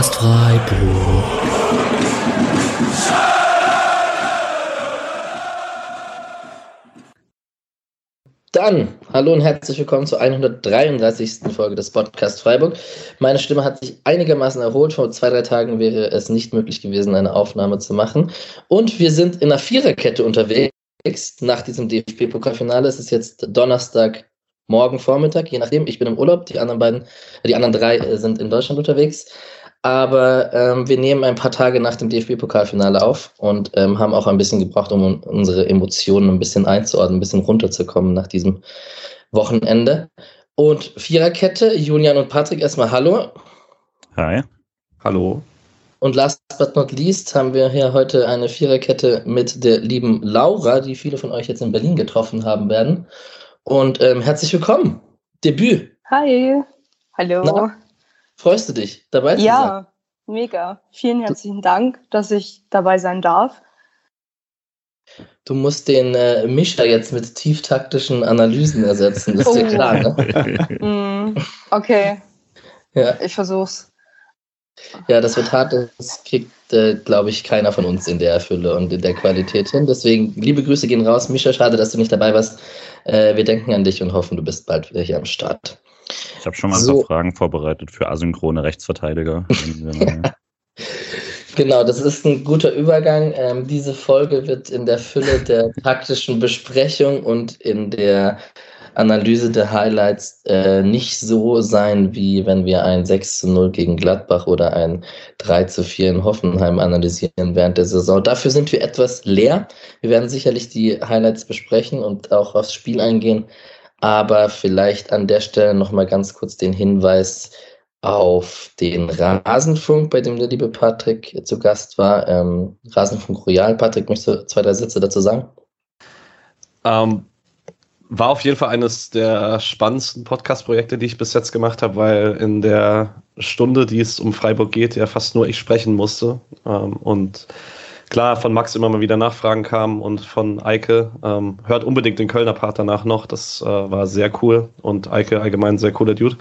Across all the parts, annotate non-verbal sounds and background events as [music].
Podcast Freiburg. Dann, hallo und herzlich willkommen zur 133. Folge des Podcast Freiburg. Meine Stimme hat sich einigermaßen erholt. Vor zwei, drei Tagen wäre es nicht möglich gewesen, eine Aufnahme zu machen. Und wir sind in einer Viererkette unterwegs nach diesem DFB-Pokalfinale. Es ist jetzt Donnerstag, morgen Vormittag, je nachdem. Ich bin im Urlaub, die anderen beiden, die anderen drei äh, sind in Deutschland unterwegs. Aber ähm, wir nehmen ein paar Tage nach dem DFB-Pokalfinale auf und ähm, haben auch ein bisschen gebraucht, um unsere Emotionen ein bisschen einzuordnen, ein bisschen runterzukommen nach diesem Wochenende. Und Viererkette, Julian und Patrick, erstmal Hallo. Hi. Hallo. Und last but not least haben wir hier heute eine Viererkette mit der lieben Laura, die viele von euch jetzt in Berlin getroffen haben werden. Und ähm, herzlich willkommen. Debüt. Hi. Hallo. Na, freust du dich, dabei zu sein? ja, mega. Vielen herzlichen Dank, dass ich dabei sein darf. Du musst den äh, Mischa jetzt mit tieftaktischen Analysen ersetzen, ist dir Oh. klar, ne? [laughs] Mm, okay, Ja, ich versuch's. ja, das wird hart, das kriegt, äh, glaube ich, keiner von uns in der Fülle und in der Qualität hin. Deswegen, liebe Grüße gehen raus. Mischa, schade, dass du nicht dabei warst. Äh, wir denken an dich und hoffen, du bist bald wieder hier am Start. Ich habe schon mal ein So. paar Fragen vorbereitet für asynchrone Rechtsverteidiger. [laughs] Genau, das ist ein guter Übergang. Ähm, diese Folge wird in der Fülle der [laughs] taktischen Besprechung und in der Analyse der Highlights äh, nicht so sein, wie wenn wir ein 6 zu 0 gegen Gladbach oder ein 3 zu 4 in Hoffenheim analysieren während der Saison. Dafür sind wir etwas leer. Wir werden sicherlich die Highlights besprechen und auch aufs Spiel eingehen. Aber vielleicht an der Stelle nochmal ganz kurz den Hinweis, auf den Rasenfunk, bei dem der liebe Patrick zu Gast war. Ähm, Rasenfunk Royal. Patrick, möchtest du zwei, drei Sätze dazu sagen? Ähm, war auf jeden Fall eines der spannendsten Podcast-Projekte, die ich bis jetzt gemacht habe, weil in der Stunde, die es um Freiburg geht, ja fast nur ich sprechen musste. Ähm, und klar, von Max immer mal wieder Nachfragen kamen und von Eike. Ähm, hört unbedingt den Kölner Part danach noch. Das äh, war sehr cool und Eike allgemein ein sehr cooler Dude.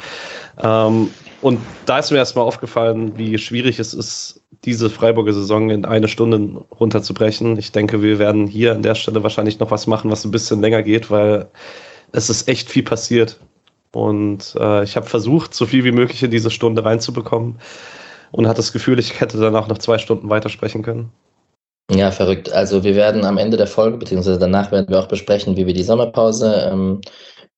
Ähm, und da ist mir erstmal aufgefallen, wie schwierig es ist, diese Freiburger Saison in eine Stunde runterzubrechen. Ich denke, wir werden hier an der Stelle wahrscheinlich noch was machen, was ein bisschen länger geht, weil es ist echt viel passiert. Und äh, ich habe versucht, so viel wie möglich in diese Stunde reinzubekommen und hatte das Gefühl, ich hätte danach noch zwei Stunden weitersprechen können. Ja, verrückt. Also wir werden am Ende der Folge, beziehungsweise danach werden wir auch besprechen, wie wir die Sommerpause ähm,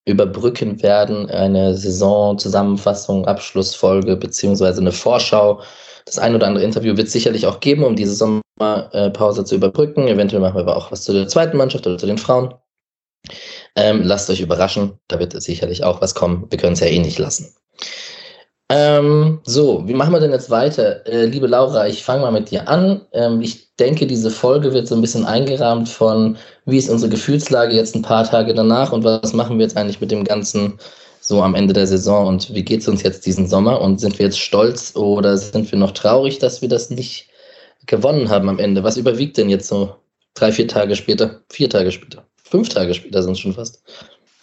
überbrücken werden. Eine Saisonzusammenfassung, Abschlussfolge, beziehungsweise eine Vorschau. Das ein oder andere Interview wird es sicherlich auch geben, um diese Sommerpause zu überbrücken. Eventuell machen wir aber auch was zu der zweiten Mannschaft oder zu den Frauen. Ähm, lasst euch überraschen, da wird sicherlich auch was kommen. Wir können es ja eh nicht lassen. Ähm, so, wie machen wir denn jetzt weiter? Äh, liebe Laura, ich fange mal mit dir an. Ähm, ich denke, diese Folge wird so ein bisschen eingerahmt von, wie ist unsere Gefühlslage jetzt ein paar Tage danach und was machen wir jetzt eigentlich mit dem Ganzen so am Ende der Saison und wie geht es uns jetzt diesen Sommer und sind wir jetzt stolz oder sind wir noch traurig, dass wir das nicht gewonnen haben am Ende? Was überwiegt denn jetzt so drei, vier Tage später, vier Tage später, fünf Tage später sind es schon fast?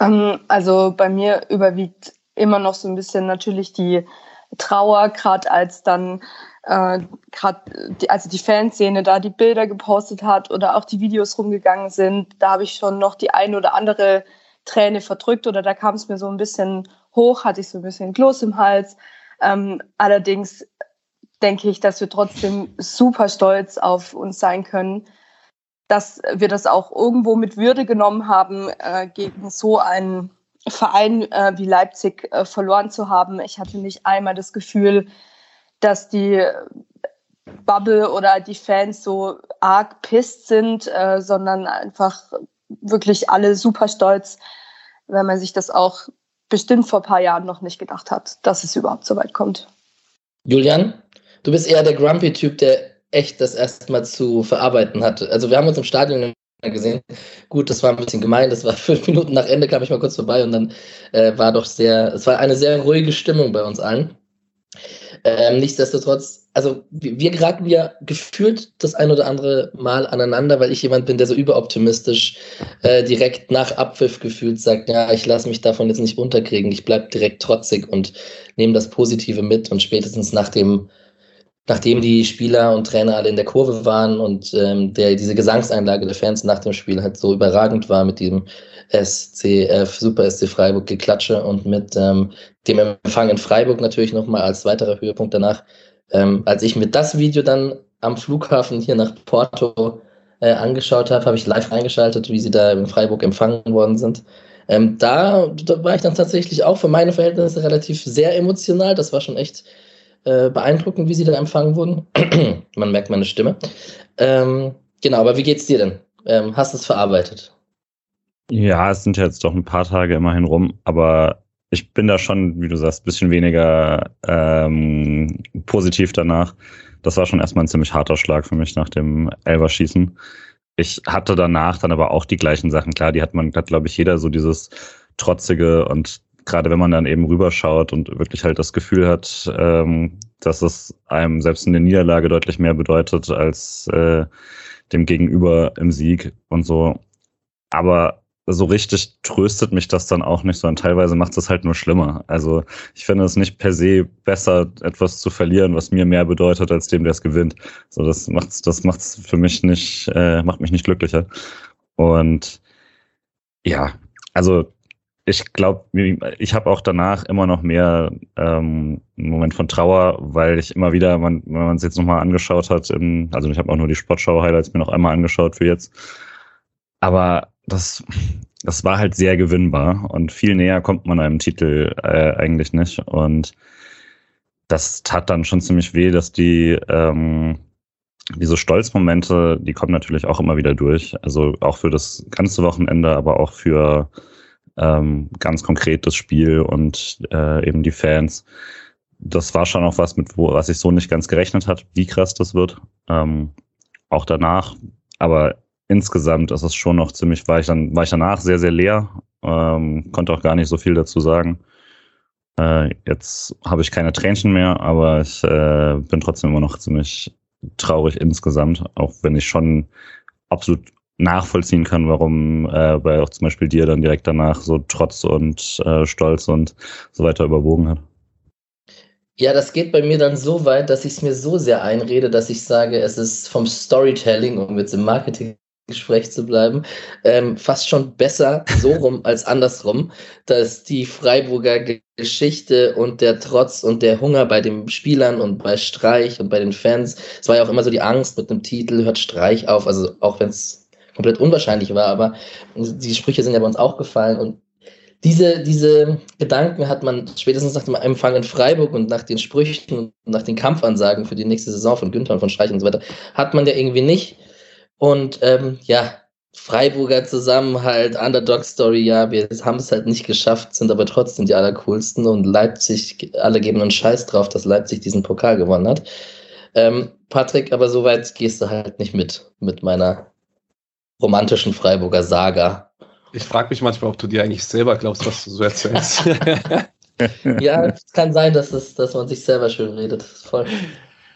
Ähm, also bei mir überwiegt immer noch so ein bisschen natürlich die Trauer, gerade als dann äh, gerade die, also die Fanszene da die Bilder gepostet hat oder auch die Videos rumgegangen sind, da habe ich schon noch die ein oder andere Träne verdrückt oder da kam es mir so ein bisschen hoch, hatte ich so ein bisschen Kloß im Hals. Ähm, allerdings denke ich, dass wir trotzdem super stolz auf uns sein können, dass wir das auch irgendwo mit Würde genommen haben, äh, gegen so einen Verein äh, wie Leipzig äh, verloren zu haben. Ich hatte nicht einmal das Gefühl, dass die Bubble oder die Fans so arg pisst sind, äh, sondern einfach wirklich alle super stolz, wenn man sich das auch bestimmt vor ein paar Jahren noch nicht gedacht hat, dass es überhaupt so weit kommt. Julian, du bist eher der Grumpy-Typ, der echt das erstmal zu verarbeiten hatte. Also wir haben uns im Stadion gesehen. Gut, das war ein bisschen gemein. Das war [laughs] fünf Minuten nach Ende, kam ich mal kurz vorbei und dann äh, war doch sehr, es war eine sehr ruhige Stimmung bei uns allen. Ähm, nichtsdestotrotz, also wir, wir geraten ja gefühlt das ein oder andere Mal aneinander, weil ich jemand bin, der so überoptimistisch äh, direkt nach Abpfiff gefühlt sagt, ja, ich lasse mich davon jetzt nicht runterkriegen, ich bleib direkt trotzig und nehme das Positive mit und spätestens nach dem nachdem die Spieler und Trainer alle in der Kurve waren und ähm, der, diese Gesangseinlage der Fans nach dem Spiel halt so überragend war mit diesem SCF, Super SC Freiburg Geklatsche und mit ähm, dem Empfang in Freiburg natürlich nochmal als weiterer Höhepunkt danach. Ähm, als ich mir das Video dann am Flughafen hier nach Porto äh, angeschaut habe, habe ich live eingeschaltet, wie sie da in Freiburg empfangen worden sind. Ähm, da, da war ich dann tatsächlich auch für meine Verhältnisse relativ sehr emotional. Das war schon echt äh, beeindruckend, wie sie da empfangen wurden. [clears throat] Man merkt meine Stimme. Ähm, genau, aber wie geht's dir denn? Ähm, hast du es verarbeitet? Ja, es sind jetzt doch ein paar Tage immerhin rum, aber ich bin da schon, wie du sagst, ein bisschen weniger ähm, positiv danach. Das war schon erstmal ein ziemlich harter Schlag für mich nach dem Elverschießen. Ich hatte danach dann aber auch die gleichen Sachen. Klar, die hat man, glaube ich jeder so dieses trotzige und gerade wenn man dann eben rüberschaut und wirklich halt das Gefühl hat, ähm, dass es einem selbst in der Niederlage deutlich mehr bedeutet als äh, dem Gegenüber im Sieg und so. Aber so richtig tröstet mich das dann auch nicht, sondern teilweise macht es halt nur schlimmer. Also ich finde es nicht per se besser, etwas zu verlieren, was mir mehr bedeutet als dem, der es gewinnt. So, das macht's, das macht's für mich nicht, äh, macht mich nicht glücklicher. Und ja, also ich glaube, ich habe auch danach immer noch mehr ähm, einen Moment von Trauer, weil ich immer wieder, man, wenn man es jetzt nochmal angeschaut hat, im, also ich habe auch nur die Sportschau-Highlights mir noch einmal angeschaut für jetzt. Aber das, das war halt sehr gewinnbar und viel näher kommt man einem Titel äh, eigentlich nicht. Und das tat dann schon ziemlich weh, dass die ähm, diese Stolzmomente, die kommen natürlich auch immer wieder durch. Also auch für das ganze Wochenende, aber auch für ähm, ganz konkret das Spiel und äh, eben die Fans. Das war schon auch was, mit wo, was ich so nicht ganz gerechnet hat, wie krass das wird. Ähm, auch danach. Aber insgesamt ist es schon noch ziemlich, war ich dann, war ich danach sehr, sehr leer, ähm, konnte auch gar nicht so viel dazu sagen. Äh, jetzt habe ich keine Tränchen mehr, aber ich äh, bin trotzdem immer noch ziemlich traurig insgesamt, auch wenn ich schon absolut nachvollziehen kann, warum äh, bei auch zum Beispiel dir dann direkt danach so Trotz und äh, Stolz und so weiter überwogen hat. Ja, das geht bei mir dann so weit, dass ich es mir so sehr einrede, dass ich sage, es ist vom Storytelling, um jetzt im Marketing Gespräch zu bleiben, ähm, fast schon besser so rum [laughs] als andersrum, dass die Freiburger Geschichte und der Trotz und der Hunger bei den Spielern und bei Streich und bei den Fans, es war ja auch immer so die Angst mit dem Titel, hört Streich auf, also auch wenn es komplett unwahrscheinlich war, aber die Sprüche sind ja bei uns auch gefallen und diese, diese Gedanken hat man spätestens nach dem Empfang in Freiburg und nach den Sprüchen und nach den Kampfansagen für die nächste Saison von Günther und von Streich und so weiter, hat man ja irgendwie nicht. Und ähm, ja, Freiburger Zusammenhalt, Underdog-Story, ja, wir haben es halt nicht geschafft, sind aber trotzdem die allercoolsten und Leipzig, alle geben einen Scheiß drauf, dass Leipzig diesen Pokal gewonnen hat. Ähm, Patrick, aber so weit gehst du halt nicht mit, mit meiner romantischen Freiburger Saga. Ich frage mich manchmal, ob du dir eigentlich selber glaubst, was du so erzählst. [laughs] ja, es kann sein, dass, es, dass man sich selber schön redet. Voll.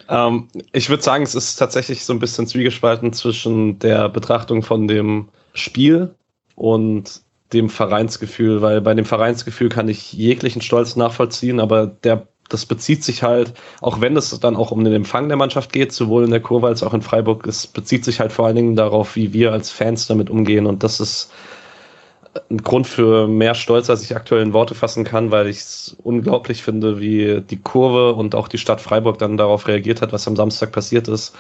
Ähm, ich würde sagen, es ist tatsächlich so ein bisschen zwiegespalten zwischen der Betrachtung von dem Spiel und dem Vereinsgefühl, weil bei dem Vereinsgefühl kann ich jeglichen Stolz nachvollziehen, aber der, das bezieht sich halt, auch wenn es dann auch um den Empfang der Mannschaft geht, sowohl in der Kurve als auch in Freiburg, es bezieht sich halt vor allen Dingen darauf, wie wir als Fans damit umgehen und das ist ein Grund für mehr Stolz, als ich aktuell in Worte fassen kann, weil ich es unglaublich finde, wie die Kurve und auch die Stadt Freiburg dann darauf reagiert hat, was am Samstag passiert ist.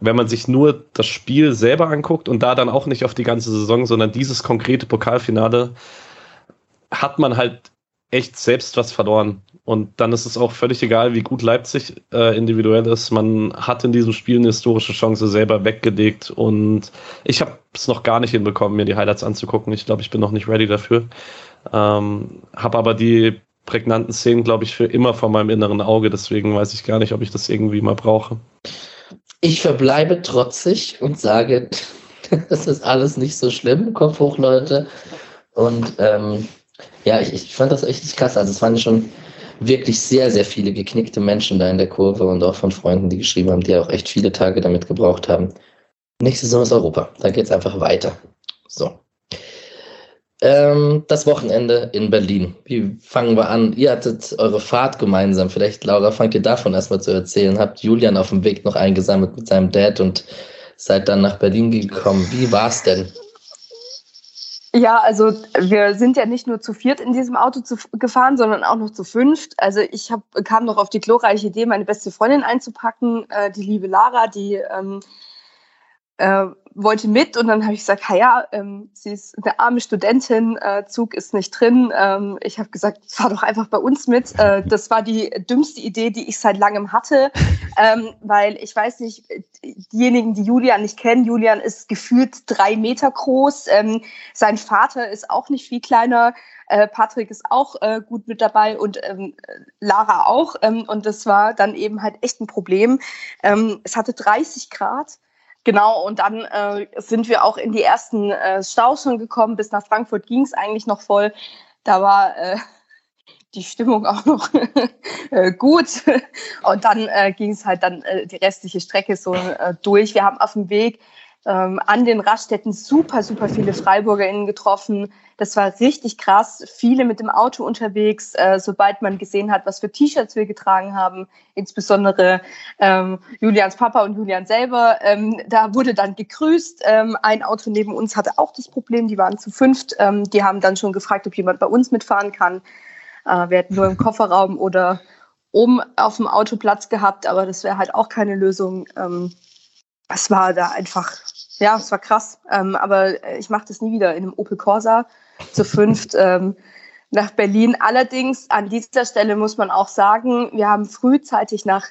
Wenn man sich nur das Spiel selber anguckt und da dann auch nicht auf die ganze Saison, sondern dieses konkrete Pokalfinale, hat man halt echt selbst was verloren. Und dann ist es auch völlig egal, wie gut Leipzig äh, individuell ist. Man hat in diesem Spiel eine historische Chance selber weggelegt. Und ich habe es noch gar nicht hinbekommen, mir die Highlights anzugucken. Ich glaube, ich bin noch nicht ready dafür. Ähm, habe aber die prägnanten Szenen, glaube ich, für immer vor meinem inneren Auge. Deswegen weiß ich gar nicht, ob ich das irgendwie mal brauche. Ich verbleibe trotzig und sage, [laughs] das ist alles nicht so schlimm. Kopf hoch, Leute. Und ähm, ja, ich, ich fand das echt krass. Also es waren schon wirklich sehr, sehr viele geknickte Menschen da in der Kurve und auch von Freunden, die geschrieben haben, die auch echt viele Tage damit gebraucht haben. Nächste Saison ist Europa. Da geht es einfach weiter. So. Ähm, das Wochenende in Berlin. Wie fangen wir an? Ihr hattet eure Fahrt gemeinsam. Vielleicht, Laura, fangt ihr davon erstmal zu erzählen. Habt Julian auf dem Weg noch eingesammelt mit seinem Dad und seid dann nach Berlin gekommen. Wie war es denn? Ja, also wir sind ja nicht nur zu viert in diesem Auto zu, gefahren, sondern auch noch zu fünft. Also ich hab, kam noch auf die glorreiche Idee, meine beste Freundin einzupacken, äh, die liebe Lara, die ähm, äh, wollte mit und dann habe ich gesagt, ja, ähm, sie ist eine arme Studentin, äh, Zug ist nicht drin. Ähm, ich habe gesagt, fahr doch einfach bei uns mit. Äh, das war die dümmste Idee, die ich seit langem hatte, ähm, weil ich weiß nicht, diejenigen, die Julian nicht kennen, Julian ist gefühlt drei Meter groß. Ähm, sein Vater ist auch nicht viel kleiner. Äh, Patrick ist auch äh, gut mit dabei und ähm, Lara auch. Ähm, und das war dann eben halt echt ein Problem. Ähm, es hatte 30 Grad. Genau, und dann äh, sind wir auch in die ersten äh, Staus schon gekommen. Bis nach Frankfurt ging es eigentlich noch voll. Da war äh, die Stimmung auch noch [laughs] äh, gut. Und dann äh, ging es halt dann äh, die restliche Strecke so durch. Wir haben auf dem Weg ähm, an den Raststätten super, super viele FreiburgerInnen getroffen. Das war richtig krass. Viele mit dem Auto unterwegs, äh, sobald man gesehen hat, was für T-Shirts wir getragen haben, insbesondere ähm, Julians Papa und Julian selber. Ähm, da wurde dann gegrüßt. Ähm, ein Auto neben uns hatte auch das Problem, die waren zu fünft. Ähm, die haben dann schon gefragt, ob jemand bei uns mitfahren kann. Äh, wir hätten nur im Kofferraum oder oben auf dem Auto Platz gehabt, aber das wäre halt auch keine Lösung. Ähm, es war da einfach, ja, es war krass. Ähm, aber ich mache das nie wieder in einem Opel Corsa zu fünft ähm, nach Berlin. Allerdings an dieser Stelle muss man auch sagen, wir haben frühzeitig nach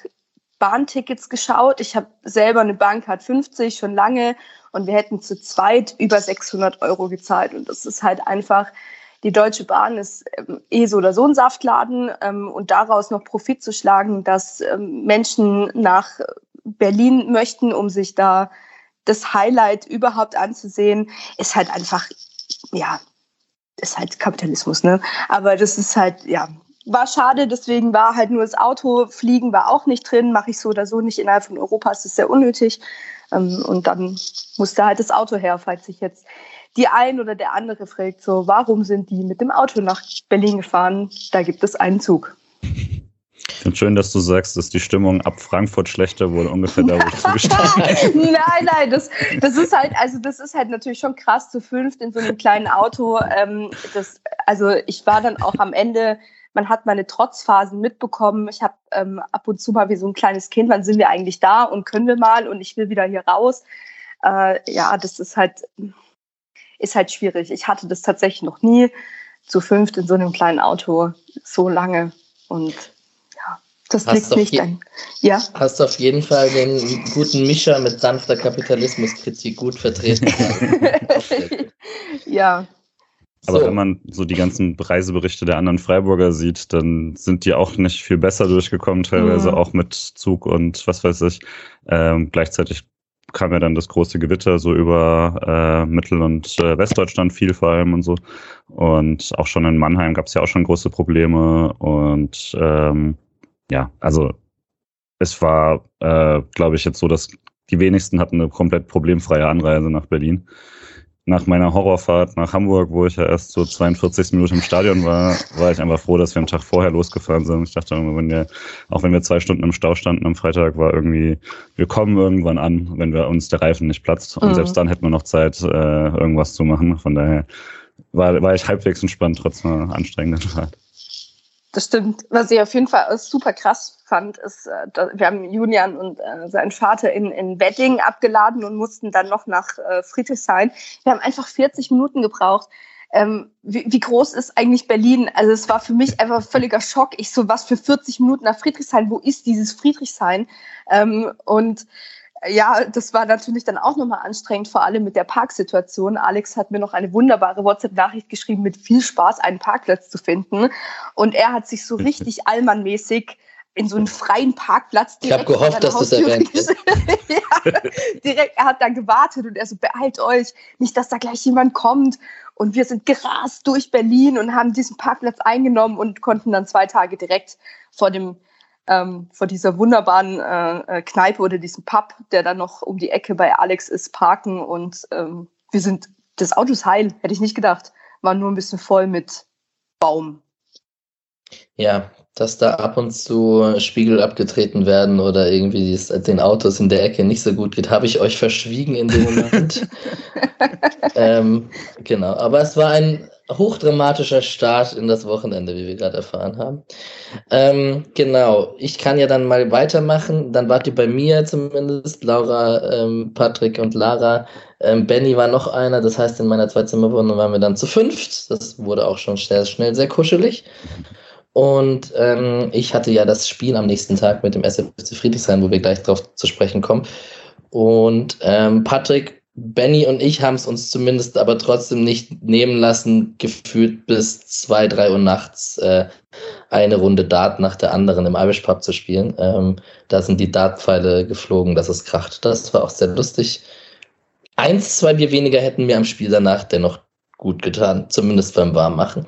Bahntickets geschaut. Ich habe selber eine hat 50 schon lange und wir hätten zu zweit über 600 Euro gezahlt. Und das ist halt einfach, die Deutsche Bahn ist ähm, eh so oder so ein Saftladen ähm, und daraus noch Profit zu schlagen, dass ähm, Menschen nach Berlin möchten, um sich da das Highlight überhaupt anzusehen, ist halt einfach, ja, ist halt Kapitalismus, ne? Aber das ist halt, ja, war schade, deswegen war halt nur das Auto, Fliegen war auch nicht drin, mache ich so oder so nicht innerhalb von Europa, ist das sehr unnötig. Und dann musste halt das Auto her, falls sich jetzt die ein oder der andere fragt, so, warum sind die mit dem Auto nach Berlin gefahren? Da gibt es einen Zug. Ich finde schön, dass du sagst, dass die Stimmung ab Frankfurt schlechter wurde, ungefähr da, wo ich [laughs] zugestanden habe. [laughs] nein, nein, das, das ist halt, also das ist halt natürlich schon krass zu fünft in so einem kleinen Auto. Ähm, das, also ich war dann auch am Ende, man hat meine Trotzphasen mitbekommen. Ich habe ähm, ab und zu mal wie so ein kleines Kind, wann sind wir eigentlich da und können wir mal und ich will wieder hier raus. Äh, ja, das ist halt, ist halt schwierig. Ich hatte das tatsächlich noch nie zu fünft in so einem kleinen Auto so lange und das hast liegt nicht an. Ja. Hast auf jeden Fall den guten Mischer mit sanfter Kapitalismuskritik gut vertreten. [laughs] ja. Aber so. wenn man so die ganzen Reiseberichte der anderen Freiburger sieht, dann sind die auch nicht viel besser durchgekommen, teilweise mhm. auch mit Zug und was weiß ich. Ähm, gleichzeitig kam ja dann das große Gewitter so über äh, Mittel- und äh, Westdeutschland viel vor allem und so. Und auch schon in Mannheim gab es ja auch schon große Probleme und ähm, ja, also es war, äh, glaube ich, jetzt so, dass die wenigsten hatten eine komplett problemfreie Anreise nach Berlin. Nach meiner Horrorfahrt nach Hamburg, wo ich ja erst so 42 Minuten im Stadion war, war ich einfach froh, dass wir am Tag vorher losgefahren sind. Ich dachte, wenn wir, auch wenn wir zwei Stunden im Stau standen am Freitag, war irgendwie, wir kommen irgendwann an, wenn wir uns der Reifen nicht platzt. Und mhm. selbst dann hätten wir noch Zeit, äh, irgendwas zu machen. Von daher war, war ich halbwegs entspannt, trotz einer anstrengenden Fahrt. Das stimmt. Was ich auf jeden Fall super krass fand, ist, äh, wir haben Julian und äh, seinen Vater in, in Wedding abgeladen und mussten dann noch nach äh, Friedrichshain. Wir haben einfach 40 Minuten gebraucht. Ähm, wie, wie groß ist eigentlich Berlin? Also es war für mich einfach völliger Schock. Ich so, was für 40 Minuten nach Friedrichshain? Wo ist dieses Friedrichshain? Ähm, und ja, das war natürlich dann auch nochmal anstrengend, vor allem mit der Parksituation. Alex hat mir noch eine wunderbare WhatsApp-Nachricht geschrieben, mit viel Spaß einen Parkplatz zu finden. Und er hat sich so richtig allmannmäßig in so einen freien Parkplatz direkt. Ich habe gehofft, dass du es erwähnt [laughs] ja, direkt, er hat da gewartet und er so, beeilt euch, nicht, dass da gleich jemand kommt. Und wir sind gerast durch Berlin und haben diesen Parkplatz eingenommen und konnten dann zwei Tage direkt vor dem ähm, vor dieser wunderbaren äh, äh, Kneipe oder diesem Pub, der dann noch um die Ecke bei Alex ist, parken und ähm, wir sind, das Auto ist heil, hätte ich nicht gedacht. war nur ein bisschen voll mit Baum. Ja, dass da ab und zu Spiegel abgetreten werden oder irgendwie es den Autos in der Ecke nicht so gut geht, habe ich euch verschwiegen in dem Moment. [laughs] ähm, genau, aber es war ein hochdramatischer Start in das Wochenende, wie wir gerade erfahren haben. Ähm, genau, ich kann ja dann mal weitermachen. Dann wart ihr bei mir zumindest, Laura, ähm, Patrick und Lara. Ähm, Benny war noch einer, das heißt, in meiner Zweizimmerwohnung waren wir dann zu fünft. Das wurde auch schon sehr schnell sehr kuschelig. Und ähm, ich hatte ja das Spiel am nächsten Tag mit dem SFC Friedrichshain, wo wir gleich drauf zu sprechen kommen. Und ähm, Patrick, Benny und ich haben es uns zumindest aber trotzdem nicht nehmen lassen, gefühlt bis zwei, drei Uhr nachts äh, eine Runde Dart nach der anderen im Irish Pub zu spielen. Ähm, da sind die Dartpfeile geflogen, dass es kracht. Das war auch sehr lustig. Eins, zwei Bier weniger hätten mir am Spiel danach dennoch gut getan, zumindest beim Warmmachen.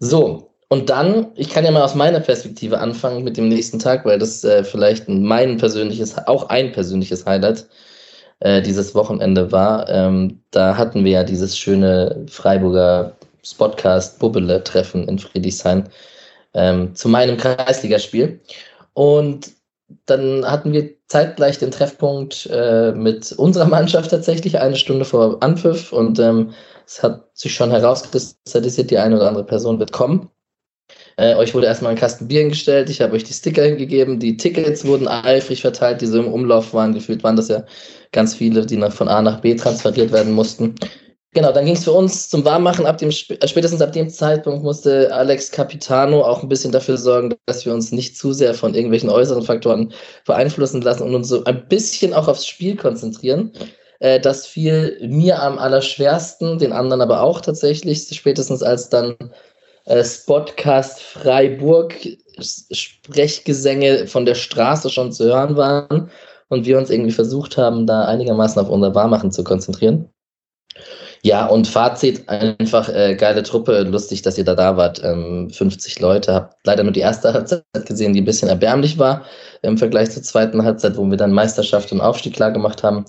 So, und dann, ich kann ja mal aus meiner Perspektive anfangen mit dem nächsten Tag, weil das äh, vielleicht mein persönliches, auch ein persönliches Highlight äh, dieses Wochenende war. Ähm, da hatten wir ja dieses schöne Freiburger Spotcast Bubbele Treffen in Friedrichshain ähm, zu meinem Kreisligaspiel. Und dann hatten wir zeitgleich den Treffpunkt äh, mit unserer Mannschaft tatsächlich, eine Stunde vor Anpfiff. Und ähm, es hat sich schon herauskristallisiert, die eine oder andere Person wird kommen. Äh, euch wurde erstmal ein Kasten Bier hingestellt, ich habe euch die Sticker hingegeben, die Tickets wurden eifrig verteilt, die so im Umlauf waren, gefühlt waren das ja ganz viele, die nach, von A nach B transferiert werden mussten. Genau, dann ging es für uns zum Warmmachen. Ab dem, äh, spätestens ab dem Zeitpunkt musste Alex Capitano auch ein bisschen dafür sorgen, dass wir uns nicht zu sehr von irgendwelchen äußeren Faktoren beeinflussen lassen und uns so ein bisschen auch aufs Spiel konzentrieren. Äh, das fiel mir am allerschwersten, den anderen aber auch tatsächlich, spätestens als dann Spotcast Freiburg Sprechgesänge von der Straße schon zu hören waren und wir uns irgendwie versucht haben, da einigermaßen auf unser Wahrmachen zu konzentrieren. Ja, und Fazit, einfach äh, geile Truppe, lustig, dass ihr da da wart. Ähm, 50 Leute, habt leider nur die erste Halbzeit gesehen, die ein bisschen erbärmlich war im Vergleich zur zweiten Halbzeit, wo wir dann Meisterschaft und Aufstieg klar gemacht haben.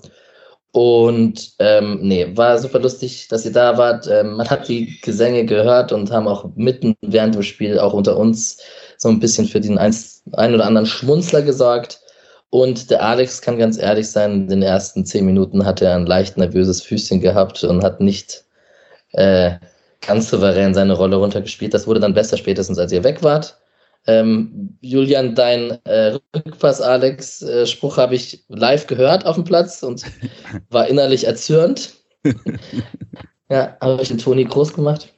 Und ähm, nee, war super lustig, dass ihr da wart. Ähm, man hat die Gesänge gehört und haben auch mitten während dem Spiel auch unter uns so ein bisschen für den ein, ein oder anderen Schmunzler gesorgt. Und der Alex kann ganz ehrlich sein, in den ersten zehn Minuten hat er ein leicht nervöses Füßchen gehabt und hat nicht äh, ganz souverän seine Rolle runtergespielt. Das wurde dann besser spätestens, als ihr weg wart. Ähm, Julian, dein äh, Rückpass, Alex, äh, Spruch habe ich live gehört auf dem Platz und [laughs] war innerlich erzürnt. [laughs] ja, habe ich den Toni groß gemacht.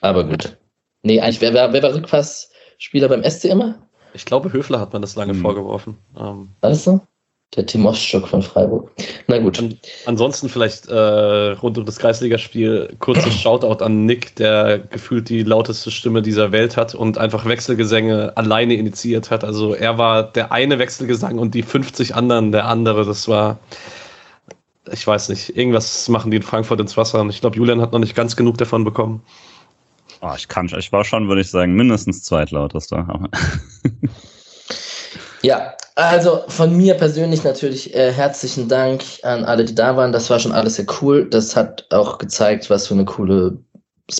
Aber gut. Nee, eigentlich, wer, wer, wer war Rückpassspieler beim SC immer? Ich glaube, Höfler hat man das lange hm. vorgeworfen. Ähm, Alles so? Der Tim Ostschuk von Freiburg. Na gut. An, ansonsten vielleicht äh, rund um das Kreisligaspiel kurzes [clears throat] Shoutout an Nick, der gefühlt die lauteste Stimme dieser Welt hat und einfach Wechselgesänge alleine initiiert hat. Also er war der eine Wechselgesang und die 50 anderen der andere. Das war, ich weiß nicht, irgendwas machen die in Frankfurt ins Wasser und ich glaube, Julian hat noch nicht ganz genug davon bekommen. Oh, ich kann, ich war schon, würde ich sagen, mindestens zweitlautester. [laughs] Ja, also von mir persönlich natürlich äh, herzlichen Dank an alle, die da waren. Das war schon alles sehr cool. Das hat auch gezeigt, was für eine coole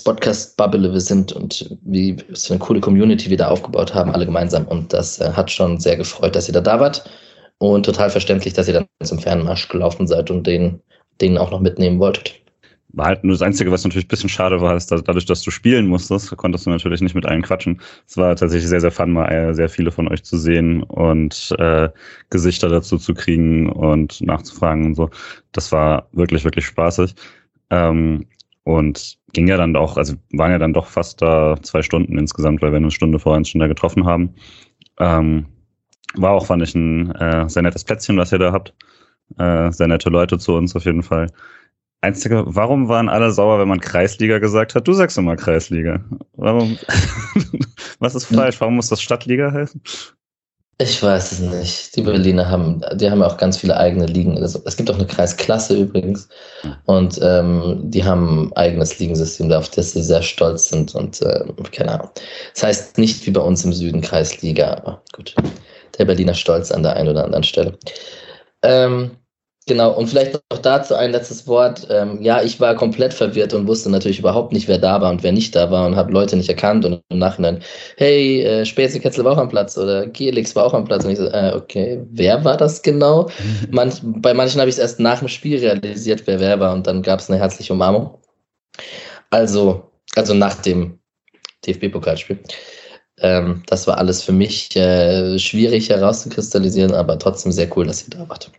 Podcast-Bubble wir sind und wie was für eine coole Community wir da aufgebaut haben, alle gemeinsam. Und das äh, hat schon sehr gefreut, dass ihr da da wart. Und total verständlich, dass ihr dann zum Fernmarsch gelaufen seid und den, den auch noch mitnehmen wolltet war halt nur das Einzige, was natürlich ein bisschen schade war, ist, dass dadurch, dass du spielen musstest, konntest du natürlich nicht mit allen quatschen. Es war tatsächlich sehr, sehr fun, mal äh, sehr viele von euch zu sehen und äh, Gesichter dazu zu kriegen und nachzufragen und so. Das war wirklich, wirklich spaßig. Ähm, und ging ja dann auch, also waren ja dann doch fast da zwei Stunden insgesamt, weil wir eine Stunde vorher uns schon da getroffen haben. Ähm, war auch, fand ich, ein äh, sehr nettes Plätzchen, was ihr da habt. Äh, sehr nette Leute zu uns auf jeden Fall. Einzige, warum waren alle sauer, wenn man Kreisliga gesagt hat? Du sagst immer Kreisliga. Warum? [laughs] Was ist falsch? Warum muss das Stadtliga heißen? Ich weiß es nicht. Die Berliner haben, die haben auch ganz viele eigene Ligen. Es gibt auch eine Kreisklasse übrigens. Und ähm, die haben ein eigenes Ligensystem, auf das sie sehr stolz sind. Und äh, keine Ahnung. Das heißt nicht wie bei uns im Süden Kreisliga, aber gut. Der Berliner Stolz an der einen oder anderen Stelle. Ähm, Genau, und vielleicht noch dazu ein letztes Wort. Ähm, ja, ich war komplett verwirrt und wusste natürlich überhaupt nicht, wer da war und wer nicht da war und habe Leute nicht erkannt und im Nachhinein, hey, äh, Späße Ketzel war auch am Platz oder Gelix war auch am Platz und ich so, äh, okay, wer war das genau? [laughs] Manch, bei manchen habe ich es erst nach dem Spiel realisiert, wer wer war und dann gab es eine herzliche Umarmung. Also, also nach dem DFB-Pokalspiel. Ähm, das war alles für mich äh, schwierig herauszukristallisieren, aber trotzdem sehr cool, dass ihr da wart.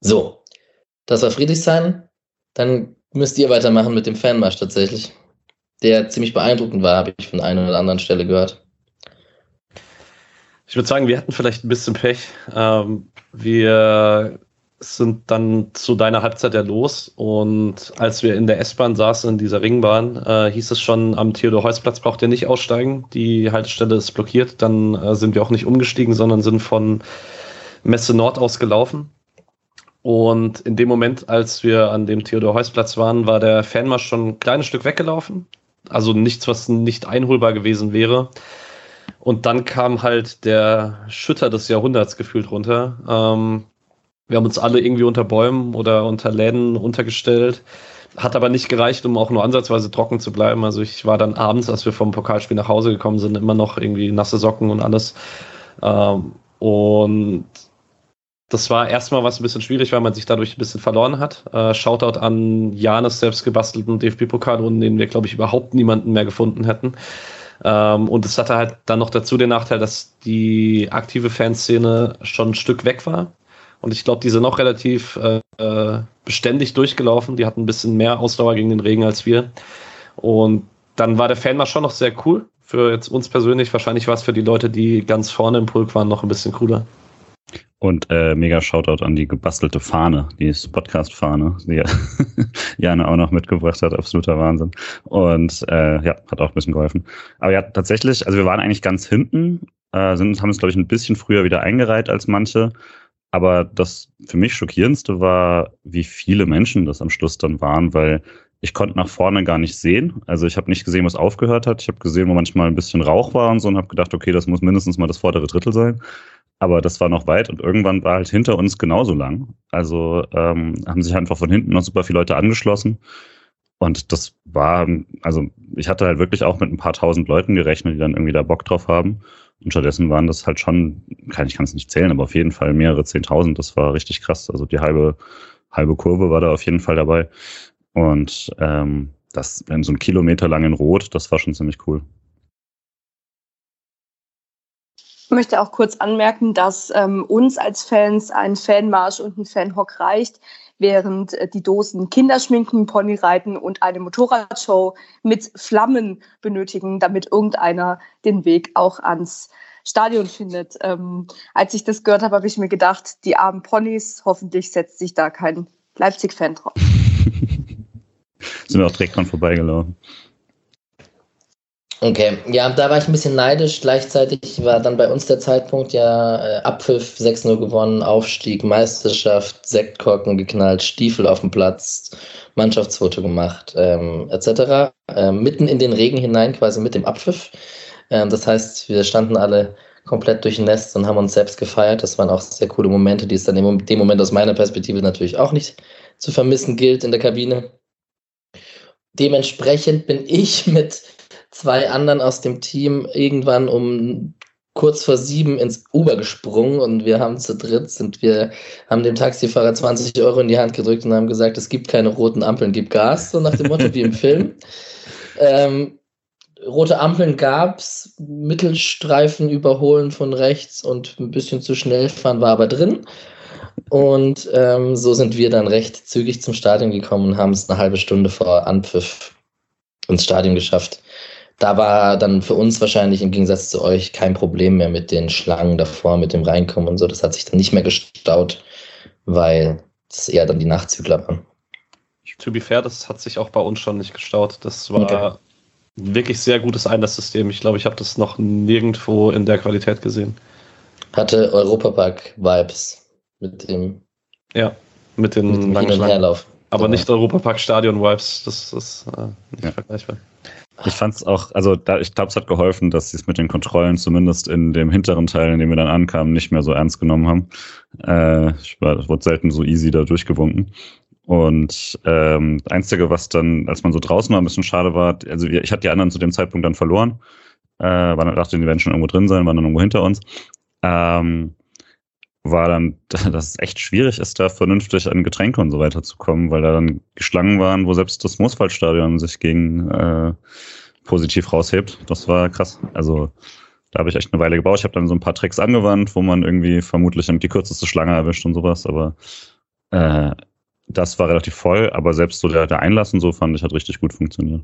So, das war Friedrichshain. Dann müsst ihr weitermachen mit dem Fanmarsch tatsächlich. Der ziemlich beeindruckend war, habe ich von einer oder anderen Stelle gehört. Ich würde sagen, wir hatten vielleicht ein bisschen Pech. Ähm, wir sind dann zu deiner Halbzeit ja los und als wir in der S-Bahn saßen, in dieser Ringbahn, äh, hieß es schon, am Theodor-Heuss-Platz braucht ihr nicht aussteigen, die Haltestelle ist blockiert. Dann äh, sind wir auch nicht umgestiegen, sondern sind von Messe Nord aus gelaufen. Und in dem Moment, als wir an dem Theodor-Heuss-Platz waren, war der Fanmarsch schon ein kleines Stück weggelaufen. Also nichts, was nicht einholbar gewesen wäre. Und dann kam halt der Schütter des Jahrhunderts gefühlt runter. Ähm, wir haben uns alle irgendwie unter Bäumen oder unter Läden untergestellt. Hat aber nicht gereicht, um auch nur ansatzweise trocken zu bleiben. Also ich war dann abends, als wir vom Pokalspiel nach Hause gekommen sind, immer noch irgendwie nasse Socken und alles. Ähm, und das war erstmal was ein bisschen schwierig, weil man sich dadurch ein bisschen verloren hat. Äh, Shoutout an Janes selbst gebastelten DFB-Pokal, in dem wir, glaube ich, überhaupt niemanden mehr gefunden hätten. Ähm, und es hatte halt dann noch dazu den Nachteil, dass die aktive Fanszene schon ein Stück weg war. Und ich glaube, die sind auch relativ äh, äh, beständig durchgelaufen. Die hatten ein bisschen mehr Ausdauer gegen den Regen als wir. Und dann war der Fanmarsch schon noch sehr cool. Für jetzt uns persönlich. Wahrscheinlich war es für die Leute, die ganz vorne im Pulk waren, noch ein bisschen cooler. Und äh, mega Shoutout an die gebastelte Fahne, die Podcast-Fahne, die [laughs] Jana auch noch mitgebracht hat, absoluter Wahnsinn. Und äh, ja, hat auch ein bisschen geholfen. Aber ja, tatsächlich, also wir waren eigentlich ganz hinten, äh, sind, haben uns, glaube ich, ein bisschen früher wieder eingereiht als manche. Aber das für mich schockierendste war, wie viele Menschen das am Schluss dann waren, weil ich konnte nach vorne gar nicht sehen. Also ich habe nicht gesehen, was aufgehört hat. Ich habe gesehen, wo manchmal ein bisschen Rauch war und so und habe gedacht, okay, das muss mindestens mal das vordere Drittel sein. Aber das war noch weit und irgendwann war halt hinter uns genauso lang. Also ähm, haben sich einfach von hinten noch super viele Leute angeschlossen. Und das war, also ich hatte halt wirklich auch mit ein paar tausend Leuten gerechnet, die dann irgendwie da Bock drauf haben. Und stattdessen waren das halt schon, kann ich kann es nicht zählen, aber auf jeden Fall mehrere zehntausend. Das war richtig krass. Also die halbe, halbe Kurve war da auf jeden Fall dabei. Und ähm, das in so einem Kilometer lang in Rot, das war schon ziemlich cool. Ich möchte auch kurz anmerken, dass ähm, uns als Fans ein Fanmarsch und ein Fanhock reicht, während äh, die Dosen Kinderschminken, Ponyreiten und eine Motorradshow mit Flammen benötigen, damit irgendeiner den Weg auch ans Stadion findet. Ähm, als ich das gehört habe, habe ich mir gedacht, die armen Ponys, hoffentlich setzt sich da kein Leipzig-Fan drauf. [laughs] Sind wir auch direkt dran vorbeigelaufen. Okay, ja, da war ich ein bisschen neidisch. Gleichzeitig war dann bei uns der Zeitpunkt ja äh, Abpfiff 6-0 gewonnen, Aufstieg, Meisterschaft, Sektkorken geknallt, Stiefel auf dem Platz, Mannschaftsfoto gemacht, ähm, etc. Ähm, mitten in den Regen hinein, quasi mit dem Abpfiff. Ähm, das heißt, wir standen alle komplett durchnässt und haben uns selbst gefeiert. Das waren auch sehr coole Momente, die es dann in dem Moment aus meiner Perspektive natürlich auch nicht zu vermissen gilt in der Kabine. Dementsprechend bin ich [laughs] mit zwei anderen aus dem Team irgendwann um kurz vor sieben ins Uber gesprungen und wir haben zu dritt sind wir, haben dem Taxifahrer 20 Euro in die Hand gedrückt und haben gesagt, es gibt keine roten Ampeln, gib Gas, so nach dem Motto wie im Film. [laughs] Ähm, rote Ampeln gab's, Mittelstreifen überholen von rechts und ein bisschen zu schnell fahren war aber drin. Und ähm, so sind wir dann recht zügig zum Stadion gekommen und haben es eine halbe Stunde vor Anpfiff ins Stadion geschafft da war dann für uns wahrscheinlich im Gegensatz zu euch kein Problem mehr mit den Schlangen davor, mit dem Reinkommen und so. Das hat sich dann nicht mehr gestaut, weil es eher dann die Nachzügler waren. To be fair, das hat sich auch bei uns schon nicht gestaut. Das war okay. wirklich sehr gutes Einlasssystem. Ich glaube, ich habe das noch nirgendwo in der Qualität gesehen. Hatte Europapark-Vibes mit dem. Ja, mit den mit dem und Herlauf. Aber genau. nicht Europapark-Stadion-Vibes. Das ist äh, nicht ja. vergleichbar. Ich fand es auch, also da, ich glaube, es hat geholfen, dass sie es mit den Kontrollen zumindest in dem hinteren Teil, in dem wir dann ankamen, nicht mehr so ernst genommen haben. Äh, ich war, wurde selten so easy da durchgewunken. Und ähm, das Einzige, was dann, als man so draußen war, ein bisschen schade war, also ich hatte die anderen zu dem Zeitpunkt dann verloren. Äh, dann dachte, die werden schon irgendwo drin sein, waren dann irgendwo hinter uns. Ähm, war dann, [laughs] dass es echt schwierig ist, da vernünftig an Getränke und so weiter zu kommen, weil da dann Schlangen waren, wo selbst das Mooswaldstadion sich gegen äh, positiv raushebt. Das war krass. Also da habe ich echt eine Weile gebaut. Ich habe dann so ein paar Tricks angewandt, wo man irgendwie vermutlich die kürzeste Schlange erwischt und sowas, aber äh, das war relativ voll, aber selbst so der, der Einlass und so fand ich hat richtig gut funktioniert.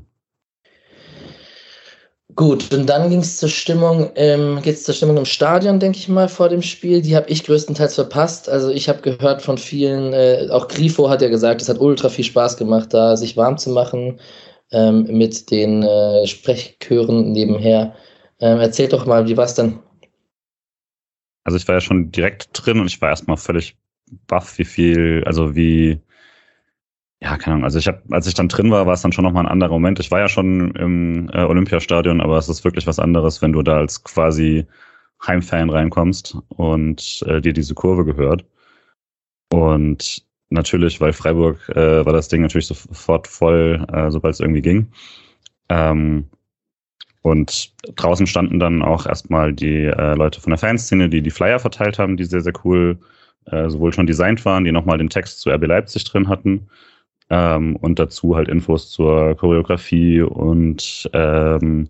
Gut, und dann ging es zur Stimmung, ähm, geht es zur Stimmung im Stadion, denke ich mal, vor dem Spiel. Die habe ich größtenteils verpasst. Also ich habe gehört von vielen, äh, auch Grifo hat ja gesagt, es hat ultra viel Spaß gemacht, da sich warm zu machen ähm, mit den äh, Sprechchören nebenher. Ähm, erzählt doch mal, wie war es denn? Also ich war ja schon direkt drin und ich war erstmal völlig baff, wie viel, also wie ja, keine Ahnung. Also ich habe, als ich dann drin war, war es dann schon nochmal ein anderer Moment. Ich war ja schon im äh, Olympiastadion, aber es ist wirklich was anderes, wenn du da als quasi Heimfan reinkommst und äh, dir diese Kurve gehört. Und natürlich, weil Freiburg äh, war das Ding natürlich sofort voll, äh, sobald es irgendwie ging. Ähm, und draußen standen dann auch erstmal die äh, Leute von der Fanszene, die die Flyer verteilt haben, die sehr, sehr cool äh, sowohl schon designt waren, die nochmal den Text zu RB Leipzig drin hatten, ähm, und dazu halt Infos zur Choreografie und ähm,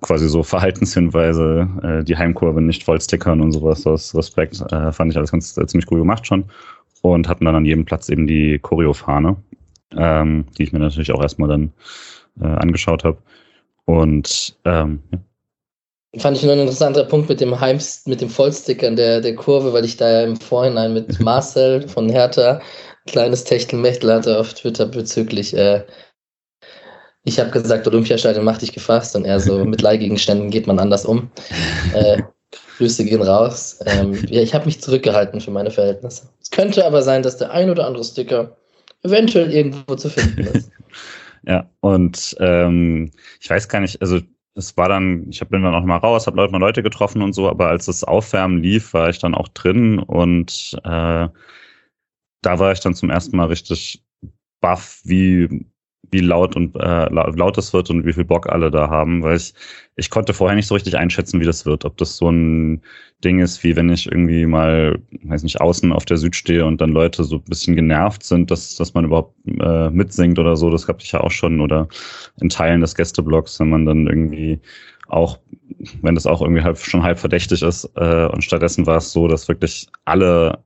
quasi so Verhaltenshinweise, äh, die Heimkurve nicht voll stickern und sowas aus Respekt. Äh, fand ich alles ganz äh, ziemlich cool gemacht schon. Und hatten dann an jedem Platz eben die Choreofahne, ähm, die ich mir natürlich auch erstmal dann äh, angeschaut habe. Und ähm, ja. Fand ich nur ein interessanter Punkt mit dem Heim, mit dem Vollstickern der, der Kurve, weil ich da ja im Vorhinein mit [laughs] Marcel von Hertha kleines Techtelmechtel hatte auf Twitter bezüglich, äh, ich habe gesagt, Olympiastadion macht dich gefasst und er so, [laughs] mit Leihgegenständen geht man anders um. Äh, Grüße gehen raus. Ähm, ja, ich habe mich zurückgehalten für meine Verhältnisse. Es könnte aber sein, dass der ein oder andere Sticker eventuell irgendwo zu finden ist. [laughs] ja, und ähm, ich weiß gar nicht, also es war dann, ich bin dann auch mal raus, habe Leute mal Leute getroffen und so, aber als das Aufwärmen lief, war ich dann auch drin und äh, da war ich dann zum ersten Mal richtig baff, wie, wie laut und äh, laut es wird und wie viel Bock alle da haben, weil ich, ich konnte vorher nicht so richtig einschätzen, wie das wird. Ob das so ein Ding ist, wie wenn ich irgendwie mal, weiß nicht, außen auf der Süd stehe und dann Leute so ein bisschen genervt sind, dass, dass man überhaupt äh, mitsingt oder so. Das gab ich ja auch schon. Oder in Teilen des Gästeblocks, wenn man dann irgendwie auch, wenn das auch irgendwie halb, schon halb verdächtig ist. Äh, und stattdessen war es so, dass wirklich alle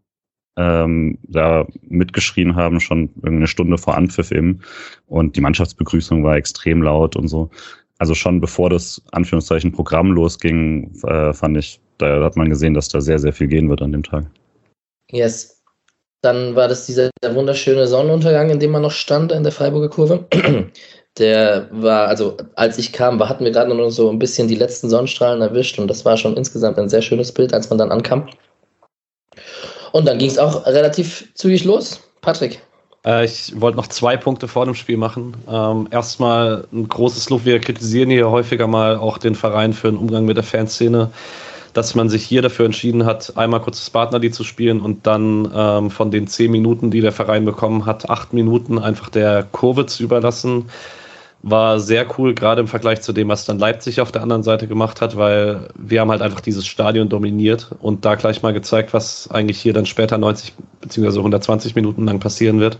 ähm, da mitgeschrien haben, schon eine Stunde vor Anpfiff eben. Und die Mannschaftsbegrüßung war extrem laut und so. Also schon bevor das Anführungszeichen Programm losging, äh, fand ich, da hat man gesehen, dass da sehr, sehr viel gehen wird an dem Tag. Yes. Dann war das dieser wunderschöne Sonnenuntergang, in dem man noch stand in der Freiburger Kurve. [clears throat] Der war, also als ich kam, war, hatten wir gerade noch so ein bisschen die letzten Sonnenstrahlen erwischt und das war schon insgesamt ein sehr schönes Bild, als man dann ankam. Und dann ging es auch relativ zügig los. Patrick. Äh, ich wollte noch zwei Punkte vor dem Spiel machen. Ähm, erstmal ein großes Lob. Wir kritisieren hier häufiger mal auch den Verein für den Umgang mit der Fanszene dass man sich hier dafür entschieden hat, einmal kurz das Partnerlied zu spielen und dann ähm, von den zehn Minuten, die der Verein bekommen hat, acht Minuten einfach der Kurve zu überlassen war sehr cool, gerade im Vergleich zu dem, was dann Leipzig auf der anderen Seite gemacht hat, weil wir haben halt einfach dieses Stadion dominiert und da gleich mal gezeigt, was eigentlich hier dann später 90 bzw. 120 Minuten lang passieren wird.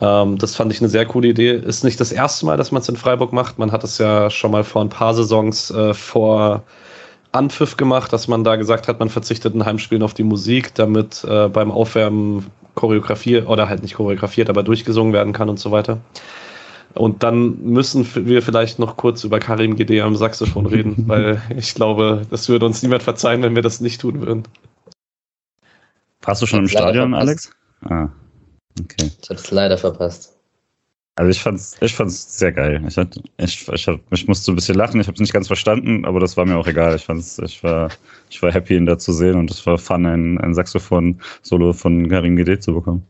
Ähm, das fand ich eine sehr coole Idee. Ist nicht das erste Mal, dass man es in Freiburg macht. Man hat es ja schon mal vor ein paar Saisons äh, vor Anpfiff gemacht, dass man da gesagt hat, man verzichtet in Heimspielen auf die Musik, damit äh, beim Aufwärmen choreografiert oder halt nicht choreografiert, aber durchgesungen werden kann und so weiter. Und dann müssen wir vielleicht noch kurz über Karim GD am Saxophon reden, [laughs] weil ich glaube, das würde uns niemand verzeihen, wenn wir das nicht tun würden. Warst du schon im Stadion, Alex? Ah, okay. Ich habe es leider verpasst. Also ich fand's, ich fand's sehr geil. Ich, hatte, ich, ich, ich musste ein bisschen lachen, ich habe es nicht ganz verstanden, aber das war mir auch egal. Ich fand's, ich war, ich war happy, ihn da zu sehen und es war fun, ein, ein Saxophon-Solo von Karim GD zu bekommen.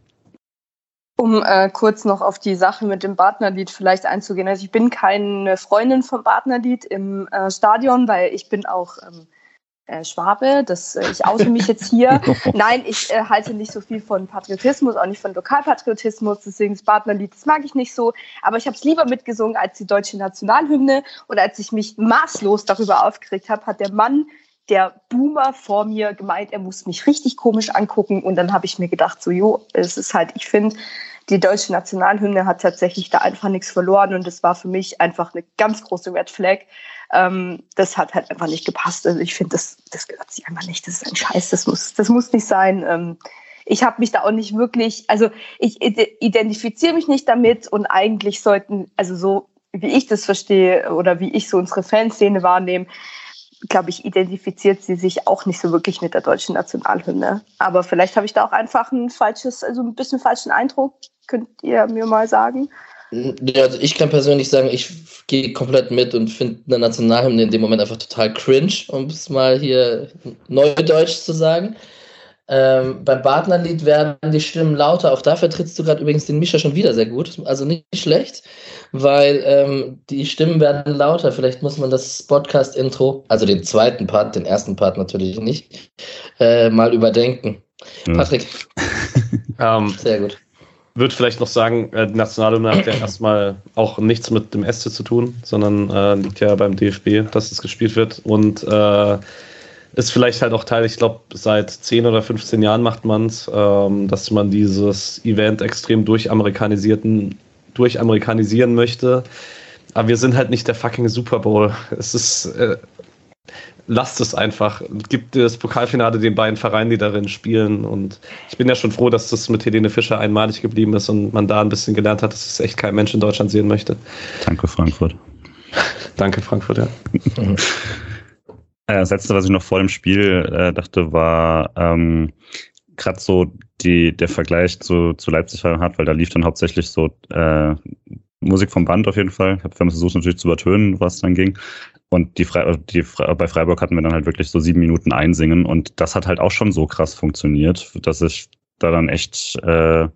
Um äh, kurz noch auf die Sache mit dem Partnerlied vielleicht einzugehen. Also ich bin keine Freundin vom Partnerlied im äh, Stadion, weil ich bin auch ähm, äh, Schwabe. Das, äh, ich oute mich jetzt hier. [laughs] Nein, ich äh, halte nicht so viel von Patriotismus, auch nicht von Lokalpatriotismus. Deswegen das Partnerlied, das mag ich nicht so. Aber ich habe es lieber mitgesungen als die deutsche Nationalhymne. Und als ich mich maßlos darüber aufgeregt habe, hat der Mann der Boomer vor mir gemeint, er muss mich richtig komisch angucken. Und dann habe ich mir gedacht, so, jo, es ist halt, ich finde, die deutsche Nationalhymne hat tatsächlich da einfach nichts verloren. Und das war für mich einfach eine ganz große Red Flag. Ähm, das hat halt einfach nicht gepasst. Also ich finde, das, das gehört sich einfach nicht. Das ist ein Scheiß, das muss, das muss nicht sein. Ähm, ich habe mich da auch nicht wirklich, also ich identifiziere mich nicht damit und eigentlich sollten, also so wie ich das verstehe oder wie ich so unsere Fanszene wahrnehme, glaube ich, identifiziert sie sich auch nicht so wirklich mit der deutschen Nationalhymne. Aber vielleicht habe ich da auch einfach ein falsches, also ein bisschen falschen Eindruck. Könnt ihr mir mal sagen? Also ich kann persönlich sagen, ich gehe komplett mit und finde eine Nationalhymne in dem Moment einfach total cringe, um es mal hier neudeutsch zu sagen. Ähm, beim Partnerlied werden die Stimmen lauter. Auch dafür trittst du gerade übrigens den Mischa schon wieder sehr gut. Also nicht schlecht, weil ähm, die Stimmen werden lauter. Vielleicht muss man das Podcast-Intro, also den zweiten Part, den ersten Part natürlich nicht, äh, mal überdenken. Ja. Patrick. [laughs] Ähm, sehr gut. Würde vielleicht noch sagen, äh, die Nationalhymne hat ja [clears throat] erstmal auch nichts mit dem SC zu tun, sondern äh, liegt ja beim DFB, dass es gespielt wird. Und äh, ist vielleicht halt auch Teil, ich glaube, seit 10 oder 15 Jahren macht man es, ähm, dass man dieses Event extrem durchamerikanisieren, durchamerikanisieren möchte. Aber wir sind halt nicht der fucking Super Bowl. Es ist, äh, lasst es einfach. Gibt das Pokalfinale den beiden Vereinen, die darin spielen. Und ich bin ja schon froh, dass das mit Helene Fischer einmalig geblieben ist und man da ein bisschen gelernt hat, dass es echt kein Mensch in Deutschland sehen möchte. Danke, Frankfurt. [laughs] Danke, Frankfurt, ja. [laughs] Äh, das letzte, was ich noch vor dem Spiel äh, dachte, war ähm, gerade so die, der Vergleich zu, zu Leipzig hat, weil da lief dann hauptsächlich so äh, Musik vom Band auf jeden Fall. Ich habe versucht natürlich zu übertönen, was dann ging. Und die, Fre die Fre bei Freiburg hatten wir dann halt wirklich so sieben Minuten einsingen und das hat halt auch schon so krass funktioniert, dass ich da dann echt äh,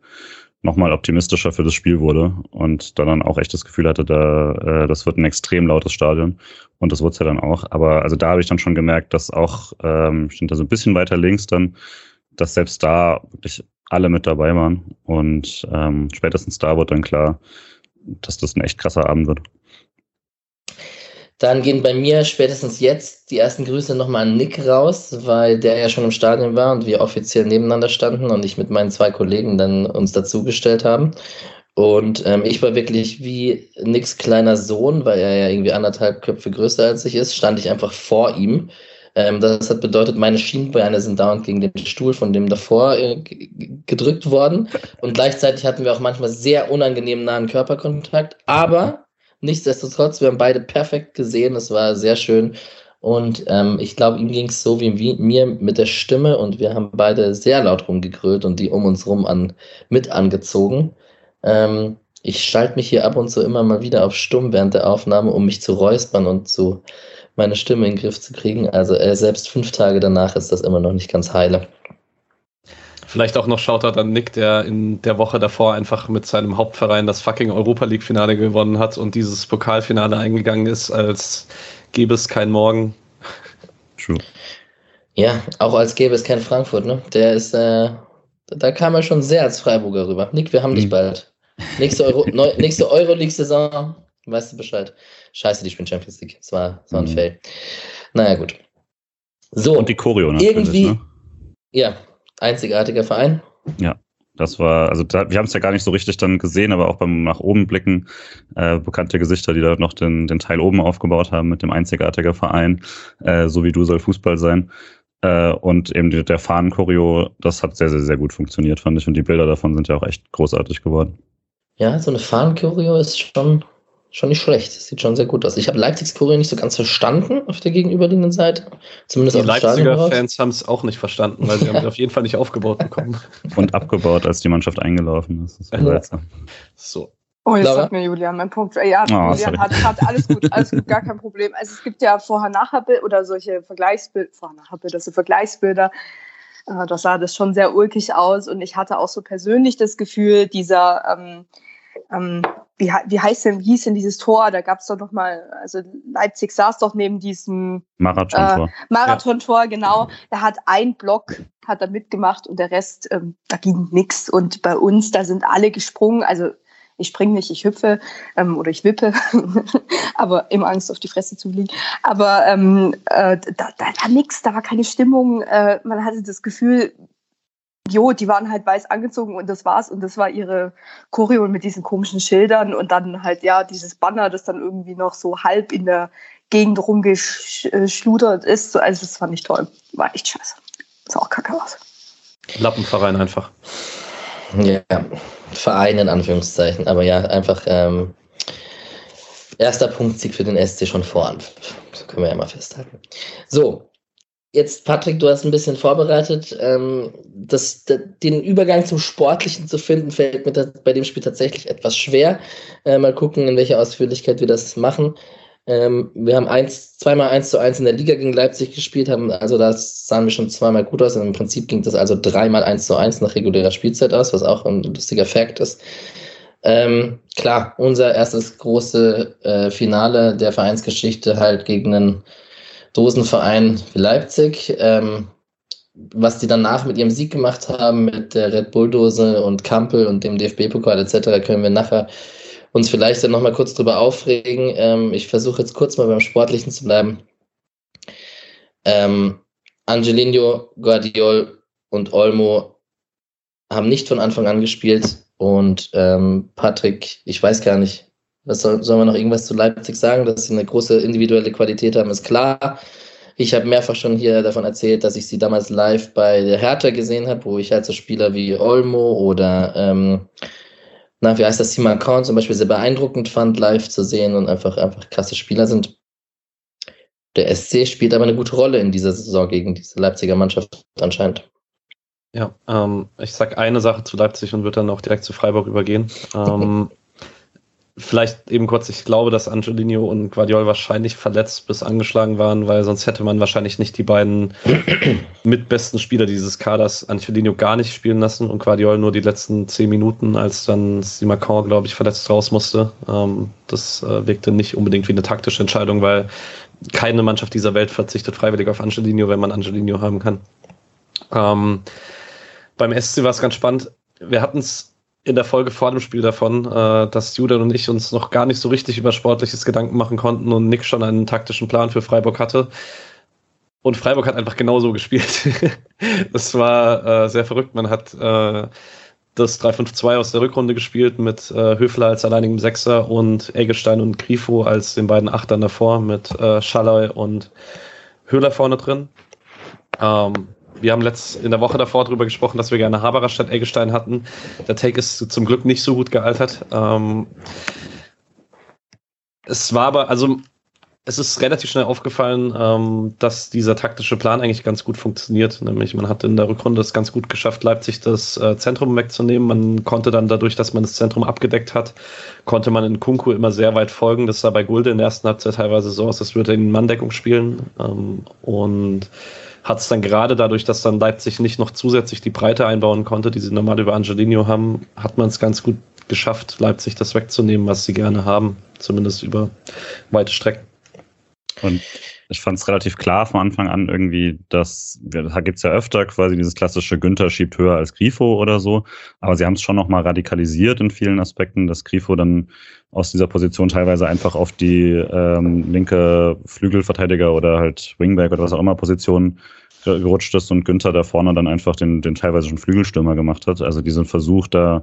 nochmal optimistischer für das Spiel wurde und da dann auch echt das Gefühl hatte, da, äh, das wird ein extrem lautes Stadion. Und das wurde es ja dann auch. Aber also da habe ich dann schon gemerkt, dass auch, ähm, stand da so ein bisschen weiter links dann, dass selbst da wirklich alle mit dabei waren. Und ähm, spätestens da wurde dann klar, dass das ein echt krasser Abend wird. Dann gehen bei mir spätestens jetzt die ersten Grüße nochmal an Nick raus, weil der ja schon im Stadion war und wir offiziell nebeneinander standen und ich mit meinen zwei Kollegen dann uns dazugestellt haben. Und ähm, ich war wirklich wie Nicks kleiner Sohn, weil er ja irgendwie anderthalb Köpfe größer als ich ist, stand ich einfach vor ihm. Ähm, das hat bedeutet, meine Schienbeine sind dauernd gegen den Stuhl von dem davor äh, gedrückt worden. Und gleichzeitig hatten wir auch manchmal sehr unangenehm nahen Körperkontakt. Aber nichtsdestotrotz, wir haben beide perfekt gesehen. Es war sehr schön. Und ähm, ich glaube, ihm ging es so wie mir mit der Stimme und wir haben beide sehr laut rumgegrölt und die um uns rum an, mit angezogen. Ähm, ich schalte mich hier ab und zu immer mal wieder auf Stumm während der Aufnahme, um mich zu räuspern und zu meine Stimme in den Griff zu kriegen. Also äh, selbst fünf Tage danach ist das immer noch nicht ganz heile. Vielleicht auch noch Shoutout an Nick, der in der Woche davor einfach mit seinem Hauptverein das fucking Europa League Finale gewonnen hat und dieses Pokalfinale eingegangen ist, als gäbe es kein Morgen. True. Ja, auch als gäbe es kein Frankfurt, ne? Der ist, äh, da kam er schon sehr als Freiburger rüber. Nick, wir haben mhm. dich bald. Nächste, Euro, [laughs] neu, nächste Euroleague-Saison, weißt du Bescheid. Scheiße, die spielen Champions League. Das war, das war ein mhm. Fail. Naja, gut. So. Und die Choreo Irgendwie, ne? ja, einzigartiger Verein. Ja, das war, also da, wir haben es ja gar nicht so richtig dann gesehen, aber auch beim nach oben blicken, äh, bekannte Gesichter, die da noch den, den Teil oben aufgebaut haben mit dem einzigartiger Verein, äh, so wie du soll Fußball sein. Äh, und eben die, der Fahnenchoreo, das hat sehr, sehr, sehr gut funktioniert, fand ich. Und die Bilder davon sind ja auch echt großartig geworden. Ja, so eine Fahnenchoreo ist schon, schon nicht schlecht. Das sieht schon sehr gut aus. Ich habe Leipzigs Choreo nicht so ganz verstanden auf der gegenüberliegenden Seite. Zumindest die Leipziger Fans haben es auch nicht verstanden, weil sie haben auf jeden Fall nicht aufgebaut bekommen. [laughs] Und abgebaut, als die Mannschaft eingelaufen ist. Das ist seltsam. So. Oh, jetzt Laura? sagt mir Julian mein Punkt. Ja, oh, Julian hat, hat, alles gut, alles gut, gar kein Problem. Also es gibt ja Vorher-Nachher-Bilder oder solche Vergleichsbilder, Vorher-Nachher-Bilder, so Vergleichsbilder äh, da sah das schon sehr ulkig aus und ich hatte auch so persönlich das Gefühl, dieser, ähm, ähm, wie, wie heißt denn, wie hieß denn dieses Tor? Da gab es doch noch mal, also Leipzig saß doch neben diesem Marathontor. Äh, Marathontor, ja. genau. Da hat ein Block hat er mitgemacht und der Rest, ähm, da ging nichts. Und bei uns, da sind alle gesprungen. Also ich springe nicht, ich hüpfe ähm, oder ich wippe, [laughs] aber immer Angst auf die Fresse zu fliegen. Aber ähm, äh, da, da war nichts, da war keine Stimmung. Äh, man hatte das Gefühl, jo, die waren halt weiß angezogen und das war's. Und das war ihre Choreo mit diesen komischen Schildern und dann halt, ja, dieses Banner, das dann irgendwie noch so halb in der Gegend rumgeschludert ist. Also das fand ich toll. War echt scheiße. Sah auch kacke aus. Lappenverein einfach. Ja, Verein in Anführungszeichen. Aber ja, einfach ähm, erster Punktsieg für den SC schon vor Anpfiff. So können wir ja mal festhalten. So, jetzt Patrick, du hast ein bisschen vorbereitet. Ähm, das, den Übergang zum Sportlichen zu finden, fällt mir bei dem Spiel tatsächlich etwas schwer. Äh, mal gucken, in welcher Ausführlichkeit wir das machen. Ähm, wir haben eins, zweimal eins zu eins in der Liga gegen Leipzig gespielt, haben, also das sahen wir schon zweimal gut aus. Im Prinzip ging das also dreimal eins zu eins nach regulärer Spielzeit aus, was auch ein lustiger Fakt ist. Ähm, klar, unser erstes große äh, Finale der Vereinsgeschichte halt gegen einen Dosenverein Leipzig. Ähm, was die danach mit ihrem Sieg gemacht haben, mit der Red Bull-Dose und Kampel und dem DFB-Pokal etc., können wir nachher uns vielleicht dann nochmal kurz drüber aufregen. Ähm, ich versuche jetzt kurz mal beim Sportlichen zu bleiben. Ähm, Angelino, Guardiol und Olmo haben nicht von Anfang an gespielt und ähm, Patrick, ich weiß gar nicht, was soll, soll man noch irgendwas zu Leipzig sagen, dass sie eine große individuelle Qualität haben, ist klar. Ich habe mehrfach schon hier davon erzählt, dass ich sie damals live bei der Hertha gesehen habe, wo ich halt so Spieler wie Olmo oder ähm, na, wie heißt das, Simon Korn zum Beispiel sehr beeindruckend fand, live zu sehen und einfach, einfach krasse Spieler sind. Der SC spielt aber eine gute Rolle in dieser Saison gegen diese Leipziger Mannschaft anscheinend. Ja, ähm, ich sag eine Sache zu Leipzig und würde dann auch direkt zu Freiburg übergehen. [laughs] Ähm, Vielleicht eben kurz, ich glaube, dass Angelino und Guardiol wahrscheinlich verletzt bis angeschlagen waren, weil sonst hätte man wahrscheinlich nicht die beiden [clears throat] mitbesten Spieler dieses Kaders, Angelino gar nicht spielen lassen und Guardiol nur die letzten zehn Minuten, als dann Simakon, glaube ich, verletzt raus musste. Ähm, das äh, wirkte nicht unbedingt wie eine taktische Entscheidung, weil keine Mannschaft dieser Welt verzichtet freiwillig auf Angelino, wenn man Angelino haben kann. Ähm, beim SC war es ganz spannend. Wir hatten es in der Folge vor dem Spiel davon, äh, dass Julian und ich uns noch gar nicht so richtig über sportliches Gedanken machen konnten und Nick schon einen taktischen Plan für Freiburg hatte. Und Freiburg hat einfach genauso gespielt. [laughs] das war äh, sehr verrückt. Man hat äh, das 3-5-2 aus der Rückrunde gespielt mit äh, Höfler als alleinigem Sechser und Eggestein und Grifo als den beiden Achtern davor mit äh, Schalloy und Höhler vorne drin. Ähm, wir haben letzt in der Woche davor darüber gesprochen, dass wir gerne Haberer statt Eggestein hatten. Der Take ist zum Glück nicht so gut gealtert. Ähm, es war aber, also es ist relativ schnell aufgefallen, ähm, dass dieser taktische Plan eigentlich ganz gut funktioniert. Nämlich man hat in der Rückrunde es ganz gut geschafft, Leipzig das äh, Zentrum wegzunehmen. Man konnte dann dadurch, dass man das Zentrum abgedeckt hat, konnte man in Kunku immer sehr weit folgen. Das sah bei Gulde in der ersten Halbzeit teilweise so aus, als würde er in Manndeckung spielen. Ähm, und hat es dann gerade dadurch, dass dann Leipzig nicht noch zusätzlich die Breite einbauen konnte, die sie normal über Angelino haben, hat man es ganz gut geschafft, Leipzig das wegzunehmen, was sie gerne haben, zumindest über weite Strecken. Und ich fand es relativ klar von Anfang an irgendwie, dass, da gibt es ja öfter quasi dieses klassische Günther schiebt höher als Grifo oder so, aber sie haben es schon nochmal radikalisiert in vielen Aspekten, dass Grifo dann aus dieser Position teilweise einfach auf die ähm, linke Flügelverteidiger oder halt Wingback oder was auch immer Position gerutscht ist und Günther da vorne dann einfach den, den teilweise schon Flügelstürmer gemacht hat. Also diesen Versuch da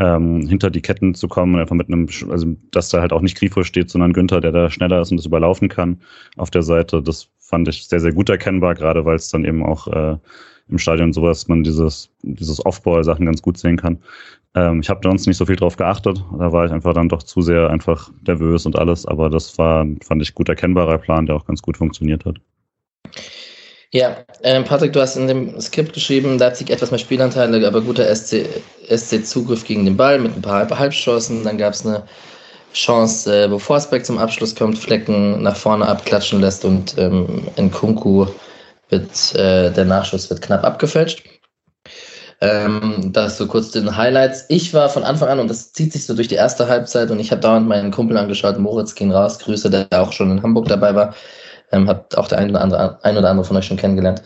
ähm, hinter die Ketten zu kommen und einfach mit einem, also dass da halt auch nicht Grifo steht, sondern Günther, der da schneller ist und das überlaufen kann auf der Seite. Das fand ich sehr, sehr gut erkennbar, gerade weil es dann eben auch äh, im Stadion sowas, man dieses, dieses Off-Ball-Sachen ganz gut sehen kann. Ähm, ich habe sonst nicht so viel drauf geachtet. Da war ich einfach dann doch zu sehr einfach nervös und alles, aber das war, fand ich, gut erkennbarer Plan, der auch ganz gut funktioniert hat. Ja, ähm, Patrick, du hast in dem Skript geschrieben, Leipzig etwas mehr Spielanteile, aber guter SC-Zugriff SC gegen den Ball mit ein paar Halbchancen. Dann gab es eine Chance, äh, wo Forsberg zum Abschluss kommt, Flecken nach vorne abklatschen lässt und ähm, Nkunku wird äh, der Nachschuss wird knapp abgefälscht. Ähm, das so kurz den Highlights. Ich war von Anfang an, und das zieht sich so durch die erste Halbzeit, und ich habe dauernd meinen Kumpel angeschaut, Moritz ging raus, Grüße, der auch schon in Hamburg dabei war. Ähm, hat auch der ein oder andere, ein oder andere von euch schon kennengelernt.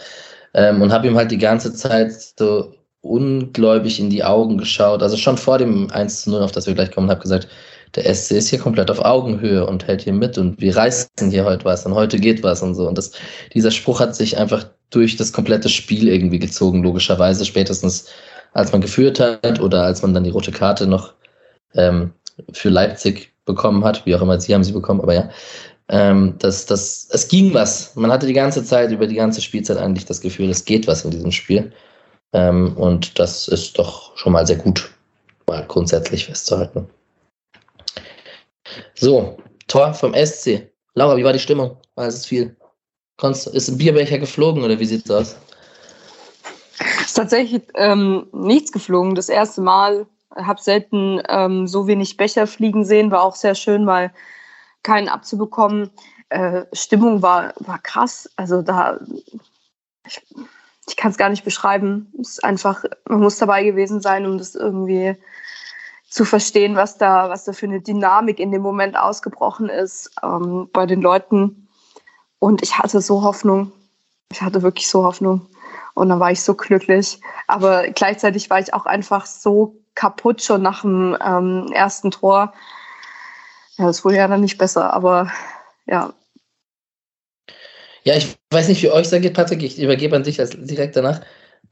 Ähm, und habe ihm halt die ganze Zeit so ungläubig in die Augen geschaut. Also schon vor dem 1 zu 0, auf das wir gleich kommen, habe gesagt, der SC ist hier komplett auf Augenhöhe und hält hier mit und wir reißen hier heute was und heute geht was und so. Und das, dieser Spruch hat sich einfach durch das komplette Spiel irgendwie gezogen, logischerweise, spätestens als man geführt hat oder als man dann die rote Karte noch ähm, für Leipzig bekommen hat, wie auch immer, sie haben sie bekommen, aber ja. Ähm, das, das, es ging was. Man hatte die ganze Zeit, über die ganze Spielzeit eigentlich das Gefühl, es geht was in diesem Spiel. Ähm, und das ist doch schon mal sehr gut, mal grundsätzlich festzuhalten. So, Tor vom SC. Laura, wie war die Stimmung? War es viel? Ist ein Bierbecher geflogen oder wie sieht es aus? Ist tatsächlich ähm, nichts geflogen. Das erste Mal. Habe selten ähm, so wenig Becher fliegen sehen. War auch sehr schön, mal keinen abzubekommen. Äh, Stimmung war, war krass. Also da, ich, ich kann es gar nicht beschreiben. Es ist einfach, man muss dabei gewesen sein, um das irgendwie zu verstehen, was da, was da für eine Dynamik in dem Moment ausgebrochen ist ähm, bei den Leuten. Und ich hatte so Hoffnung. Ich hatte wirklich so Hoffnung. Und dann war ich so glücklich. Aber gleichzeitig war ich auch einfach so kaputt schon nach dem ähm, ersten Tor. Ja, das wurde ja dann nicht besser, aber ja. Ja, ich weiß nicht, wie euch da geht, Patrick. Ich übergebe an dich als direkt danach.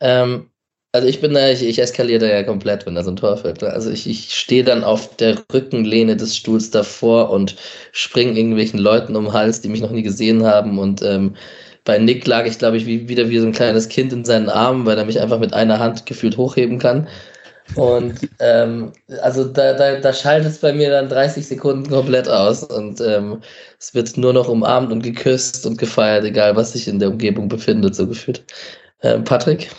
Ähm, also ich bin da, ich, ich eskaliere da ja komplett, wenn da so ein Tor fällt. Also ich, ich stehe dann auf der Rückenlehne des Stuhls davor und springe irgendwelchen Leuten um den Hals, die mich noch nie gesehen haben. Und ähm, bei Nick lag ich, glaube ich, wie, wieder wie so ein kleines Kind in seinen Armen, weil er mich einfach mit einer Hand gefühlt hochheben kann. Und ähm, also da, da, da schaltet es bei mir dann 30 Sekunden komplett aus und ähm, es wird nur noch umarmt und geküsst und gefeiert, egal was sich in der Umgebung befindet, so gefühlt. Ähm, Patrick?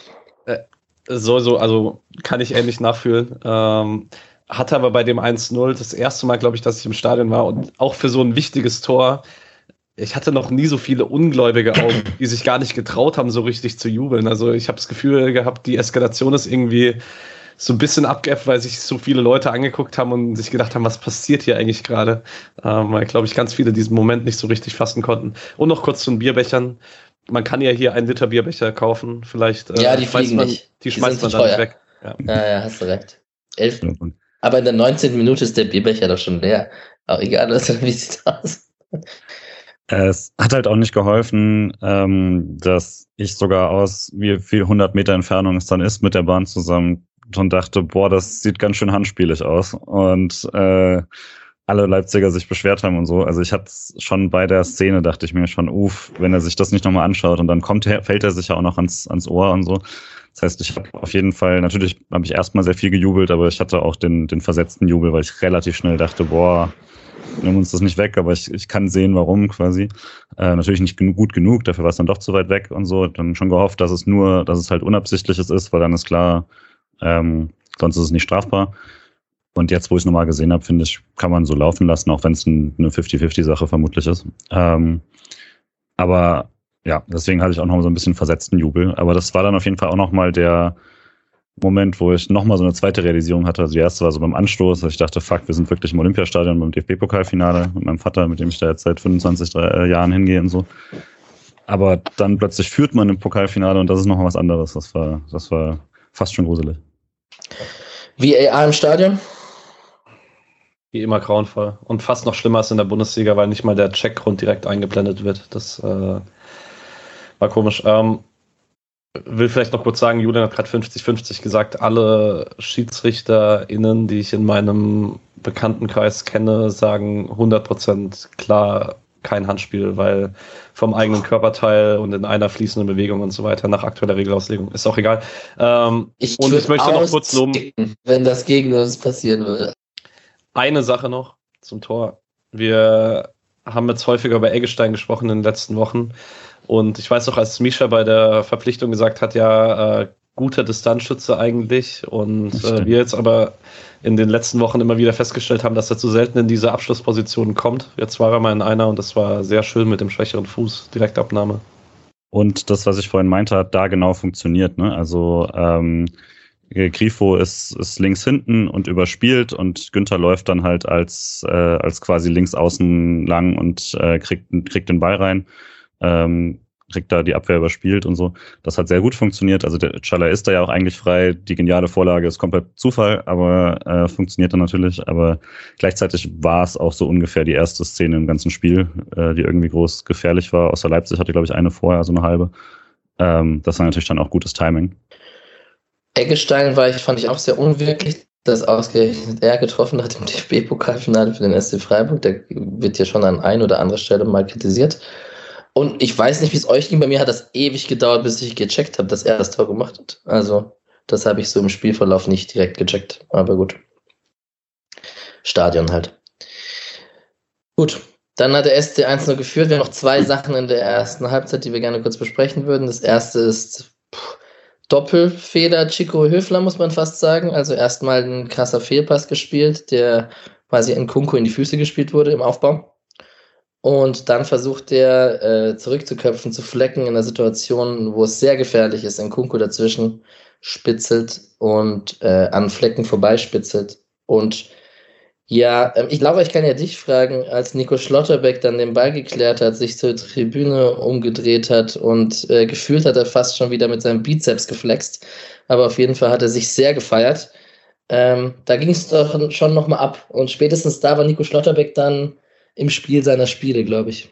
So, so, also kann ich ähnlich nachfühlen. Ähm, hatte aber bei dem 1-0 das erste Mal, glaube ich, dass ich im Stadion war und auch für so ein wichtiges Tor. Ich hatte noch nie so viele ungläubige Augen, die sich gar nicht getraut haben, so richtig zu jubeln. Also ich habe das Gefühl gehabt, die Eskalation ist irgendwie so ein bisschen abgeäfft, weil sich so viele Leute angeguckt haben und sich gedacht haben, was passiert hier eigentlich gerade? Ähm, weil, glaube ich, ganz viele diesen Moment nicht so richtig fassen konnten. Und noch kurz zu den Bierbechern man kann ja hier einen Liter Bierbecher kaufen, vielleicht. Äh, ja, die fliegen man, nicht. Die, die schmeißt man dann weg. Ja. ja, ja, hast du recht. Elf. Aber in der 19. Minute ist der Bierbecher doch schon leer. Aber egal, wie sieht aus? Es hat halt auch nicht geholfen, ähm, dass ich sogar aus wie viel 100 Meter Entfernung es dann ist mit der Bahn zusammen und dachte, boah, das sieht ganz schön handspielig aus. Und äh, alle Leipziger sich beschwert haben und so. Also ich hatte schon bei der Szene, dachte ich mir schon, uff, wenn er sich das nicht nochmal anschaut und dann kommt er, fällt er sich ja auch noch ans, ans Ohr und so. Das heißt, ich habe auf jeden Fall, natürlich habe ich erstmal sehr viel gejubelt, aber ich hatte auch den, den versetzten Jubel, weil ich relativ schnell dachte, boah, nimm uns das nicht weg, aber ich, ich kann sehen, warum quasi. Äh, natürlich nicht genug, gut genug, dafür war es dann doch zu weit weg und so. Dann schon gehofft, dass es nur, dass es halt unabsichtliches ist, weil dann ist klar, ähm, sonst ist es nicht strafbar. Und jetzt, wo ich es nochmal gesehen habe, finde ich, kann man so laufen lassen, auch wenn es ein, eine 50-50-Sache vermutlich ist. Ähm, aber ja, deswegen hatte ich auch noch so ein bisschen versetzten Jubel. Aber das war dann auf jeden Fall auch nochmal der Moment, wo ich nochmal so eine zweite Realisierung hatte. Also die erste war so beim Anstoß, ich dachte, fuck, wir sind wirklich im Olympiastadion beim DFB-Pokalfinale mit meinem Vater, mit dem ich da jetzt seit 25 äh, Jahren hingehe und so. Aber dann plötzlich führt man im Pokalfinale und das ist nochmal was anderes. Das war, das war fast schon gruselig. VAR im Stadion? Wie immer grauenvoll. Und fast noch schlimmer als in der Bundesliga, weil nicht mal der Checkgrund direkt eingeblendet wird. Das äh, war komisch. Ähm, will vielleicht noch kurz sagen, Julian hat gerade 50-50 gesagt. Alle SchiedsrichterInnen, die ich in meinem Bekanntenkreis kenne, sagen 100% klar kein Handspiel, weil vom eigenen Körperteil und in einer fließenden Bewegung und so weiter nach aktueller Regelauslegung. Ist auch egal. Ähm, ich und ich möchte noch kurz loben. Wenn das gegen uns passieren würde. Eine Sache noch zum Tor. Wir haben jetzt häufiger über Eggestein gesprochen in den letzten Wochen. Und ich weiß auch, als Misha bei der Verpflichtung gesagt hat, ja, äh, guter Distanzschütze eigentlich. Und äh, wir jetzt aber in den letzten Wochen immer wieder festgestellt haben, dass er zu selten in diese Abschlusspositionen kommt. Jetzt war er mal in einer und das war sehr schön mit dem schwächeren Fuß, Direktabnahme. Und das, was ich vorhin meinte, hat da genau funktioniert. Ne? Also ähm, Grifo ist, ist links hinten und überspielt und Günther läuft dann halt als, äh, als quasi links außen lang und äh, kriegt, kriegt den Ball rein. Ähm, kriegt da die Abwehr überspielt und so. Das hat sehr gut funktioniert. Also der Schaller ist da ja auch eigentlich frei. Die geniale Vorlage ist komplett Zufall, aber äh, funktioniert dann natürlich. Aber gleichzeitig war es auch so ungefähr die erste Szene im ganzen Spiel, äh, die irgendwie groß gefährlich war. Außer Leipzig hatte, glaube ich, eine vorher, so eine halbe. Ähm, das war natürlich dann auch gutes Timing. Eggestein war ich, fand ich auch sehr unwirklich, dass ausgerechnet er getroffen hat im [laughs] DFB-Pokalfinale für den SC Freiburg. Der wird ja schon an ein oder anderer Stelle mal kritisiert. Und ich weiß nicht, wie es euch ging. Bei mir hat das ewig gedauert, bis ich gecheckt habe, dass er das Tor gemacht hat. Also, das habe ich so im Spielverlauf nicht direkt gecheckt. Aber gut. Stadion halt. Gut. Dann hat der SC 1 nur geführt. Wir haben noch zwei Sachen in der ersten Halbzeit, die wir gerne kurz besprechen würden. Das erste ist pff, Doppelfehler Chico Höfler, muss man fast sagen. Also erstmal ein krasser Fehlpass gespielt, der quasi in Kunko in die Füße gespielt wurde im Aufbau. Und dann versucht er äh, zurückzuköpfen, zu flecken in einer Situation, wo es sehr gefährlich ist. Ein Kunku dazwischen spitzelt und äh, an Flecken vorbeispitzelt. Und ja, ähm, ich glaube, ich kann ja dich fragen, als Nico Schlotterbeck dann den Ball geklärt hat, sich zur Tribüne umgedreht hat und äh, gefühlt hat er fast schon wieder mit seinem Bizeps geflext. Aber auf jeden Fall hat er sich sehr gefeiert. Ähm, da ging es doch schon nochmal ab. Und spätestens da war Nico Schlotterbeck dann im Spiel seiner Spiele, glaube ich.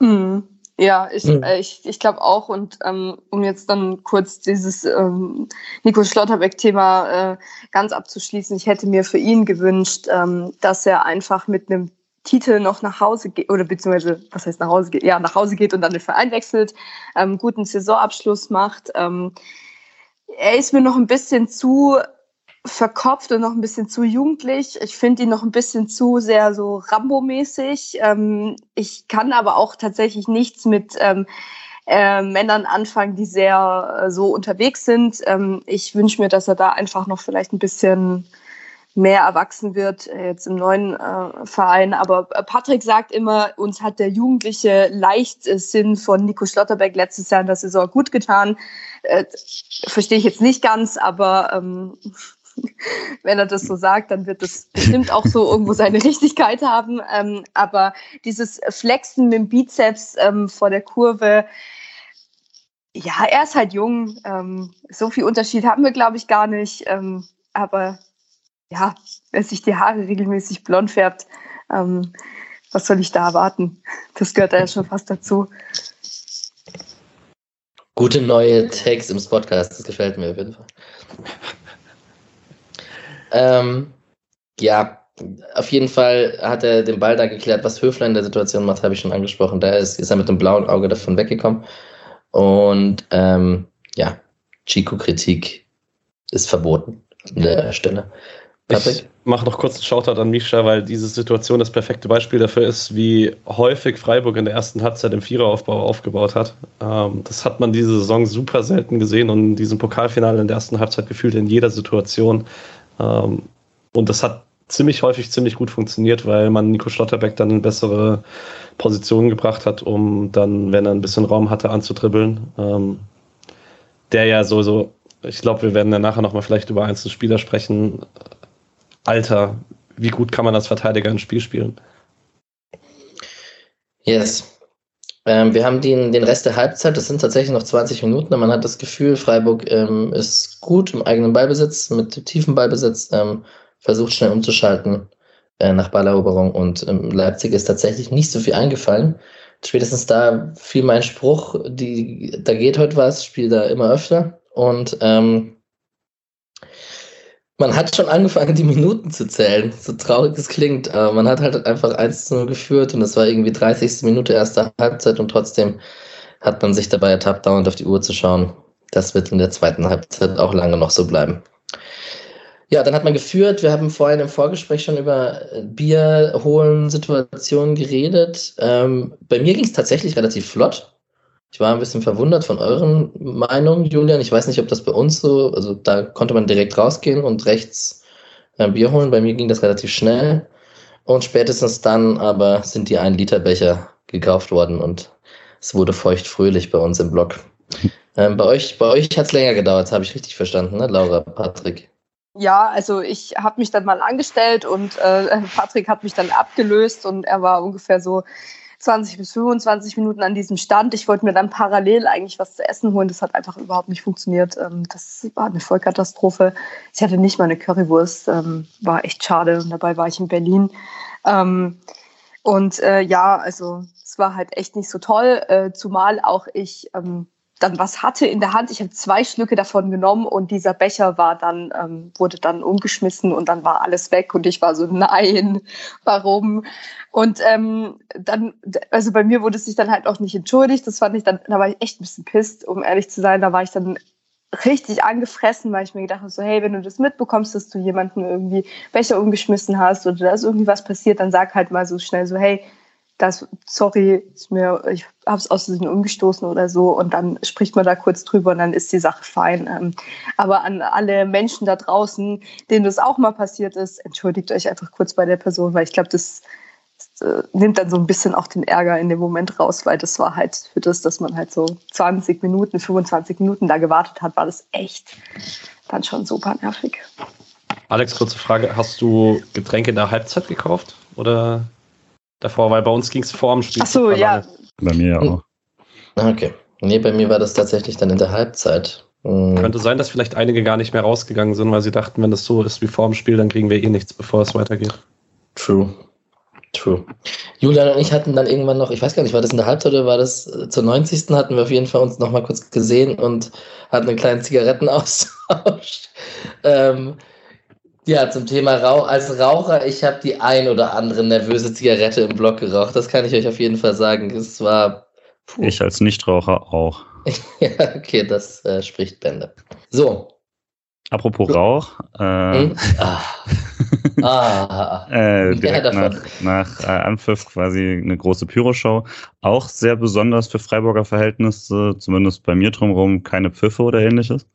Mm, ja, ich, äh, ich, ich glaube auch. Und ähm, um jetzt dann kurz dieses ähm, Nico Schlotterbeck-Thema äh, ganz abzuschließen, ich hätte mir für ihn gewünscht, ähm, dass er einfach mit einem Titel noch nach Hause geht, oder beziehungsweise, was heißt nach Hause geht? Ja, nach Hause geht und dann den Verein wechselt, ähm, guten Saisonabschluss macht. Ähm, er ist mir noch ein bisschen zu verkopft und noch ein bisschen zu jugendlich. Ich finde ihn noch ein bisschen zu sehr so Rambo-mäßig. Ähm, ich kann aber auch tatsächlich nichts mit ähm, äh, Männern anfangen, die sehr äh, so unterwegs sind. Ähm, ich wünsche mir, dass er da einfach noch vielleicht ein bisschen mehr erwachsen wird, äh, jetzt im neuen äh, Verein. Aber äh, Patrick sagt immer, uns hat der jugendliche Leichtsinn von Nico Schlotterbeck letztes Jahr in der Saison gut getan. Verstehe ich jetzt nicht ganz, aber ähm, [laughs] wenn er das so sagt, dann wird das bestimmt auch so irgendwo seine Richtigkeit haben. Ähm, aber dieses Flexen mit dem Bizeps ähm, vor der Kurve, ja, er ist halt jung. Ähm, so viel Unterschied haben wir, glaube ich, gar nicht. Ähm, aber ja, wer sich die Haare regelmäßig blond färbt, ähm, was soll ich da erwarten? Das gehört da ja schon fast dazu. Gute neue Takes im Podcast, das gefällt mir auf jeden Fall. Ähm, ja, auf jeden Fall hat er den Ball da geklärt. Was Höfler in der Situation macht, habe ich schon angesprochen. Da ist, ist er mit dem blauen Auge davon weggekommen. Und ähm, ja, Chico-Kritik ist verboten an der Stelle. Patrick? Ich mache noch kurz einen Shoutout an Misha, weil diese Situation das perfekte Beispiel dafür ist, wie häufig Freiburg in der ersten Halbzeit im Viereraufbau aufgebaut hat. Ähm, das hat man diese Saison super selten gesehen und in diesem Pokalfinale in der ersten Halbzeit gefühlt in jeder Situation ähm, und das hat ziemlich häufig ziemlich gut funktioniert, weil man Nico Schlotterbeck dann in bessere Positionen gebracht hat, um dann, wenn er ein bisschen Raum hatte, anzudribbeln. Ähm, der ja so, so, ich glaube, wir werden dann nachher nochmal vielleicht über einzelne Spieler sprechen. Alter, wie gut kann man als Verteidiger ein Spiel spielen? Yes. Ähm, wir haben den, den Rest der Halbzeit, das sind tatsächlich noch 20 Minuten, und man hat das Gefühl, Freiburg ähm, ist gut im eigenen Ballbesitz, mit tiefem Ballbesitz, ähm, versucht schnell umzuschalten äh, nach Balleroberung und ähm, Leipzig ist tatsächlich nicht so viel eingefallen. Spätestens da fiel mein Spruch, die, da geht heute was, spielt da immer öfter und ähm, man hat schon angefangen, die Minuten zu zählen. So traurig es klingt, aber man hat halt einfach 1 zu 0 geführt und es war irgendwie 30. Minute erster Halbzeit und trotzdem hat man sich dabei ertappt, dauernd auf die Uhr zu schauen. Das wird in der zweiten Halbzeit auch lange noch so bleiben. Ja, dann hat man geführt. Wir haben vorhin im Vorgespräch schon über Bier holen Situationen geredet. Ähm, bei mir ging es tatsächlich relativ flott. Ich war ein bisschen verwundert von euren Meinungen, Julian. Ich weiß nicht, ob das bei uns so, also da konnte man direkt rausgehen und rechts ein Bier holen. Bei mir ging das relativ schnell. Und spätestens dann aber sind die 1-Liter-Becher gekauft worden und es wurde feucht-fröhlich bei uns im Blog. Ähm, bei euch, bei euch hat es länger gedauert, habe ich richtig verstanden, ne, Laura, Patrick? Ja, also ich habe mich dann mal angestellt und äh, Patrick hat mich dann abgelöst und er war ungefähr so 20 bis 25 Minuten an diesem Stand. Ich wollte mir dann parallel eigentlich was zu essen holen. Das hat einfach überhaupt nicht funktioniert. Ähm, das war eine Vollkatastrophe. Ich hatte nicht mal eine Currywurst. Ähm, war echt schade. Und dabei war ich in Berlin. Ähm, und äh, ja, also es war halt echt nicht so toll, äh, zumal auch ich dann was hatte in der Hand. Ich habe zwei Schlücke davon genommen und dieser Becher war dann, ähm, wurde dann umgeschmissen und dann war alles weg und ich war so, nein, [laughs] warum? Und ähm, dann, also bei mir wurde es sich dann halt auch nicht entschuldigt. Das fand ich dann, da war ich echt ein bisschen pisst, um ehrlich zu sein. Da war ich dann richtig angefressen, weil ich mir gedacht habe, so, hey, wenn du das mitbekommst, dass du jemanden irgendwie Becher umgeschmissen hast oder da ist irgendwie was passiert, dann sag halt mal so schnell so, hey, das, sorry, ist mir, ich habe es aus Versehen umgestoßen oder so und dann spricht man da kurz drüber und dann ist die Sache fein. Ähm, aber an alle Menschen da draußen, denen das auch mal passiert ist, entschuldigt euch einfach kurz bei der Person, weil ich glaube, das, das äh, nimmt dann so ein bisschen auch den Ärger in dem Moment raus, weil das war halt für das, dass man halt so 20 Minuten, 25 Minuten da gewartet hat, war das echt dann schon super nervig. Alex, kurze Frage. Hast du Getränke in der Halbzeit gekauft oder davor, weil bei uns ging es vor dem Spiel. Ach so, ja. Bei mir ja auch. Okay. Nee, bei mir war das tatsächlich dann in der Halbzeit. Mhm. Könnte sein, dass vielleicht einige gar nicht mehr rausgegangen sind, weil sie dachten, wenn das so ist wie vor dem Spiel, dann kriegen wir eh nichts, bevor es weitergeht. True. True. Julian und ich hatten dann irgendwann noch, ich weiß gar nicht, war das in der Halbzeit oder war das äh, zur 90. hatten wir auf jeden Fall uns noch mal kurz gesehen und hatten einen kleinen Zigarettenaustausch. [laughs] ähm, ja, zum Thema Rauch. Als Raucher, ich habe die ein oder andere nervöse Zigarette im Block geraucht. Das kann ich euch auf jeden Fall sagen. Es war. Puh. Ich als Nichtraucher auch. [laughs] ja, okay, das äh, spricht Bände. So. Apropos Rauch. Äh, hm? ah. [laughs] ah. äh, direkt nach, nach äh, Anpfiff quasi eine große Pyroshow. Auch sehr besonders für Freiburger Verhältnisse, zumindest bei mir drumherum, keine Pfiffe oder ähnliches.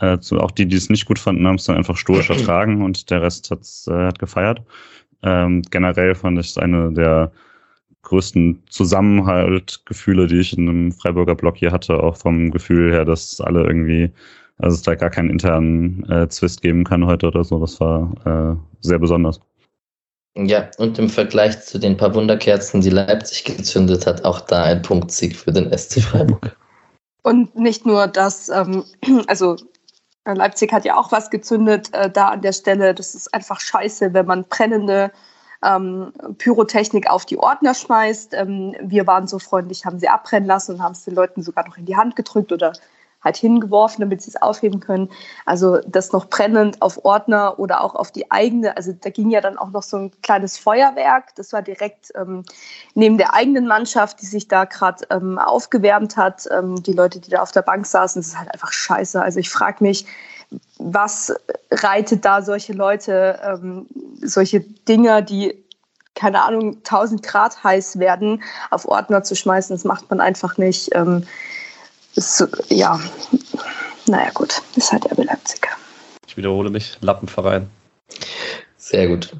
Äh, zu, auch die, die es nicht gut fanden, haben es dann einfach stoisch [clears throat] ertragen und der Rest hat's, äh, hat gefeiert. Ähm, generell fand ich es eine der größten Zusammenhaltgefühle, die ich in einem Freiburger Block hier hatte, auch vom Gefühl her, dass alle irgendwie, also es da gar keinen internen äh, Zwist geben kann heute oder so. Das war äh, sehr besonders. Ja, und im Vergleich zu den paar Wunderkerzen, die Leipzig gezündet hat, auch da ein Punktsieg für den SC Freiburg. Und nicht nur das, ähm, [clears throat] also Leipzig hat ja auch was gezündet äh, da an der Stelle. Das ist einfach scheiße, wenn man brennende ähm, Pyrotechnik auf die Ordner schmeißt. Ähm, wir waren so freundlich, haben sie abbrennen lassen und haben es den Leuten sogar noch in die Hand gedrückt oder halt hingeworfen, damit sie es aufheben können. Also das noch brennend auf Ordner oder auch auf die eigene, also da ging ja dann auch noch so ein kleines Feuerwerk, das war direkt ähm, neben der eigenen Mannschaft, die sich da gerade ähm, aufgewärmt hat, ähm, die Leute, die da auf der Bank saßen, das ist halt einfach scheiße. Also ich frage mich, was reitet da solche Leute, ähm, solche Dinger, die keine Ahnung, 1000 Grad heiß werden, auf Ordner zu schmeißen, das macht man einfach nicht. Ist, ja, naja, gut, ist halt RB Leipzig. Ich wiederhole mich, Lappenverein. Sehr gut.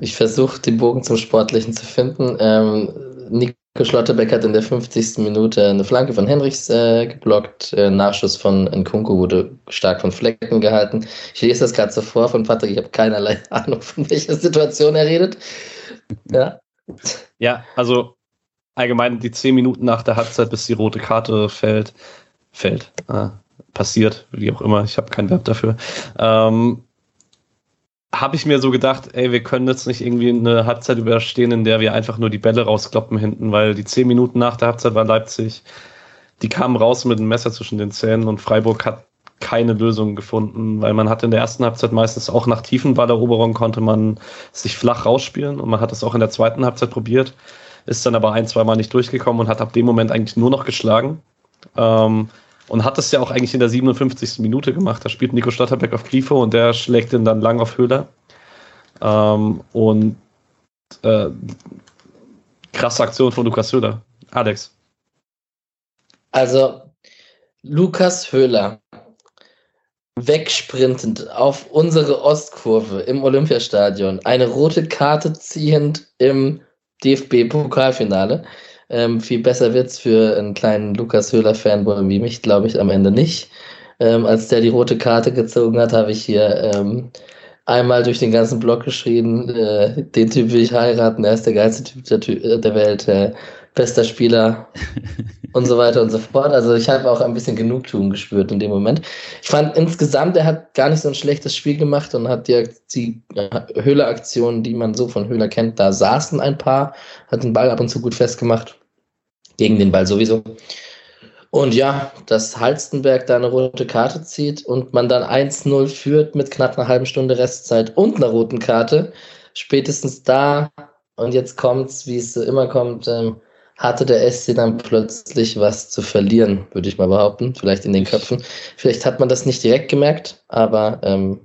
Ich versuche, den Bogen zum Sportlichen zu finden. Ähm, Nico Schlotterbeck hat in der 50. Minute eine Flanke von Henrichs äh, geblockt. Äh, Nachschuss von Nkunku wurde stark von Flecken gehalten. Ich lese das gerade so vor von Patrick. Ich habe keinerlei [laughs] Ahnung, von welcher Situation er redet. Ja. Ja, also allgemein die zehn Minuten nach der Halbzeit, bis die rote Karte fällt, fällt, äh, passiert, wie auch immer, ich habe kein Verb dafür, ähm, habe ich mir so gedacht, ey, wir können jetzt nicht irgendwie eine Halbzeit überstehen, in der wir einfach nur die Bälle rauskloppen hinten, weil die zehn Minuten nach der Halbzeit war Leipzig, die kamen raus mit einem Messer zwischen den Zähnen und Freiburg hat keine Lösung gefunden, weil man hat in der ersten Halbzeit meistens auch nach tiefen Balleroberungen konnte man sich flach rausspielen und man hat es auch in der zweiten Halbzeit probiert ist dann aber ein, zweimal nicht durchgekommen und hat ab dem Moment eigentlich nur noch geschlagen. Ähm, und hat das ja auch eigentlich in der 57. Minute gemacht. Da spielt Nico Stotterbeck auf Grifo und der schlägt ihn dann lang auf Höhler. Ähm, und äh, krasse Aktion von Lukas Höhler. Alex. Also, Lukas Höhler wegsprintend auf unsere Ostkurve im Olympiastadion, eine rote Karte ziehend im DFB-Pokalfinale. Ähm, viel besser wird's für einen kleinen Lukas Höhler-Fanboy wie mich, glaube ich, am Ende nicht. Ähm, als der die rote Karte gezogen hat, habe ich hier ähm, einmal durch den ganzen Blog geschrieben, äh, den Typ will ich heiraten, er ist der geilste Typ der, der Welt, äh, bester Spieler [laughs] und so weiter und so fort. Also ich habe auch ein bisschen Genugtuung gespürt in dem Moment. Ich fand insgesamt, er hat gar nicht so ein schlechtes Spiel gemacht und hat die, die Höhler-Aktionen, die man so von Höhler kennt, da saßen ein paar, hat den Ball ab und zu gut festgemacht. Gegen den Ball sowieso. Und ja, dass Halstenberg da eine rote Karte zieht und man dann 1-0 führt mit knapp einer halben Stunde Restzeit und einer roten Karte, spätestens da, und jetzt kommt's, wie es so immer kommt, ähm, hatte der SC dann plötzlich was zu verlieren, würde ich mal behaupten. Vielleicht in den Köpfen. Vielleicht hat man das nicht direkt gemerkt, aber ähm,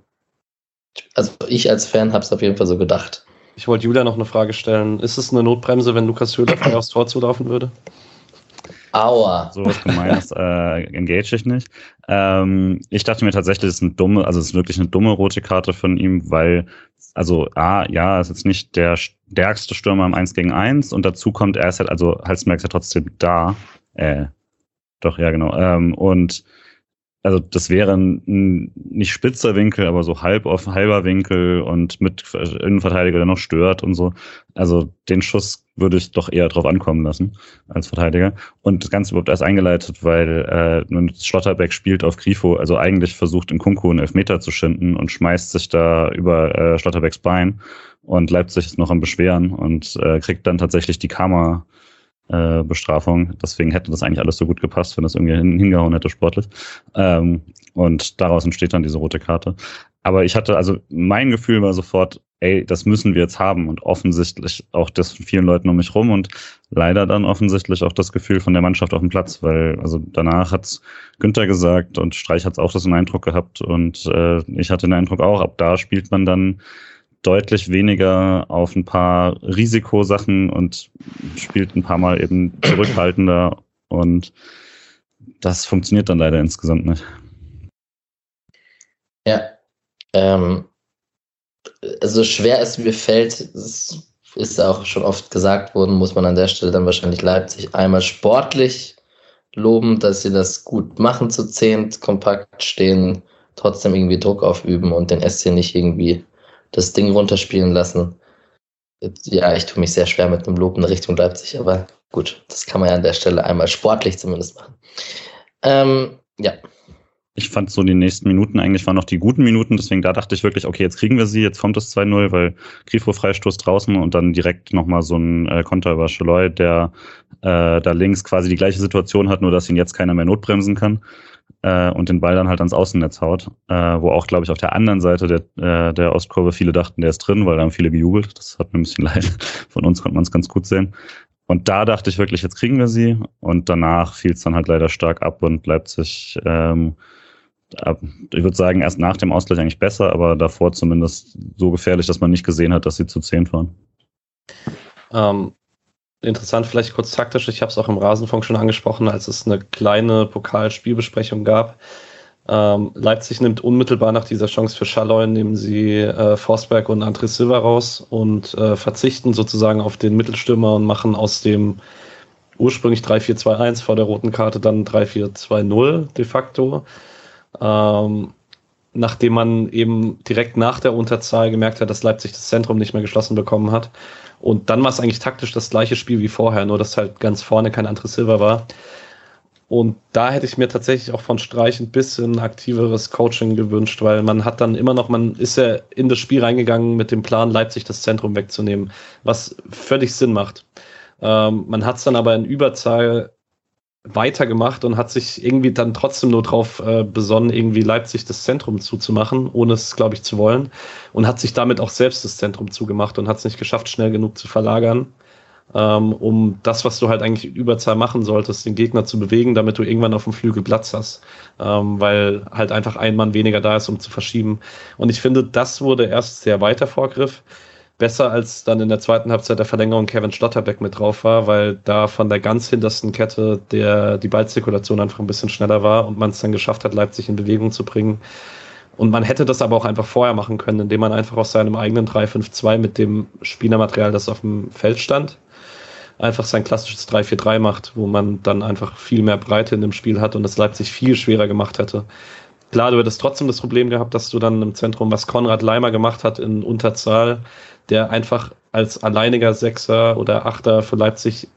also ich als Fan habe es auf jeden Fall so gedacht. Ich wollte Julia noch eine Frage stellen. Ist es eine Notbremse, wenn Lukas Höhler frei aufs Tor zulaufen würde? Aua. So was Gemeines äh, engage ich nicht. Ähm, ich dachte mir tatsächlich, es ist eine dumme, also es ist wirklich eine dumme rote Karte von ihm, weil, also A, ja, ist jetzt nicht der stärkste Stürmer im 1 gegen 1 und dazu kommt, er ist halt, also Halsmerk ist ja trotzdem da. Äh, doch, ja, genau. Ähm, und also das wäre ein nicht spitzer Winkel, aber so halb auf halber Winkel und mit Innenverteidiger, der noch stört und so. Also den Schuss würde ich doch eher drauf ankommen lassen als Verteidiger. Und das Ganze überhaupt erst eingeleitet, weil äh, Schlotterbeck spielt auf Grifo, also eigentlich versucht in Kunku einen Elfmeter zu schinden und schmeißt sich da über äh, Schlotterbecks Bein und Leipzig ist noch am Beschweren und äh, kriegt dann tatsächlich die Karma äh, Bestrafung. Deswegen hätte das eigentlich alles so gut gepasst, wenn das irgendwie hingehauen hätte sportlich. Ähm, und daraus entsteht dann diese rote Karte. Aber ich hatte, also mein Gefühl war sofort, ey, das müssen wir jetzt haben und offensichtlich auch das von vielen Leuten um mich rum und leider dann offensichtlich auch das Gefühl von der Mannschaft auf dem Platz, weil also danach hat's Günther gesagt und Streich hat's auch das den Eindruck gehabt und äh, ich hatte den Eindruck auch, ab da spielt man dann deutlich weniger auf ein paar Risikosachen und spielt ein paar Mal eben zurückhaltender und das funktioniert dann leider insgesamt nicht. Ja, ähm, also schwer es mir fällt, es ist auch schon oft gesagt worden, muss man an der Stelle dann wahrscheinlich Leipzig einmal sportlich loben, dass sie das gut machen, zu zehnt kompakt stehen, trotzdem irgendwie Druck aufüben und den SC nicht irgendwie das Ding runterspielen lassen. Ja, ich tue mich sehr schwer mit einem Lob in Richtung Leipzig, aber gut, das kann man ja an der Stelle einmal sportlich zumindest machen. Ähm, ja. Ich fand so die nächsten Minuten eigentlich waren noch die guten Minuten, deswegen da dachte ich wirklich, okay, jetzt kriegen wir sie, jetzt kommt es 2-0, weil Grifo Freistoß draußen und dann direkt nochmal so ein äh, Konter über Scheloy, der äh, da links quasi die gleiche Situation hat, nur dass ihn jetzt keiner mehr notbremsen kann äh, und den Ball dann halt ans Außennetz haut, äh, wo auch, glaube ich, auf der anderen Seite der, äh, der Ostkurve viele dachten, der ist drin, weil da haben viele gejubelt. Das hat mir ein bisschen [laughs] leid. Von uns konnte man es ganz gut sehen. Und da dachte ich wirklich, jetzt kriegen wir sie. Und danach fiel es dann halt leider stark ab und Leipzig, ähm, ab, ich würde sagen, erst nach dem Ausgleich eigentlich besser, aber davor zumindest so gefährlich, dass man nicht gesehen hat, dass sie zu zehn waren. Ähm, Interessant, vielleicht kurz taktisch. Ich habe es auch im Rasenfunk schon angesprochen, als es eine kleine Pokalspielbesprechung gab. Ähm, Leipzig nimmt unmittelbar nach dieser Chance für Schalloy, nehmen sie äh, Forsberg und André Silva raus und äh, verzichten sozusagen auf den Mittelstürmer und machen aus dem ursprünglich 3-4-2-1 vor der roten Karte dann 3-4-2-0 de facto. Ähm, nachdem man eben direkt nach der Unterzahl gemerkt hat, dass Leipzig das Zentrum nicht mehr geschlossen bekommen hat. Und dann war es eigentlich taktisch das gleiche Spiel wie vorher, nur dass halt ganz vorne kein anderes Silver war. Und da hätte ich mir tatsächlich auch von Streich ein bisschen aktiveres Coaching gewünscht, weil man hat dann immer noch, man ist ja in das Spiel reingegangen mit dem Plan, Leipzig das Zentrum wegzunehmen, was völlig Sinn macht. Ähm, man hat es dann aber in Überzahl weitergemacht und hat sich irgendwie dann trotzdem nur drauf äh, besonnen, irgendwie Leipzig das Zentrum zuzumachen, ohne es, glaube ich, zu wollen. Und hat sich damit auch selbst das Zentrum zugemacht und hat es nicht geschafft, schnell genug zu verlagern, ähm, um das, was du halt eigentlich in Überzahl machen solltest, den Gegner zu bewegen, damit du irgendwann auf dem Flügel Platz hast. Ähm, weil halt einfach ein Mann weniger da ist, um zu verschieben. Und ich finde, das wurde erst sehr weiter Vorgriff besser als dann in der zweiten Halbzeit der Verlängerung Kevin Stotterbeck mit drauf war, weil da von der ganz hintersten Kette der, die Ballzirkulation einfach ein bisschen schneller war und man es dann geschafft hat, Leipzig in Bewegung zu bringen. Und man hätte das aber auch einfach vorher machen können, indem man einfach aus seinem eigenen 3-5-2 mit dem Spielermaterial, das auf dem Feld stand, einfach sein klassisches 3-4-3 macht, wo man dann einfach viel mehr Breite in dem Spiel hat und das Leipzig viel schwerer gemacht hätte. Klar, du hättest trotzdem das Problem gehabt, dass du dann im Zentrum, was Konrad Leimer gemacht hat in Unterzahl, der einfach als alleiniger Sechser oder Achter für Leipzig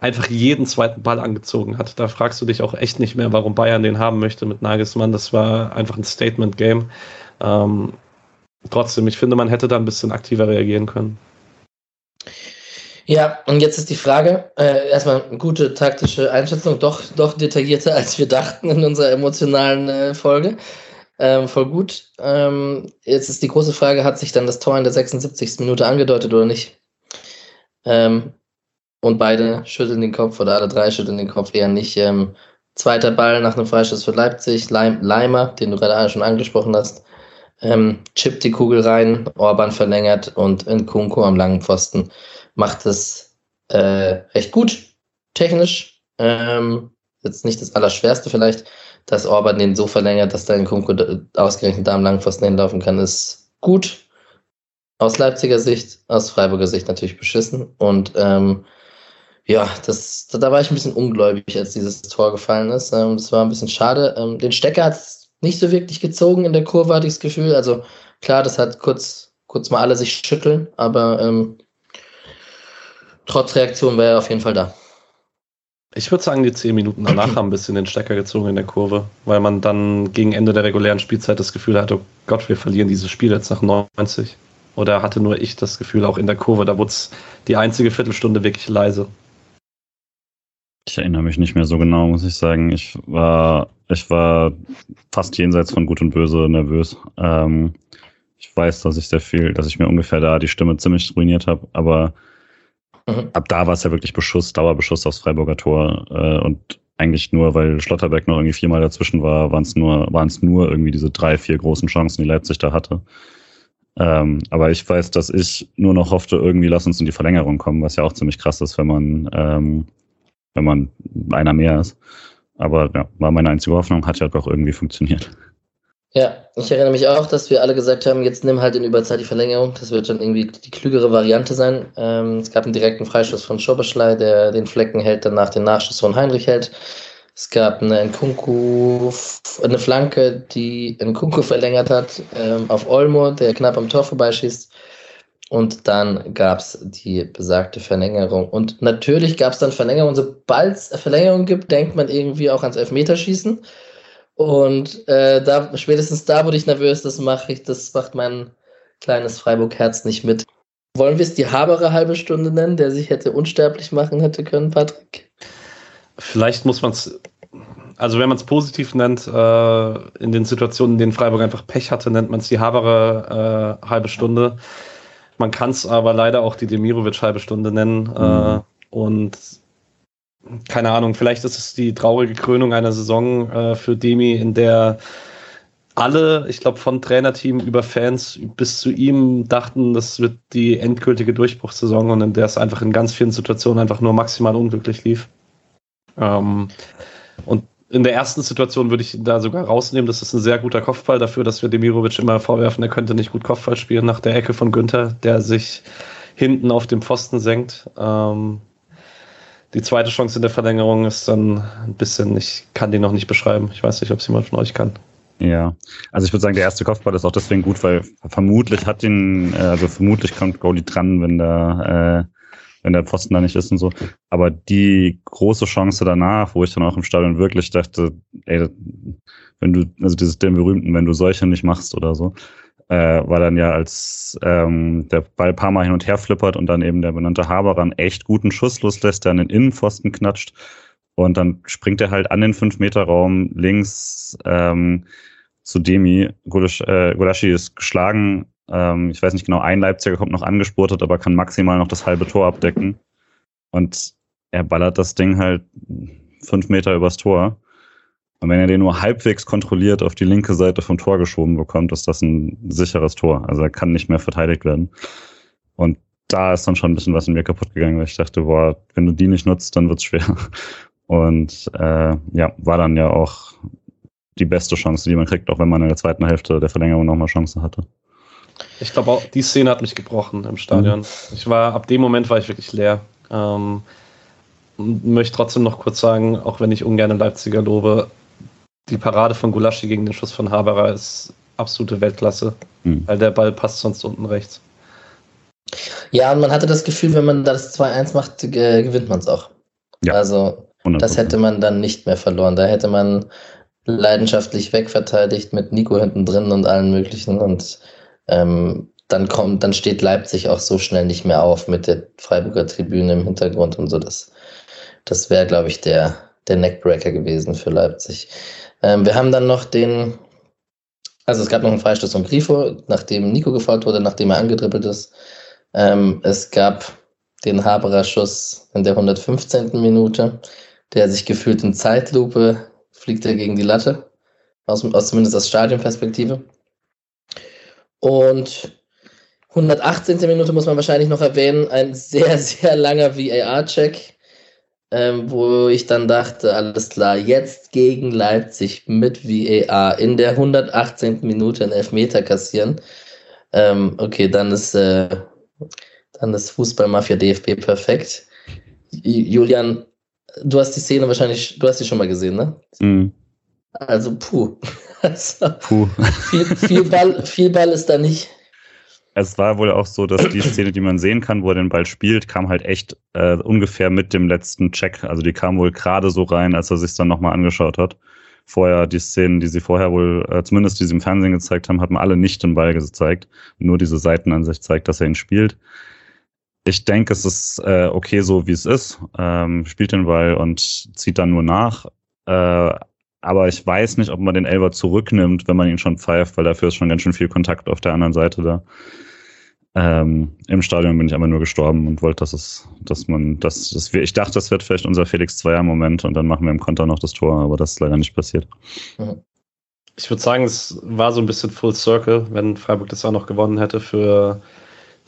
einfach jeden zweiten Ball angezogen hat. Da fragst du dich auch echt nicht mehr, warum Bayern den haben möchte mit Nagelsmann. Das war einfach ein Statement-Game. Ähm, trotzdem, ich finde, man hätte da ein bisschen aktiver reagieren können. Ja, und jetzt ist die Frage, äh, erstmal eine gute taktische Einschätzung, doch, doch detaillierter, als wir dachten in unserer emotionalen äh, Folge. Ähm, voll gut. Ähm, jetzt ist die große Frage, hat sich dann das Tor in der 76. Minute angedeutet oder nicht? Ähm, und beide schütteln den Kopf oder alle drei schütteln den Kopf eher nicht. Ähm, zweiter Ball nach einem Freischuss für Leipzig, Leim, Leimer, den du gerade schon angesprochen hast, ähm, chippt die Kugel rein, Orban verlängert und Nkunku am langen Pfosten macht es äh, recht gut, technisch. Ähm, jetzt nicht das Allerschwerste vielleicht, dass Orban den so verlängert, dass da Nkunku ausgerechnet da am langen Pfosten hinlaufen kann, ist gut. Aus Leipziger Sicht, aus Freiburger Sicht natürlich beschissen. Und ähm, ja, das, da war ich ein bisschen ungläubig, als dieses Tor gefallen ist. Ähm, das war ein bisschen schade. Ähm, den Stecker hat es nicht so wirklich gezogen in der Kurve, hatte ich das Gefühl. Also klar, das hat kurz, kurz mal alle sich schütteln, aber ähm, trotz Reaktion wäre er auf jeden Fall da. Ich würde sagen, die zehn Minuten danach [clears throat] haben ein bisschen den Stecker gezogen in der Kurve, weil man dann gegen Ende der regulären Spielzeit das Gefühl hatte, oh Gott, wir verlieren dieses Spiel jetzt nach 90. Oder hatte nur ich das Gefühl, auch in der Kurve, da wurde es die einzige Viertelstunde wirklich leise. Ich erinnere mich nicht mehr so genau, muss ich sagen. Ich war, ich war fast jenseits von Gut und Böse nervös. Ähm, ich weiß, dass ich sehr viel, dass ich mir ungefähr da die Stimme ziemlich ruiniert habe, aber mhm. ab da war es ja wirklich Beschuss, Dauerbeschuss aufs Freiburger Tor äh, und eigentlich nur, weil Schlotterbeck noch irgendwie viermal dazwischen war, waren es nur, waren es nur irgendwie diese drei, vier großen Chancen, die Leipzig da hatte. Ähm, aber ich weiß, dass ich nur noch hoffte, irgendwie lass uns in die Verlängerung kommen, was ja auch ziemlich krass ist, wenn man ähm, wenn man einer mehr ist. Aber ja, war meine einzige Hoffnung, hat ja doch irgendwie funktioniert. Ja, ich erinnere mich auch, dass wir alle gesagt haben, jetzt nimm halt in Überzeit die Verlängerung. Das wird dann irgendwie die klügere Variante sein. Ähm, es gab einen direkten Freischuss von Schoberschlei, der den Flecken hält, danach den Nachschuss von Heinrich hält. Es gab eine Nkunku, eine Flanke, die Nkunku verlängert hat ähm, auf Olmo, der knapp am Tor vorbeischießt. Und dann gab es die besagte Verlängerung. Und natürlich gab es dann Verlängerung. Sobald es Verlängerung gibt, denkt man irgendwie auch ans Elfmeterschießen. Und äh, da, spätestens da wurde ich nervös, das mache ich, das macht mein kleines Freiburg-Herz nicht mit. Wollen wir es die Haberer halbe Stunde nennen, der sich hätte unsterblich machen hätte können, Patrick? Vielleicht muss man es, also wenn man es positiv nennt, äh, in den Situationen, in denen Freiburg einfach Pech hatte, nennt man es die Haberer äh, halbe Stunde. Man kann es aber leider auch die Demirovic halbe Stunde nennen. Äh, mhm. Äh, und keine Ahnung, vielleicht ist es die traurige Krönung einer Saison äh, für Demi, in der alle, ich glaube, von Trainerteam über Fans bis zu ihm dachten, das wird die endgültige Durchbruchssaison und in der es einfach in ganz vielen Situationen einfach nur maximal unglücklich lief. Ähm, und in der ersten Situation würde ich da sogar rausnehmen. Das ist ein sehr guter Kopfball dafür, dass wir Demirovic immer vorwerfen, er könnte nicht gut Kopfball spielen nach der Ecke von Günther, der sich hinten auf dem Pfosten senkt. Ähm, die zweite Chance in der Verlängerung ist dann ein bisschen, ich kann die noch nicht beschreiben. Ich weiß nicht, ob es jemand von euch kann. Ja, also ich würde sagen, der erste Kopfball ist auch deswegen gut, weil vermutlich hat ihn, äh, also vermutlich kommt Goalie dran, wenn da äh, wenn der Pfosten da nicht ist und so. Aber die große Chance danach, wo ich dann auch im Stadion wirklich dachte, ey, wenn du, also dieses den berühmten, wenn du solche nicht machst oder so, äh, war dann ja, als ähm, der Ball paar Mal hin und her flippert und dann eben der benannte Haber einen echt guten Schuss loslässt, der an den Innenpfosten knatscht. Und dann springt er halt an den 5-Meter-Raum links ähm, zu Demi. Gulasch, äh, ist geschlagen, ähm, ich weiß nicht genau, ein Leipziger kommt noch angespurtet, aber kann maximal noch das halbe Tor abdecken. Und er ballert das Ding halt fünf Meter übers Tor. Und wenn er den nur halbwegs kontrolliert auf die linke Seite vom Tor geschoben bekommt, ist das ein sicheres Tor. Also er kann nicht mehr verteidigt werden. Und da ist dann schon ein bisschen was in mir kaputt gegangen, weil ich dachte, boah, wenn du die nicht nutzt, dann wird's schwer. [laughs] Und äh, ja, war dann ja auch die beste Chance, die man kriegt, auch wenn man in der zweiten Hälfte der Verlängerung nochmal Chancen hatte. Ich glaube auch, die Szene hat mich gebrochen im Stadion. Mhm. Ich war, ab dem Moment war ich wirklich leer. Ähm, möchte trotzdem noch kurz sagen, auch wenn ich ungern Leipziger lobe, die Parade von Gulaschi gegen den Schuss von Haberer ist absolute Weltklasse, mhm. weil der Ball passt sonst unten rechts. Ja, und man hatte das Gefühl, wenn man das 2-1 macht, gewinnt man es auch. Ja, also, 100%. das hätte man dann nicht mehr verloren. Da hätte man leidenschaftlich wegverteidigt mit Nico hinten drin und allen möglichen und ähm, dann kommt, dann steht Leipzig auch so schnell nicht mehr auf mit der Freiburger Tribüne im Hintergrund und so. Das, das wäre, glaube ich, der, der Neckbreaker gewesen für Leipzig. Ähm, wir haben dann noch den, also es gab noch einen Freistoß von Grifo, nachdem Nico gefault wurde, nachdem er angedribbelt ist. Ähm, es gab den Haberer Schuss in der 115. Minute, der sich gefühlt in Zeitlupe fliegt er gegen die Latte, aus, aus zumindest aus Stadionperspektive. Und 118. Minute muss man wahrscheinlich noch erwähnen, ein sehr, [laughs] sehr langer VAR-Check, ähm, wo ich dann dachte, alles klar, jetzt gegen Leipzig mit VAR in der 118. Minute einen Elfmeter kassieren. Ähm, okay, dann ist, äh, dann ist Fußballmafia DFB perfekt. Julian, du hast die Szene wahrscheinlich, du hast sie schon mal gesehen, ne? Mhm. Also, puh. [laughs] Also, puh. Viel, viel, Ball, viel Ball ist da nicht. Es war wohl auch so, dass die Szene, die man sehen kann, wo er den Ball spielt, kam halt echt äh, ungefähr mit dem letzten Check. Also die kam wohl gerade so rein, als er sich dann nochmal angeschaut hat. Vorher die Szenen, die sie vorher wohl, äh, zumindest die sie im Fernsehen gezeigt haben, haben alle nicht den Ball gezeigt. Nur diese Seitenansicht zeigt, dass er ihn spielt. Ich denke, es ist äh, okay so, wie es ist. Ähm, spielt den Ball und zieht dann nur nach. Äh, aber ich weiß nicht, ob man den Elber zurücknimmt, wenn man ihn schon pfeift, weil dafür ist schon ganz schön viel Kontakt auf der anderen Seite da. Ähm, Im Stadion bin ich aber nur gestorben und wollte, dass es, dass man, dass, dass wir, ich dachte, das wird vielleicht unser Felix Zweier-Moment und dann machen wir im Konter noch das Tor, aber das ist leider nicht passiert. Ich würde sagen, es war so ein bisschen Full Circle, wenn Freiburg das auch noch gewonnen hätte für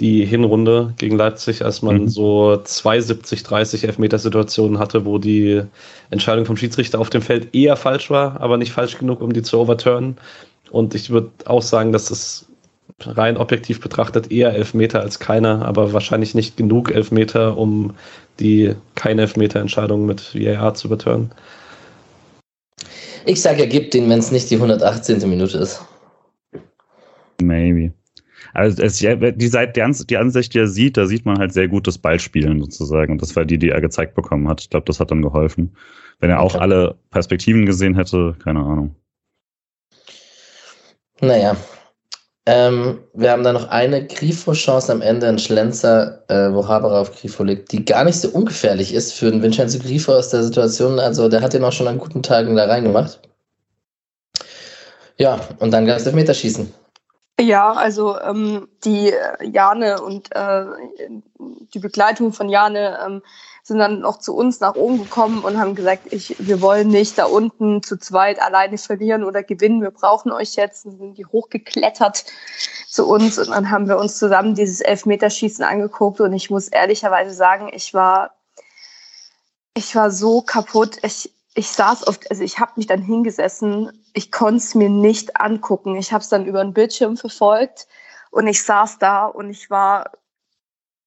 die Hinrunde gegen Leipzig, als man mhm. so 72, 30 Elfmeter-Situationen hatte, wo die Entscheidung vom Schiedsrichter auf dem Feld eher falsch war, aber nicht falsch genug, um die zu overturnen. Und ich würde auch sagen, dass es rein objektiv betrachtet eher Elfmeter als keiner, aber wahrscheinlich nicht genug Elfmeter, um die keine Elfmeter-Entscheidung mit VAR zu überturnen. Ich sage, er gibt den, wenn es nicht die 118. Minute ist. Maybe. Also es, die, Seite, die, Ansicht, die er sieht, da sieht man halt sehr gut das Ballspielen sozusagen. Und das war die, die er gezeigt bekommen hat. Ich glaube, das hat dann geholfen. Wenn er auch okay. alle Perspektiven gesehen hätte, keine Ahnung. Naja. Ähm, wir haben da noch eine Grifo-Chance am Ende, ein Schlenzer, äh, wo Haberer auf Grifo liegt, die gar nicht so ungefährlich ist für den Vincenzo Grifo aus der Situation. Also der hat den auch schon an guten Tagen da reingemacht. Ja, und dann gab es Elfmeterschießen. Ja, also ähm, die äh, Jane und äh, die Begleitung von Jane ähm, sind dann noch zu uns nach oben gekommen und haben gesagt, ich, wir wollen nicht da unten zu zweit alleine verlieren oder gewinnen, wir brauchen euch jetzt. Und sind die hochgeklettert zu uns und dann haben wir uns zusammen dieses Elfmeterschießen angeguckt und ich muss ehrlicherweise sagen, ich war, ich war so kaputt. Ich, ich saß oft, also ich habe mich dann hingesessen, ich konnte es mir nicht angucken. Ich habe es dann über den Bildschirm verfolgt und ich saß da und ich war,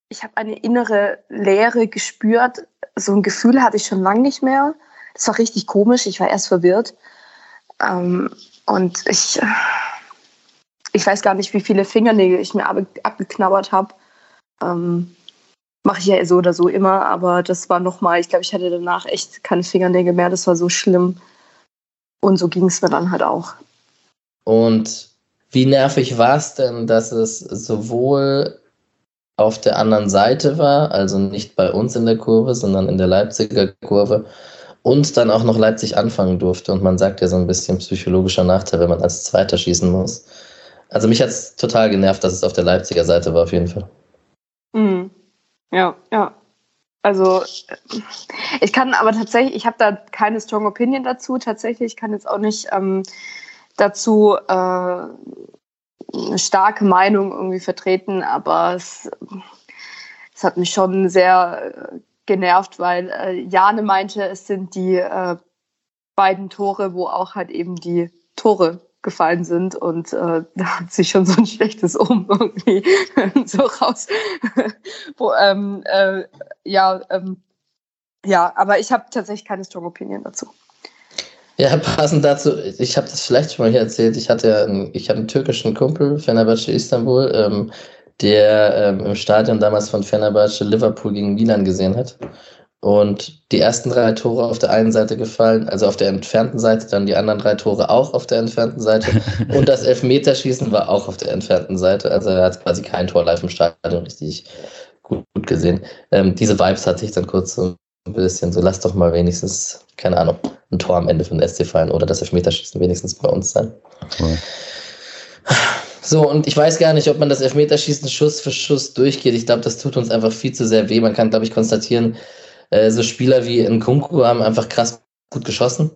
ich habe eine innere Leere gespürt. So ein Gefühl hatte ich schon lange nicht mehr. Das war richtig komisch. Ich war erst verwirrt. Ähm, und ich, ich weiß gar nicht, wie viele Fingernägel ich mir abgeknabbert habe. Ähm, mache ich ja so oder so immer, aber das war nochmal, ich glaube, ich hatte danach echt keine Fingernägel mehr, das war so schlimm. Und so ging es mir dann halt auch. Und wie nervig war es denn, dass es sowohl auf der anderen Seite war, also nicht bei uns in der Kurve, sondern in der Leipziger Kurve, und dann auch noch Leipzig anfangen durfte. Und man sagt ja so ein bisschen psychologischer Nachteil, wenn man als Zweiter schießen muss. Also mich hat es total genervt, dass es auf der Leipziger Seite war, auf jeden Fall. Ja, ja. Also ich kann aber tatsächlich, ich habe da keine strong Opinion dazu. Tatsächlich ich kann jetzt auch nicht ähm, dazu äh, eine starke Meinung irgendwie vertreten, aber es, es hat mich schon sehr äh, genervt, weil äh, Jane meinte, es sind die äh, beiden Tore, wo auch halt eben die Tore gefallen sind und äh, [laughs] da hat sich schon so ein schlechtes Um irgendwie [laughs] so raus, [laughs] wo, ähm, äh, ja, ähm, Ja, aber ich habe tatsächlich keine Strong Opinion dazu. Ja, passend dazu, ich habe das vielleicht schon mal hier erzählt, ich hatte einen, ich hatte einen türkischen Kumpel, Fenerbahce Istanbul, ähm, der ähm, im Stadion damals von Fenerbahce Liverpool gegen Milan gesehen hat. Und die ersten drei Tore auf der einen Seite gefallen, also auf der entfernten Seite, dann die anderen drei Tore auch auf der entfernten Seite. [laughs] Und das Elfmeterschießen war auch auf der entfernten Seite. Also er hat quasi kein Tor live im Stadion richtig gut, gut gesehen. Ähm, diese Vibes hatte ich dann kurz so ein bisschen so, lass doch mal wenigstens, keine Ahnung, ein Tor am Ende von SC fallen oder das Elfmeterschießen wenigstens bei uns sein. Ja. So, und ich weiß gar nicht, ob man das Elfmeterschießen Schuss für Schuss durchgeht. Ich glaube, das tut uns einfach viel zu sehr weh. Man kann, glaube ich, konstatieren, äh, so Spieler wie Nkunku haben einfach krass gut geschossen.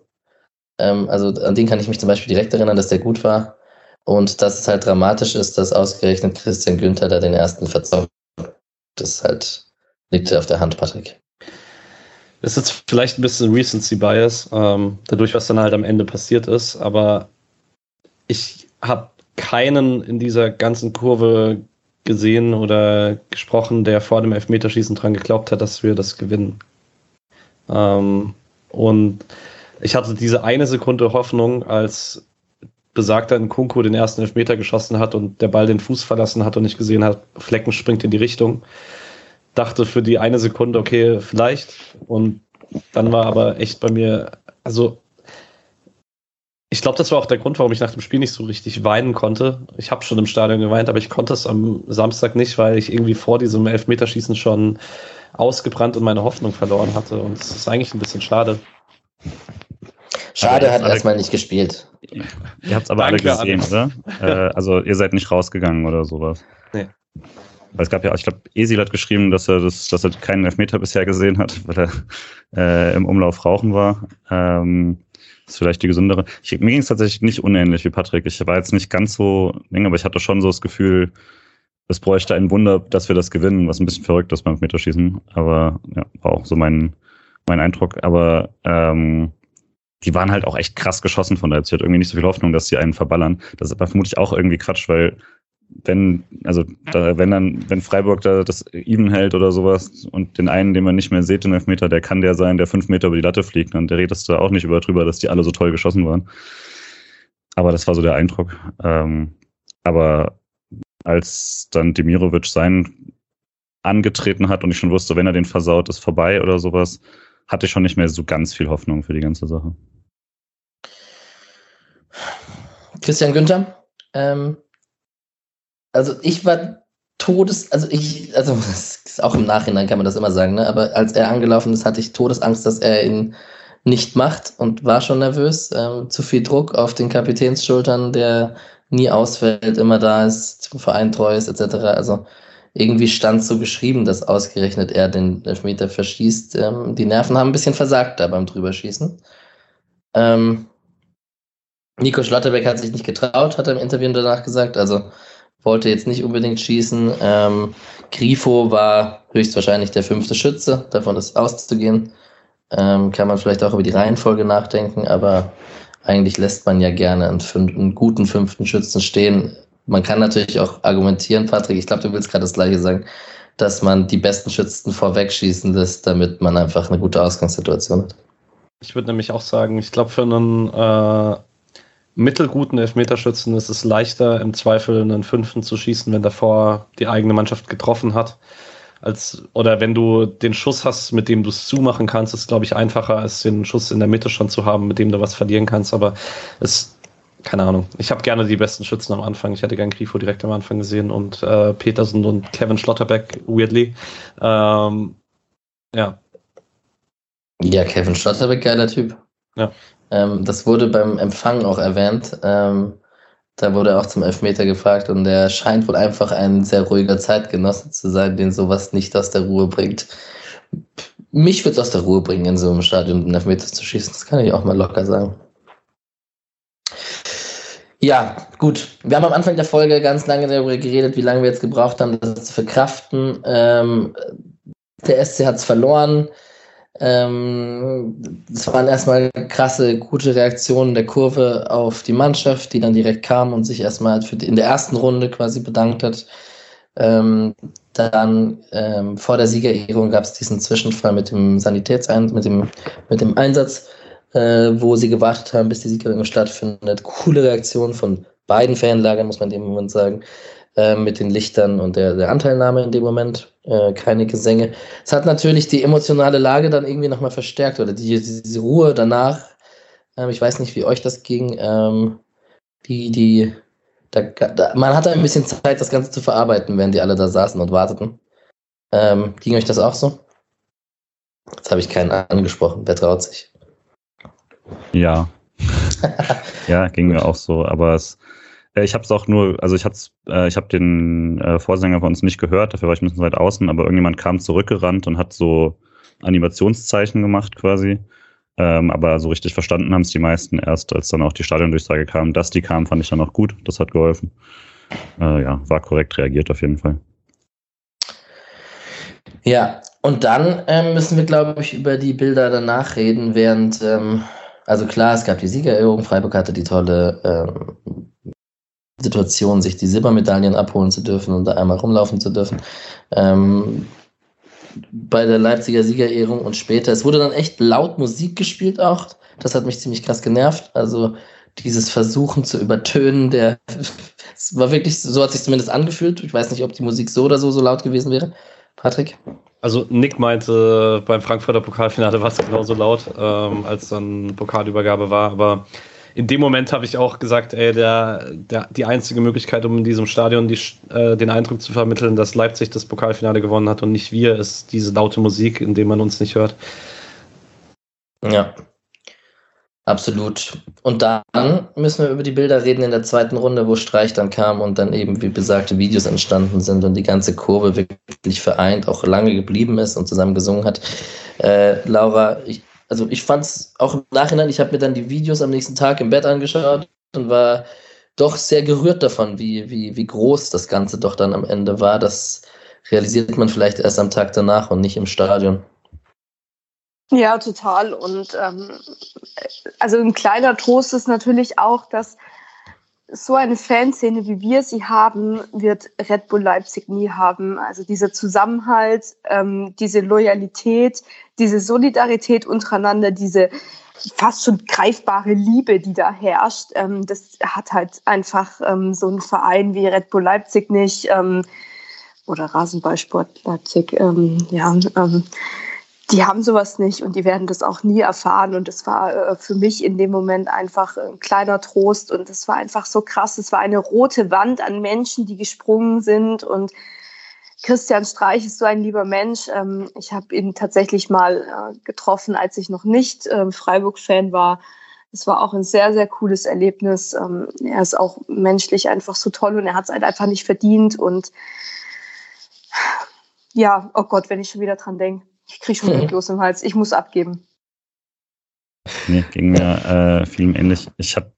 Ähm, also an den kann ich mich zum Beispiel direkt erinnern, dass der gut war. Und dass es halt dramatisch ist, dass ausgerechnet Christian Günther da den ersten verzockt. Das halt liegt auf der Hand, Patrick. Das ist jetzt vielleicht ein bisschen Recency Bias, ähm, dadurch, was dann halt am Ende passiert ist, aber ich habe keinen in dieser ganzen Kurve gesehen oder gesprochen, der vor dem Elfmeterschießen dran geglaubt hat, dass wir das gewinnen. Ähm, und ich hatte diese eine Sekunde Hoffnung, als besagter Nkunku den ersten Elfmeter geschossen hat und der Ball den Fuß verlassen hat und ich gesehen habe, Flecken springt in die Richtung. Dachte für die eine Sekunde, okay, vielleicht. Und dann war aber echt bei mir, also ich glaube, das war auch der Grund, warum ich nach dem Spiel nicht so richtig weinen konnte. Ich habe schon im Stadion geweint, aber ich konnte es am Samstag nicht, weil ich irgendwie vor diesem Elfmeterschießen schon ausgebrannt und meine Hoffnung verloren hatte. Und es ist eigentlich ein bisschen schade. Schade, hat erstmal nicht gespielt. Ihr habt es aber Danke alle gesehen, oder? äh, also ihr seid nicht rausgegangen oder sowas. Nee. Weil es gab ja, ich glaube, Esil hat geschrieben, dass er das, dass er keinen Elfmeter bisher gesehen hat, weil er äh, im Umlauf rauchen war. Ähm, das ist vielleicht die gesündere. Ich, mir ging es tatsächlich nicht unähnlich wie Patrick. Ich war jetzt nicht ganz so eng, aber ich hatte schon so das Gefühl, es bräuchte ein Wunder, dass wir das gewinnen, was ein bisschen verrückt ist beim Meterschießen. Aber ja, war auch so mein, mein Eindruck. Aber ähm, die waren halt auch echt krass geschossen von der Ich hatte irgendwie nicht so viel Hoffnung, dass sie einen verballern. Das ist aber vermutlich auch irgendwie Quatsch, weil wenn, also da, wenn dann, wenn Freiburg da das even hält oder sowas und den einen, den man nicht mehr sieht, den Elfmeter, der kann der sein, der fünf Meter über die Latte fliegt, dann redest du auch nicht über drüber, dass die alle so toll geschossen waren. Aber das war so der Eindruck. Ähm, aber als dann Demirovic sein angetreten hat und ich schon wusste, wenn er den versaut, ist vorbei oder sowas, hatte ich schon nicht mehr so ganz viel Hoffnung für die ganze Sache. Christian Günther, ähm, also ich war Todes, also ich, also [laughs] auch im Nachhinein kann man das immer sagen, ne? aber als er angelaufen ist, hatte ich Todesangst, dass er ihn nicht macht und war schon nervös. Ähm, zu viel Druck auf den Kapitänsschultern, der nie ausfällt, immer da ist, Verein treu ist, etc. Also irgendwie stand so geschrieben, dass ausgerechnet er den Elfmeter verschießt. Ähm, die Nerven haben ein bisschen versagt da beim Drüberschießen. Ähm, Nico Schlotterbeck hat sich nicht getraut, hat er im Interview danach gesagt. Also wollte jetzt nicht unbedingt schießen. Ähm, Grifo war höchstwahrscheinlich der fünfte Schütze, davon ist auszugehen. Ähm, kann man vielleicht auch über die Reihenfolge nachdenken, aber eigentlich lässt man ja gerne einen, einen guten fünften Schützen stehen. Man kann natürlich auch argumentieren, Patrick, ich glaube, du willst gerade das gleiche sagen, dass man die besten Schützen vorweg schießen lässt, damit man einfach eine gute Ausgangssituation hat. Ich würde nämlich auch sagen, ich glaube, für einen äh, mittelguten Elfmeterschützen ist es leichter, im Zweifel einen Fünften zu schießen, wenn davor die eigene Mannschaft getroffen hat. Als, oder wenn du den Schuss hast, mit dem du es zumachen kannst, ist, glaube ich, einfacher, als den Schuss in der Mitte schon zu haben, mit dem du was verlieren kannst. Aber es, keine Ahnung. Ich habe gerne die besten Schützen am Anfang. Ich hätte gern Grifo direkt am Anfang gesehen und äh, Petersen und Kevin Schlotterbeck, weirdly. Ähm, ja. Ja, Kevin Schlotterbeck, geiler Typ. Ja. Ähm, das wurde beim Empfang auch erwähnt. Ähm, da wurde er auch zum Elfmeter gefragt und er scheint wohl einfach ein sehr ruhiger Zeitgenosse zu sein, den sowas nicht aus der Ruhe bringt. Mich würde es aus der Ruhe bringen, in so einem Stadion einen Elfmeter zu schießen. Das kann ich auch mal locker sagen. Ja, gut. Wir haben am Anfang der Folge ganz lange darüber geredet, wie lange wir jetzt gebraucht haben, das zu verkraften. Ähm, der SC hat es verloren. Ähm, es waren erstmal krasse, gute Reaktionen der Kurve auf die Mannschaft, die dann direkt kam und sich erstmal für die, in der ersten Runde quasi bedankt hat. Ähm, dann ähm, vor der Siegerehrung gab es diesen Zwischenfall mit dem Sanitätseinsatz, mit dem, mit dem Einsatz, äh, wo sie gewartet haben, bis die Siegerehrung stattfindet. Coole Reaktion von beiden Fanlagern, muss man dem Moment sagen, äh, mit den Lichtern und der, der Anteilnahme in dem Moment. Äh, keine Gesänge. Es hat natürlich die emotionale Lage dann irgendwie nochmal verstärkt oder die, diese Ruhe danach. Ähm, ich weiß nicht, wie euch das ging. Ähm, die, die, da, da, man hatte ein bisschen Zeit, das Ganze zu verarbeiten, während die alle da saßen und warteten. Ähm, ging euch das auch so? Jetzt habe ich keinen angesprochen. Wer traut sich? Ja. [laughs] ja, ging mir auch so, aber es, ich habe es auch nur, also ich hab's, äh, ich habe den äh, Vorsänger von uns nicht gehört, dafür war ich ein bisschen weit außen, aber irgendjemand kam zurückgerannt und hat so Animationszeichen gemacht quasi. Ähm, aber so richtig verstanden haben es die meisten erst, als dann auch die Stadiondurchsage kam. Dass die kam, fand ich dann auch gut. Das hat geholfen. Äh, ja, war korrekt reagiert auf jeden Fall. Ja, und dann ähm, müssen wir, glaube ich, über die Bilder danach reden, während, ähm, also klar, es gab die Siegerehrung, Freiburg hatte die tolle ähm, Situation, sich die Silbermedaillen abholen zu dürfen und da einmal rumlaufen zu dürfen. Ähm, bei der Leipziger Siegerehrung und später. Es wurde dann echt laut Musik gespielt auch. Das hat mich ziemlich krass genervt. Also dieses Versuchen zu übertönen, der es war wirklich, so hat sich zumindest angefühlt. Ich weiß nicht, ob die Musik so oder so so laut gewesen wäre. Patrick? Also Nick meinte, beim Frankfurter Pokalfinale war es genauso laut, ähm, als dann Pokalübergabe war, aber in dem Moment habe ich auch gesagt, ey, der, der, die einzige Möglichkeit, um in diesem Stadion die, äh, den Eindruck zu vermitteln, dass Leipzig das Pokalfinale gewonnen hat und nicht wir, ist diese laute Musik, in dem man uns nicht hört. Ja, absolut. Und dann müssen wir über die Bilder reden in der zweiten Runde, wo Streich dann kam und dann eben, wie besagte, Videos entstanden sind und die ganze Kurve wirklich vereint, auch lange geblieben ist und zusammen gesungen hat. Äh, Laura, ich, also ich fand es auch im Nachhinein, ich habe mir dann die Videos am nächsten Tag im Bett angeschaut und war doch sehr gerührt davon, wie, wie, wie groß das Ganze doch dann am Ende war. Das realisiert man vielleicht erst am Tag danach und nicht im Stadion. Ja, total. Und ähm, also ein kleiner Trost ist natürlich auch, dass so eine Fanszene, wie wir sie haben, wird Red Bull Leipzig nie haben. Also dieser Zusammenhalt, ähm, diese Loyalität, diese Solidarität untereinander, diese fast schon greifbare Liebe, die da herrscht, ähm, das hat halt einfach ähm, so ein Verein wie Red Bull Leipzig nicht ähm, oder Rasenballsport Leipzig. Ähm, ja, ähm, die haben sowas nicht und die werden das auch nie erfahren. Und das war äh, für mich in dem Moment einfach ein kleiner Trost und es war einfach so krass. Es war eine rote Wand an Menschen, die gesprungen sind und Christian Streich ist so ein lieber Mensch. Ähm, ich habe ihn tatsächlich mal äh, getroffen, als ich noch nicht äh, Freiburg-Fan war. Es war auch ein sehr, sehr cooles Erlebnis. Ähm, er ist auch menschlich einfach so toll und er hat es halt einfach nicht verdient. Und ja, oh Gott, wenn ich schon wieder dran denke. Ich kriege schon mhm. los im Hals. Ich muss abgeben. Nee, ging mir äh, viel ähnlich. Ich habe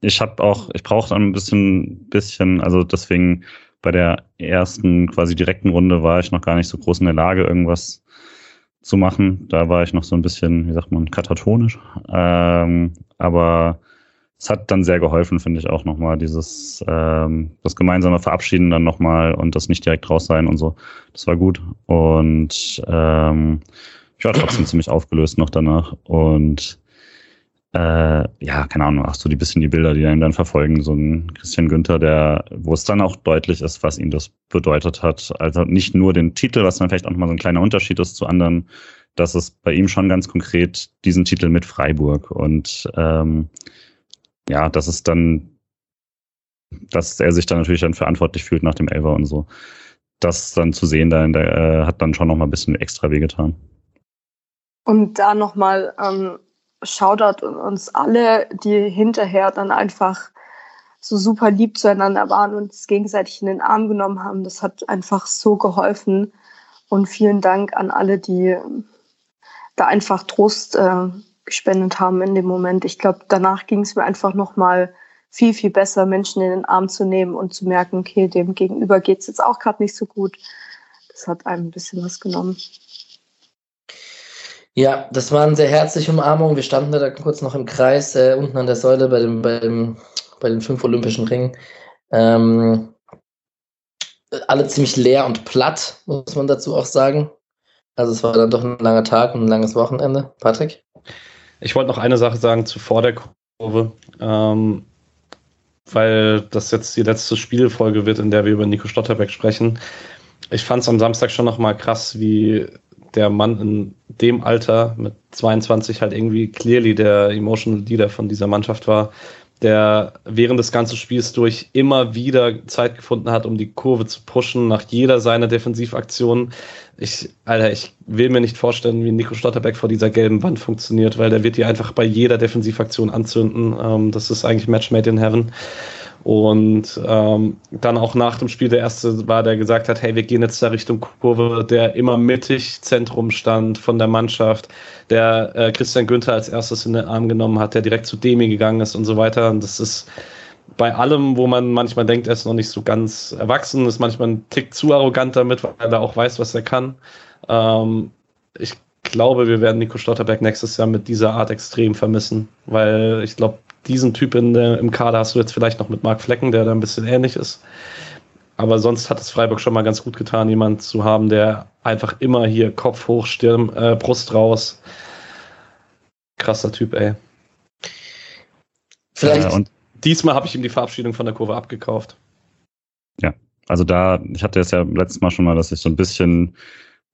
ich hab auch, ich brauche ein bisschen, bisschen, also deswegen bei der ersten quasi direkten Runde war ich noch gar nicht so groß in der Lage, irgendwas zu machen. Da war ich noch so ein bisschen, wie sagt man, katatonisch. Ähm, aber es hat dann sehr geholfen, finde ich auch nochmal, dieses, ähm, das gemeinsame Verabschieden dann nochmal und das nicht direkt raus sein und so. Das war gut. Und ähm, ich war trotzdem [clears throat] ziemlich aufgelöst noch danach. Und äh, ja, keine Ahnung, auch so die bisschen die Bilder, die einen dann verfolgen, so ein Christian Günther, der, wo es dann auch deutlich ist, was ihm das bedeutet hat. Also nicht nur den Titel, was dann vielleicht auch nochmal so ein kleiner Unterschied ist zu anderen, dass es bei ihm schon ganz konkret diesen Titel mit Freiburg und ähm, ja, das ist dann, dass er sich dann natürlich dann verantwortlich fühlt nach dem Elfer und so. Das dann zu sehen, da äh, hat dann schon noch mal ein bisschen extra wehgetan. Und da nochmal ähm, Shoutout uns alle, die hinterher dann einfach so super lieb zueinander waren und es gegenseitig in den Arm genommen haben. Das hat einfach so geholfen. Und vielen Dank an alle, die da einfach Trost äh, gespendet haben in dem Moment. Ich glaube, danach ging es mir einfach noch mal viel, viel besser, Menschen in den Arm zu nehmen und zu merken, okay, dem Gegenüber geht es jetzt auch gerade nicht so gut. Das hat einem ein bisschen was genommen. Ja, das waren sehr herzliche Umarmungen. Wir standen da kurz noch im Kreis, äh, unten an der Säule bei, dem, bei, dem, bei den fünf Olympischen Ringen. Ähm, alle ziemlich leer und platt, muss man dazu auch sagen. Also es war dann doch ein langer Tag und ein langes Wochenende. Patrick? Ich wollte noch eine Sache sagen zu vor der Kurve, ähm, weil das jetzt die letzte Spielfolge wird, in der wir über Nico Stotterbeck sprechen. Ich fand es am Samstag schon noch mal krass, wie der Mann in dem Alter mit 22 halt irgendwie clearly der emotional Leader von dieser Mannschaft war, der während des ganzen Spiels durch immer wieder Zeit gefunden hat, um die Kurve zu pushen, nach jeder seiner Defensivaktionen. Ich, Alter, ich will mir nicht vorstellen, wie Nico Stotterbeck vor dieser gelben Wand funktioniert, weil der wird die einfach bei jeder Defensivaktion anzünden. Ähm, das ist eigentlich Match made in heaven. Und ähm, dann auch nach dem Spiel der erste war, der gesagt hat, hey, wir gehen jetzt da Richtung Kurve, der immer mittig Zentrum stand von der Mannschaft, der äh, Christian Günther als erstes in den Arm genommen hat, der direkt zu Demi gegangen ist und so weiter. Und das ist bei allem, wo man manchmal denkt, er ist noch nicht so ganz erwachsen, ist manchmal ein Tick zu arrogant damit, weil er auch weiß, was er kann. Ähm, ich glaube, wir werden Nico Stotterberg nächstes Jahr mit dieser Art extrem vermissen, weil ich glaube, diesen Typ in, äh, im Kader hast du jetzt vielleicht noch mit Marc Flecken, der da ein bisschen ähnlich ist. Aber sonst hat es Freiburg schon mal ganz gut getan, jemand zu haben, der einfach immer hier Kopf hoch, Stirn, äh, Brust raus. Krasser Typ, ey. Vielleicht. Äh, und diesmal habe ich ihm die Verabschiedung von der Kurve abgekauft. Ja, also da, ich hatte es ja letztes Mal schon mal, dass ich so ein bisschen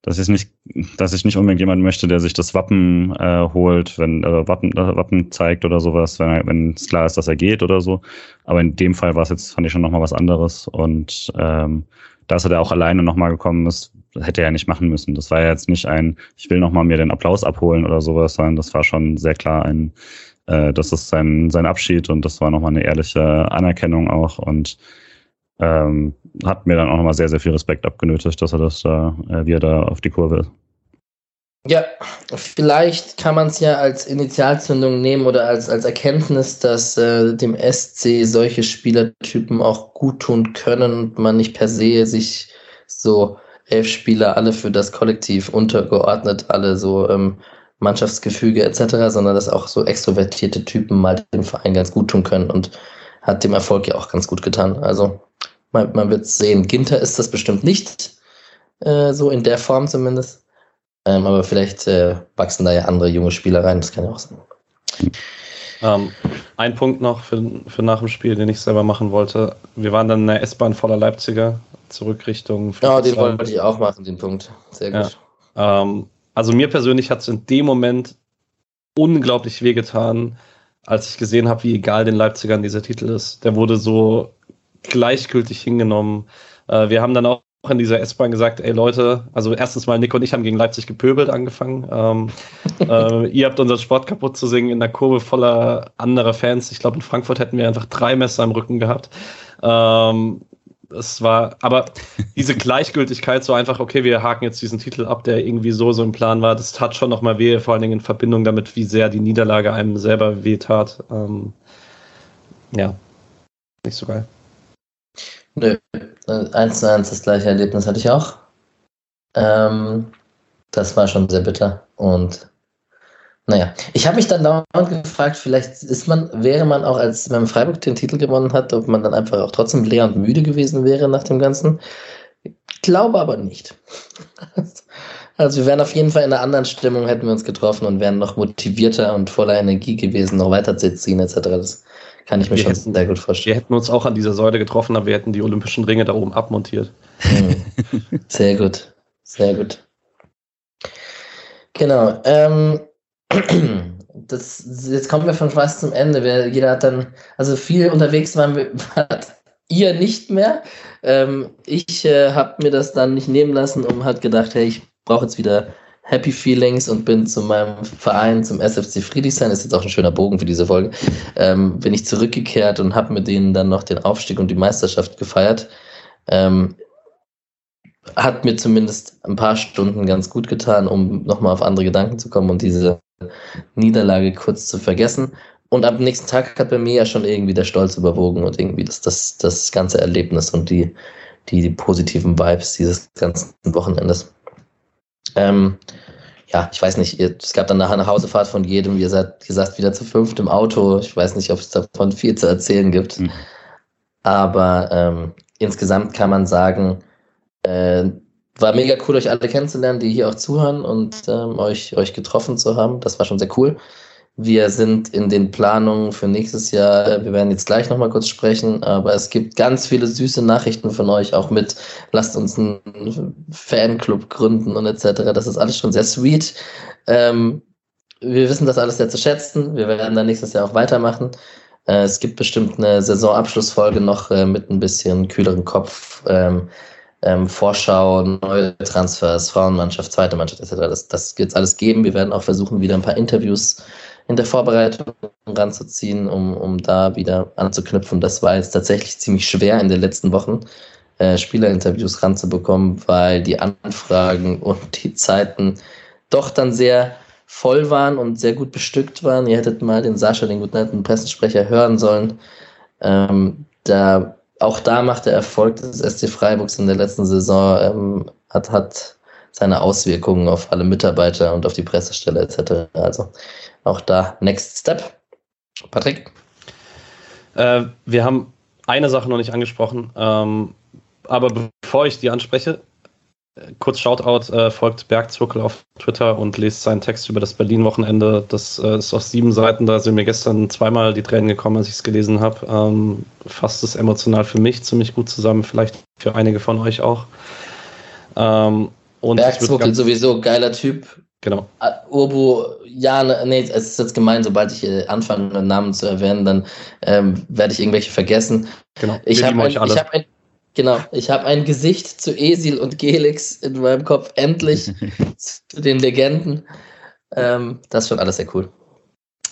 dass ich nicht, dass ich nicht unbedingt jemanden möchte, der sich das Wappen äh, holt, wenn äh, Wappen, äh, Wappen zeigt oder sowas, wenn, er, wenn es klar ist, dass er geht oder so. Aber in dem Fall war es jetzt, fand ich schon nochmal was anderes. Und ähm, dass er da auch alleine nochmal gekommen ist, hätte er ja nicht machen müssen. Das war ja jetzt nicht ein, ich will nochmal mir den Applaus abholen oder sowas, sondern das war schon sehr klar ein, äh, das ist sein, sein Abschied und das war nochmal eine ehrliche Anerkennung auch. Und ähm, hat mir dann auch nochmal sehr, sehr viel Respekt abgenötigt, dass er das da, äh, wie er da auf die Kurve ist. Ja, vielleicht kann man es ja als Initialzündung nehmen oder als, als Erkenntnis, dass äh, dem SC solche Spielertypen auch gut tun können und man nicht per se sich so elf Spieler alle für das Kollektiv untergeordnet, alle so ähm, Mannschaftsgefüge etc., sondern dass auch so extrovertierte Typen mal dem Verein ganz gut tun können und hat dem Erfolg ja auch ganz gut getan. Also man, man wird sehen. Ginter ist das bestimmt nicht, äh, so in der Form zumindest. Ähm, aber vielleicht äh, wachsen da ja andere junge Spieler rein, das kann ja auch sein. Ähm, ein Punkt noch für, für nach dem Spiel, den ich selber machen wollte. Wir waren dann in der S-Bahn voller Leipziger, zurück Richtung. Ja, den wollte ich auch machen, den Punkt. Sehr gut. Ja. Ähm, also mir persönlich hat es in dem Moment unglaublich wehgetan, als ich gesehen habe, wie egal den Leipzigern dieser Titel ist. Der wurde so gleichgültig hingenommen. Äh, wir haben dann auch in dieser S-Bahn gesagt, ey Leute, also erstens mal Nick und ich haben gegen Leipzig gepöbelt angefangen. Ähm, [laughs] äh, ihr habt unseren Sport kaputt zu singen in der Kurve voller anderer Fans. Ich glaube, in Frankfurt hätten wir einfach drei Messer im Rücken gehabt. Ähm, es war, aber diese Gleichgültigkeit, so einfach, okay, wir haken jetzt diesen Titel ab, der irgendwie so so im Plan war, das tat schon nochmal weh, vor allen Dingen in Verbindung damit, wie sehr die Niederlage einem selber weh tat. Ähm, ja, nicht so geil. Nö, eins zu eins das gleiche Erlebnis hatte ich auch. Ähm, das war schon sehr bitter. Und naja, ich habe mich dann dauernd gefragt, vielleicht ist man, wäre man auch, als man Freiburg den Titel gewonnen hat, ob man dann einfach auch trotzdem leer und müde gewesen wäre nach dem Ganzen. Ich glaube aber nicht. [laughs] Also wir wären auf jeden Fall in einer anderen Stimmung, hätten wir uns getroffen und wären noch motivierter und voller Energie gewesen, noch weiterzuziehen etc. Das kann ich mir wir schon hätten, sehr gut vorstellen. Wir hätten uns auch an dieser Säule getroffen, aber wir hätten die Olympischen Ringe da oben abmontiert. Hm. [laughs] Sehr gut. Sehr gut. Genau. Ähm, [clears throat] das, jetzt kommen wir von fast zum Ende. Wir, jeder hat dann, also viel unterwegs waren wir, [laughs] ihr nicht mehr. Ähm, ich äh, habe mir das dann nicht nehmen lassen und hat gedacht, hey, ich brauche jetzt wieder Happy Feelings und bin zu meinem Verein, zum SFC Friedrichshain, ist jetzt auch ein schöner Bogen für diese Folge, ähm, bin ich zurückgekehrt und habe mit denen dann noch den Aufstieg und die Meisterschaft gefeiert. Ähm, hat mir zumindest ein paar Stunden ganz gut getan, um nochmal auf andere Gedanken zu kommen und diese Niederlage kurz zu vergessen. Und am nächsten Tag hat bei mir ja schon irgendwie der Stolz überwogen und irgendwie das, das, das ganze Erlebnis und die, die, die positiven Vibes dieses ganzen Wochenendes. Ähm, ja, ich weiß nicht, es gab dann nachher eine Hausefahrt von jedem, wie gesagt, wieder zu fünft im Auto. Ich weiß nicht, ob es davon viel zu erzählen gibt. Mhm. Aber ähm, insgesamt kann man sagen, Äh, war mega cool, euch alle kennenzulernen, die hier auch zuhören und ähm, euch, euch getroffen zu haben. Das war schon sehr cool. Wir sind in den Planungen für nächstes Jahr. Wir werden jetzt gleich nochmal kurz sprechen, aber es gibt ganz viele süße Nachrichten von euch, auch mit, lasst uns einen Fanclub gründen und etc. Das ist alles schon sehr sweet. Ähm, wir wissen das alles sehr zu schätzen. Wir werden dann nächstes Jahr auch weitermachen. Äh, es gibt bestimmt eine Saisonabschlussfolge noch äh, mit ein bisschen kühleren Kopf. Ähm, ähm, Vorschau, neue Transfers, Frauenmannschaft, zweite Mannschaft etc. Das, das wird es alles geben. Wir werden auch versuchen, wieder ein paar Interviews in der Vorbereitung ranzuziehen, um, um da wieder anzuknüpfen. Das war jetzt tatsächlich ziemlich schwer in den letzten Wochen, äh, Spielerinterviews ranzubekommen, weil die Anfragen und die Zeiten doch dann sehr voll waren und sehr gut bestückt waren. Ihr hättet mal den Sascha, den guten alten Pressensprecher, hören sollen. Ähm, da, auch da macht der Erfolg des SC Freiburgs in der letzten Saison, ähm, hat, hat seine Auswirkungen auf alle Mitarbeiter und auf die Pressestelle etc. Also auch da Next Step. Patrick? Äh, wir haben eine Sache noch nicht angesprochen, ähm, aber bevor ich die anspreche, äh, kurz Shoutout, äh, folgt Bergzwuckel auf Twitter und lest seinen Text über das Berlin-Wochenende. Das äh, ist auf sieben Seiten, da sind mir gestern zweimal die Tränen gekommen, als ich es gelesen habe. Ähm, fasst es emotional für mich ziemlich gut zusammen, vielleicht für einige von euch auch. Ähm, und Bergzwuckel sowieso geiler Typ. Genau. Ah, Urbu, ja, ne, nee, es ist jetzt gemein, sobald ich äh, anfange, Namen zu erwähnen, dann ähm, werde ich irgendwelche vergessen. Genau. Ich habe ein, hab ein, genau, ich habe ein Gesicht zu Esil und Gelix in meinem Kopf, endlich [laughs] zu den Legenden. Ähm, das ist schon alles sehr cool.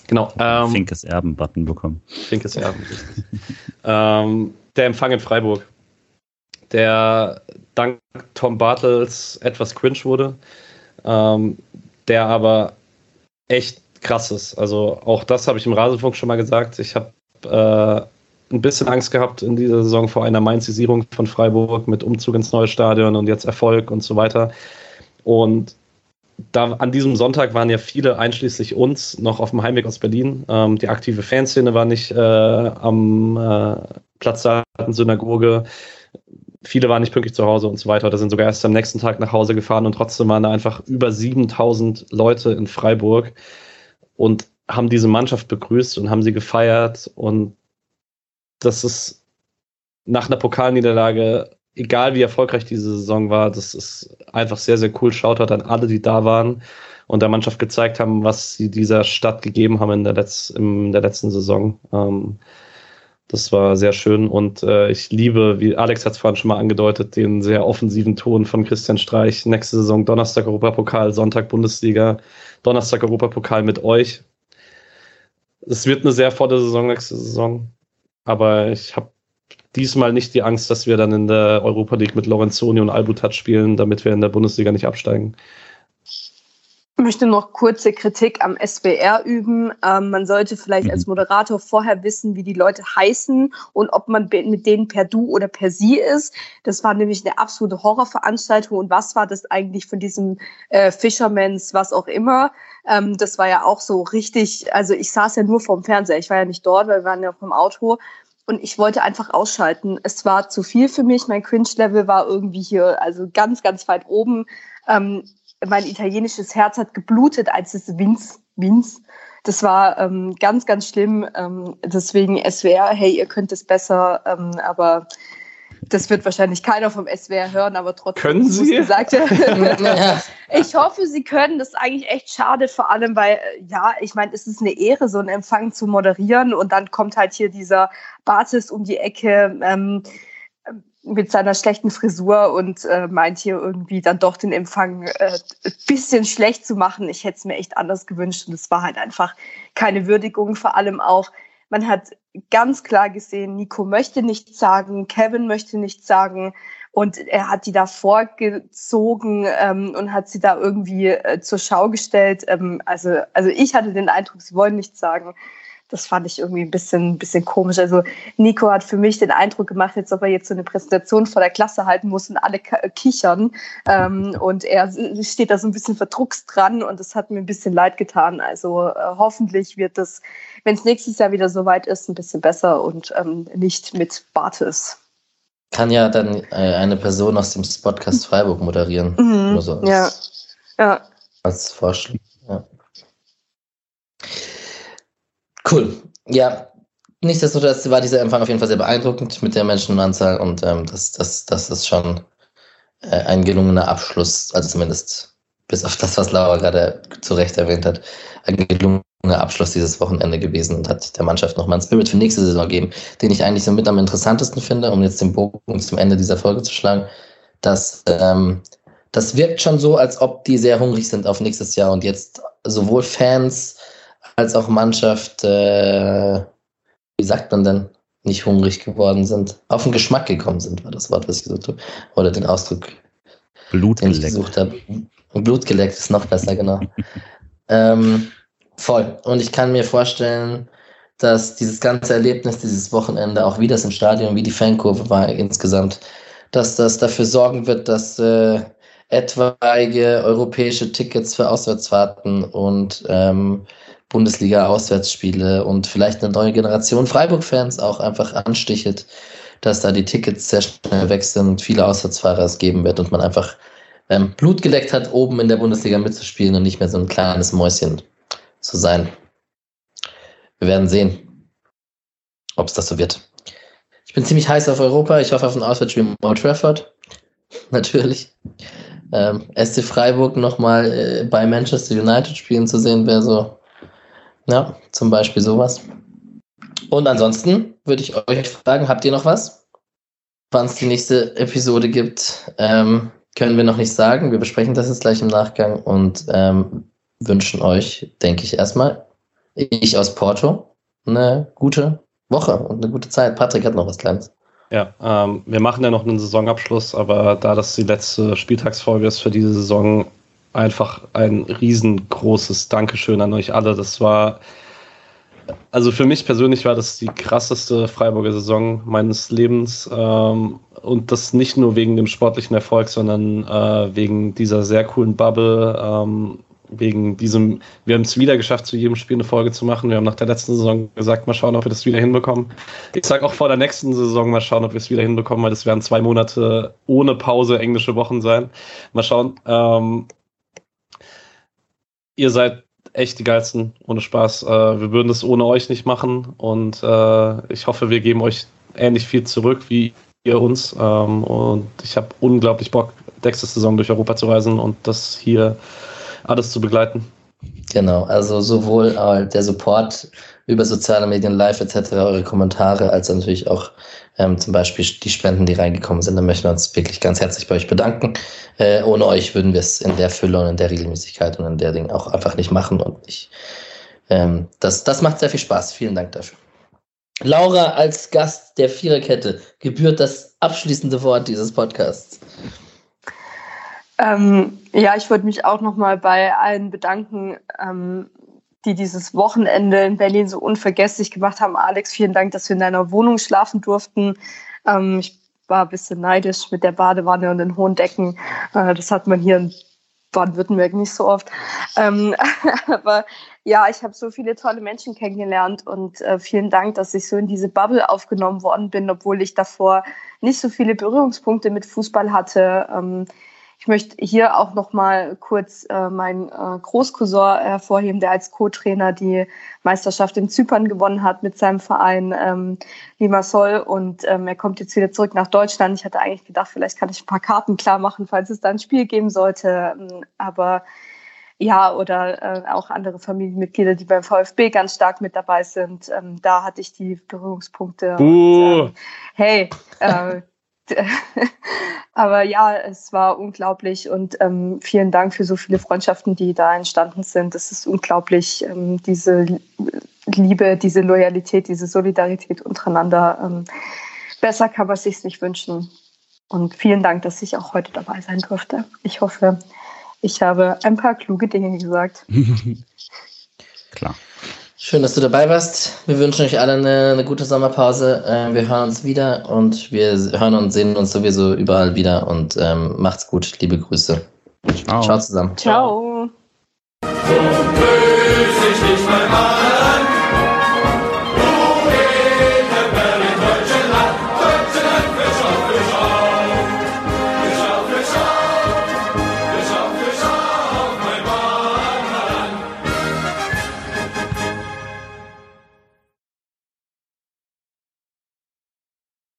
Genau. Ähm, Finkes Erben-Button bekommen. Finkes Erben, ähm, der Empfang in Freiburg, der dank Tom Bartels etwas cringe wurde ähm, der aber echt krass ist. Also auch das habe ich im Rasenfunk schon mal gesagt. Ich habe äh, ein bisschen Angst gehabt in dieser Saison vor einer Mainzisierung von Freiburg mit Umzug ins neue Stadion und jetzt Erfolg und so weiter. Und da an diesem Sonntag waren ja viele, einschließlich uns, noch auf dem Heimweg aus Berlin. Ähm, die aktive Fanszene war nicht äh, am äh, Platz der Synagoge viele waren nicht pünktlich zu Hause und so weiter. Da sind sogar erst am nächsten Tag nach Hause gefahren und trotzdem waren da einfach über 7000 Leute in Freiburg und haben diese Mannschaft begrüßt und haben sie gefeiert. Und das ist nach einer Pokalniederlage, egal wie erfolgreich diese Saison war, das ist einfach sehr, sehr cool. Schaut an alle, die da waren und der Mannschaft gezeigt haben, was sie dieser Stadt gegeben haben in der, Letz-, in der letzten Saison. Ähm, das war sehr schön und äh, ich liebe, wie Alex hat es vorhin schon mal angedeutet, den sehr offensiven Ton von Christian Streich. Nächste Saison Donnerstag Europapokal, Sonntag Bundesliga, Donnerstag Europapokal mit euch. Es wird eine sehr volle Saison nächste Saison, aber ich habe diesmal nicht die Angst, dass wir dann in der Europa League mit Lorenzoni und Albutat spielen, damit wir in der Bundesliga nicht absteigen. Ich möchte noch kurze Kritik am SWR üben. Ähm, man sollte vielleicht mhm. als Moderator vorher wissen, wie die Leute heißen und ob man mit denen per Du oder per Sie ist. Das war nämlich eine absolute Horrorveranstaltung. Und was war das eigentlich von diesem äh, Fishermans, was auch immer? Ähm, das war ja auch so richtig, also ich saß ja nur vorm Fernseher. Ich war ja nicht dort, weil wir waren ja dem Auto. Und ich wollte einfach ausschalten. Es war zu viel für mich. Mein Cringe-Level war irgendwie hier, also ganz, ganz weit oben. Ähm, mein italienisches Herz hat geblutet, als es Vince, Vince. Das war ähm, ganz, ganz schlimm. Ähm, deswegen SWR, hey, ihr könnt es besser, ähm, aber das wird wahrscheinlich keiner vom SWR hören, aber trotzdem. Können Sie? Gesagt, [laughs] [laughs] ich hoffe, Sie können. Das ist eigentlich echt schade, vor allem, weil, ja, ich meine, es ist eine Ehre, so einen Empfang zu moderieren und dann kommt halt hier dieser Basis um die Ecke. Ähm, mit seiner schlechten Frisur und äh, meint hier irgendwie dann doch den Empfang äh, bisschen schlecht zu machen. Ich hätte es mir echt anders gewünscht und es war halt einfach keine Würdigung. Vor allem auch, man hat ganz klar gesehen, Nico möchte nichts sagen, Kevin möchte nichts sagen und er hat die da vorgezogen ähm, und hat sie da irgendwie äh, zur Schau gestellt. Ähm, also, also ich hatte den Eindruck, sie wollen nichts sagen das fand ich irgendwie ein bisschen, bisschen komisch. Also Nico hat für mich den Eindruck gemacht, als ob er jetzt so eine Präsentation vor der Klasse halten muss und alle kichern. Ähm, und er steht da so ein bisschen verdruckst dran und das hat mir ein bisschen leid getan. Also äh, hoffentlich wird das, wenn es nächstes Jahr wieder so weit ist, ein bisschen besser und ähm, nicht mit Bartes. kann ja dann äh, eine Person aus dem Podcast Freiburg moderieren. Mhm. So als, Ja. Ja. als Vorschlag. Ja. Cool. Ja, nichtsdestotrotz war dieser Empfang auf jeden Fall sehr beeindruckend mit der Menschenanzahl und ähm, das, das, das ist schon äh, ein gelungener Abschluss, also zumindest bis auf das, was Laura gerade zu Recht erwähnt hat, ein gelungener Abschluss dieses Wochenende gewesen und hat der Mannschaft nochmal einen Spirit für nächste Saison gegeben, den ich eigentlich so mit am interessantesten finde, um jetzt den Bogen zum Ende dieser Folge zu schlagen, dass ähm, das wirkt schon so, als ob die sehr hungrig sind auf nächstes Jahr und jetzt sowohl Fans als auch Mannschaft, äh, wie sagt man denn, nicht hungrig geworden sind, auf den Geschmack gekommen sind, war das Wort, was ich gesucht habe, oder den Ausdruck, Blut den ich geleckt. gesucht habe. Blut geleckt ist noch besser, genau. [laughs] ähm, voll. Und ich kann mir vorstellen, dass dieses ganze Erlebnis, dieses Wochenende, auch wie das im Stadion, wie die Fankurve war insgesamt, dass das dafür sorgen wird, dass äh, etwaige europäische Tickets für Auswärtsfahrten und ähm, Bundesliga-Auswärtsspiele und vielleicht eine neue Generation Freiburg-Fans auch einfach anstichelt, dass da die Tickets sehr schnell weg sind, viele Auswärtsfahrer es geben wird und man einfach ähm, Blut geleckt hat, oben in der Bundesliga mitzuspielen und nicht mehr so ein kleines Mäuschen zu sein. Wir werden sehen, ob es das so wird. Ich bin ziemlich heiß auf Europa. Ich hoffe auf ein Auswärtsspiel im Old Trafford. [laughs] Natürlich. Ähm, SC Freiburg nochmal äh, bei Manchester United spielen zu sehen, wäre so, ja, zum Beispiel sowas. Und ansonsten würde ich euch fragen, habt ihr noch was? Wann es die nächste Episode gibt, ähm, können wir noch nicht sagen. Wir besprechen das jetzt gleich im Nachgang und ähm, wünschen euch, denke ich, erstmal, ich aus Porto, eine gute Woche und eine gute Zeit. Patrick hat noch was Kleines. Ja, ähm, wir machen ja noch einen Saisonabschluss, aber da das die letzte Spieltagsfolge ist für diese Saison, einfach ein riesengroßes Dankeschön an euch alle. Das war, also für mich persönlich war das die krasseste Freiburger Saison meines Lebens. Ähm, und das nicht nur wegen dem sportlichen Erfolg, sondern äh, wegen dieser sehr coolen Bubble, ähm, wegen diesem, wir haben es wieder geschafft, zu jedem Spiel eine Folge zu machen. Wir haben nach der letzten Saison gesagt, mal schauen, ob wir das wieder hinbekommen. Ich sage auch vor der nächsten Saison mal schauen, ob wir es wieder hinbekommen, weil das werden zwei Monate ohne Pause englische Wochen sein. Mal schauen. Ihr seid echt die geilsten, ohne Spaß. Äh, wir würden das ohne euch nicht machen und äh, ich hoffe, wir geben euch ähnlich viel zurück wie ihr uns. Ähm, und ich habe unglaublich Bock, nächste Saison durch Europa zu reisen und das hier alles zu begleiten. Genau, also sowohl äh, der Support über soziale Medien, Live etc., eure Kommentare, als natürlich auch ähm, zum Beispiel die Spenden, die reingekommen sind. Da möchten wir uns wirklich ganz herzlich bei euch bedanken. Äh, ohne euch würden wir es in der Fülle und in der Regelmäßigkeit und in der Ding auch einfach nicht machen. Und ich, ähm, das, das macht sehr viel Spaß. Vielen Dank dafür. Laura als Gast der Viererkette gebührt das abschließende Wort dieses Podcasts. Ähm, ja, ich wollte mich auch nochmal bei allen bedanken, ähm, die dieses Wochenende in Berlin so unvergesslich gemacht haben. Alex, vielen Dank, dass wir in deiner Wohnung schlafen durften. Ähm, ich war ein bisschen neidisch mit der Badewanne und den hohen Decken. Äh, das hat man hier in Baden-Württemberg nicht so oft. Ähm, [laughs] aber ja, ich habe so viele tolle Menschen kennengelernt und äh, vielen Dank, dass ich so in diese Bubble aufgenommen worden bin, obwohl ich davor nicht so viele Berührungspunkte mit Fußball hatte. Ähm, ich möchte hier auch noch mal kurz äh, meinen äh, Großcousin hervorheben, der als Co-Trainer die Meisterschaft in Zypern gewonnen hat mit seinem Verein ähm, Limassol und ähm, er kommt jetzt wieder zurück nach Deutschland. Ich hatte eigentlich gedacht, vielleicht kann ich ein paar Karten klar machen, falls es da ein Spiel geben sollte, ähm, aber ja, oder äh, auch andere Familienmitglieder, die beim VfB ganz stark mit dabei sind. Ähm, da hatte ich die Berührungspunkte. Uh. Und, ähm, hey, äh, [laughs] [laughs] aber ja, es war unglaublich und ähm, vielen Dank für so viele Freundschaften, die da entstanden sind. Es ist unglaublich, ähm, diese Liebe, diese Loyalität, diese Solidarität untereinander. Ähm, besser kann man sich nicht wünschen. Und vielen Dank, dass ich auch heute dabei sein durfte. Ich hoffe, ich habe ein paar kluge Dinge gesagt. [laughs] [laughs] Klar. Schön, dass du dabei warst. Wir wünschen euch alle eine, eine gute Sommerpause. Ähm, wir hören uns wieder und wir hören und sehen uns sowieso überall wieder. Und ähm, macht's gut. Liebe Grüße. Ciao, Ciao zusammen. Ciao. Ciao.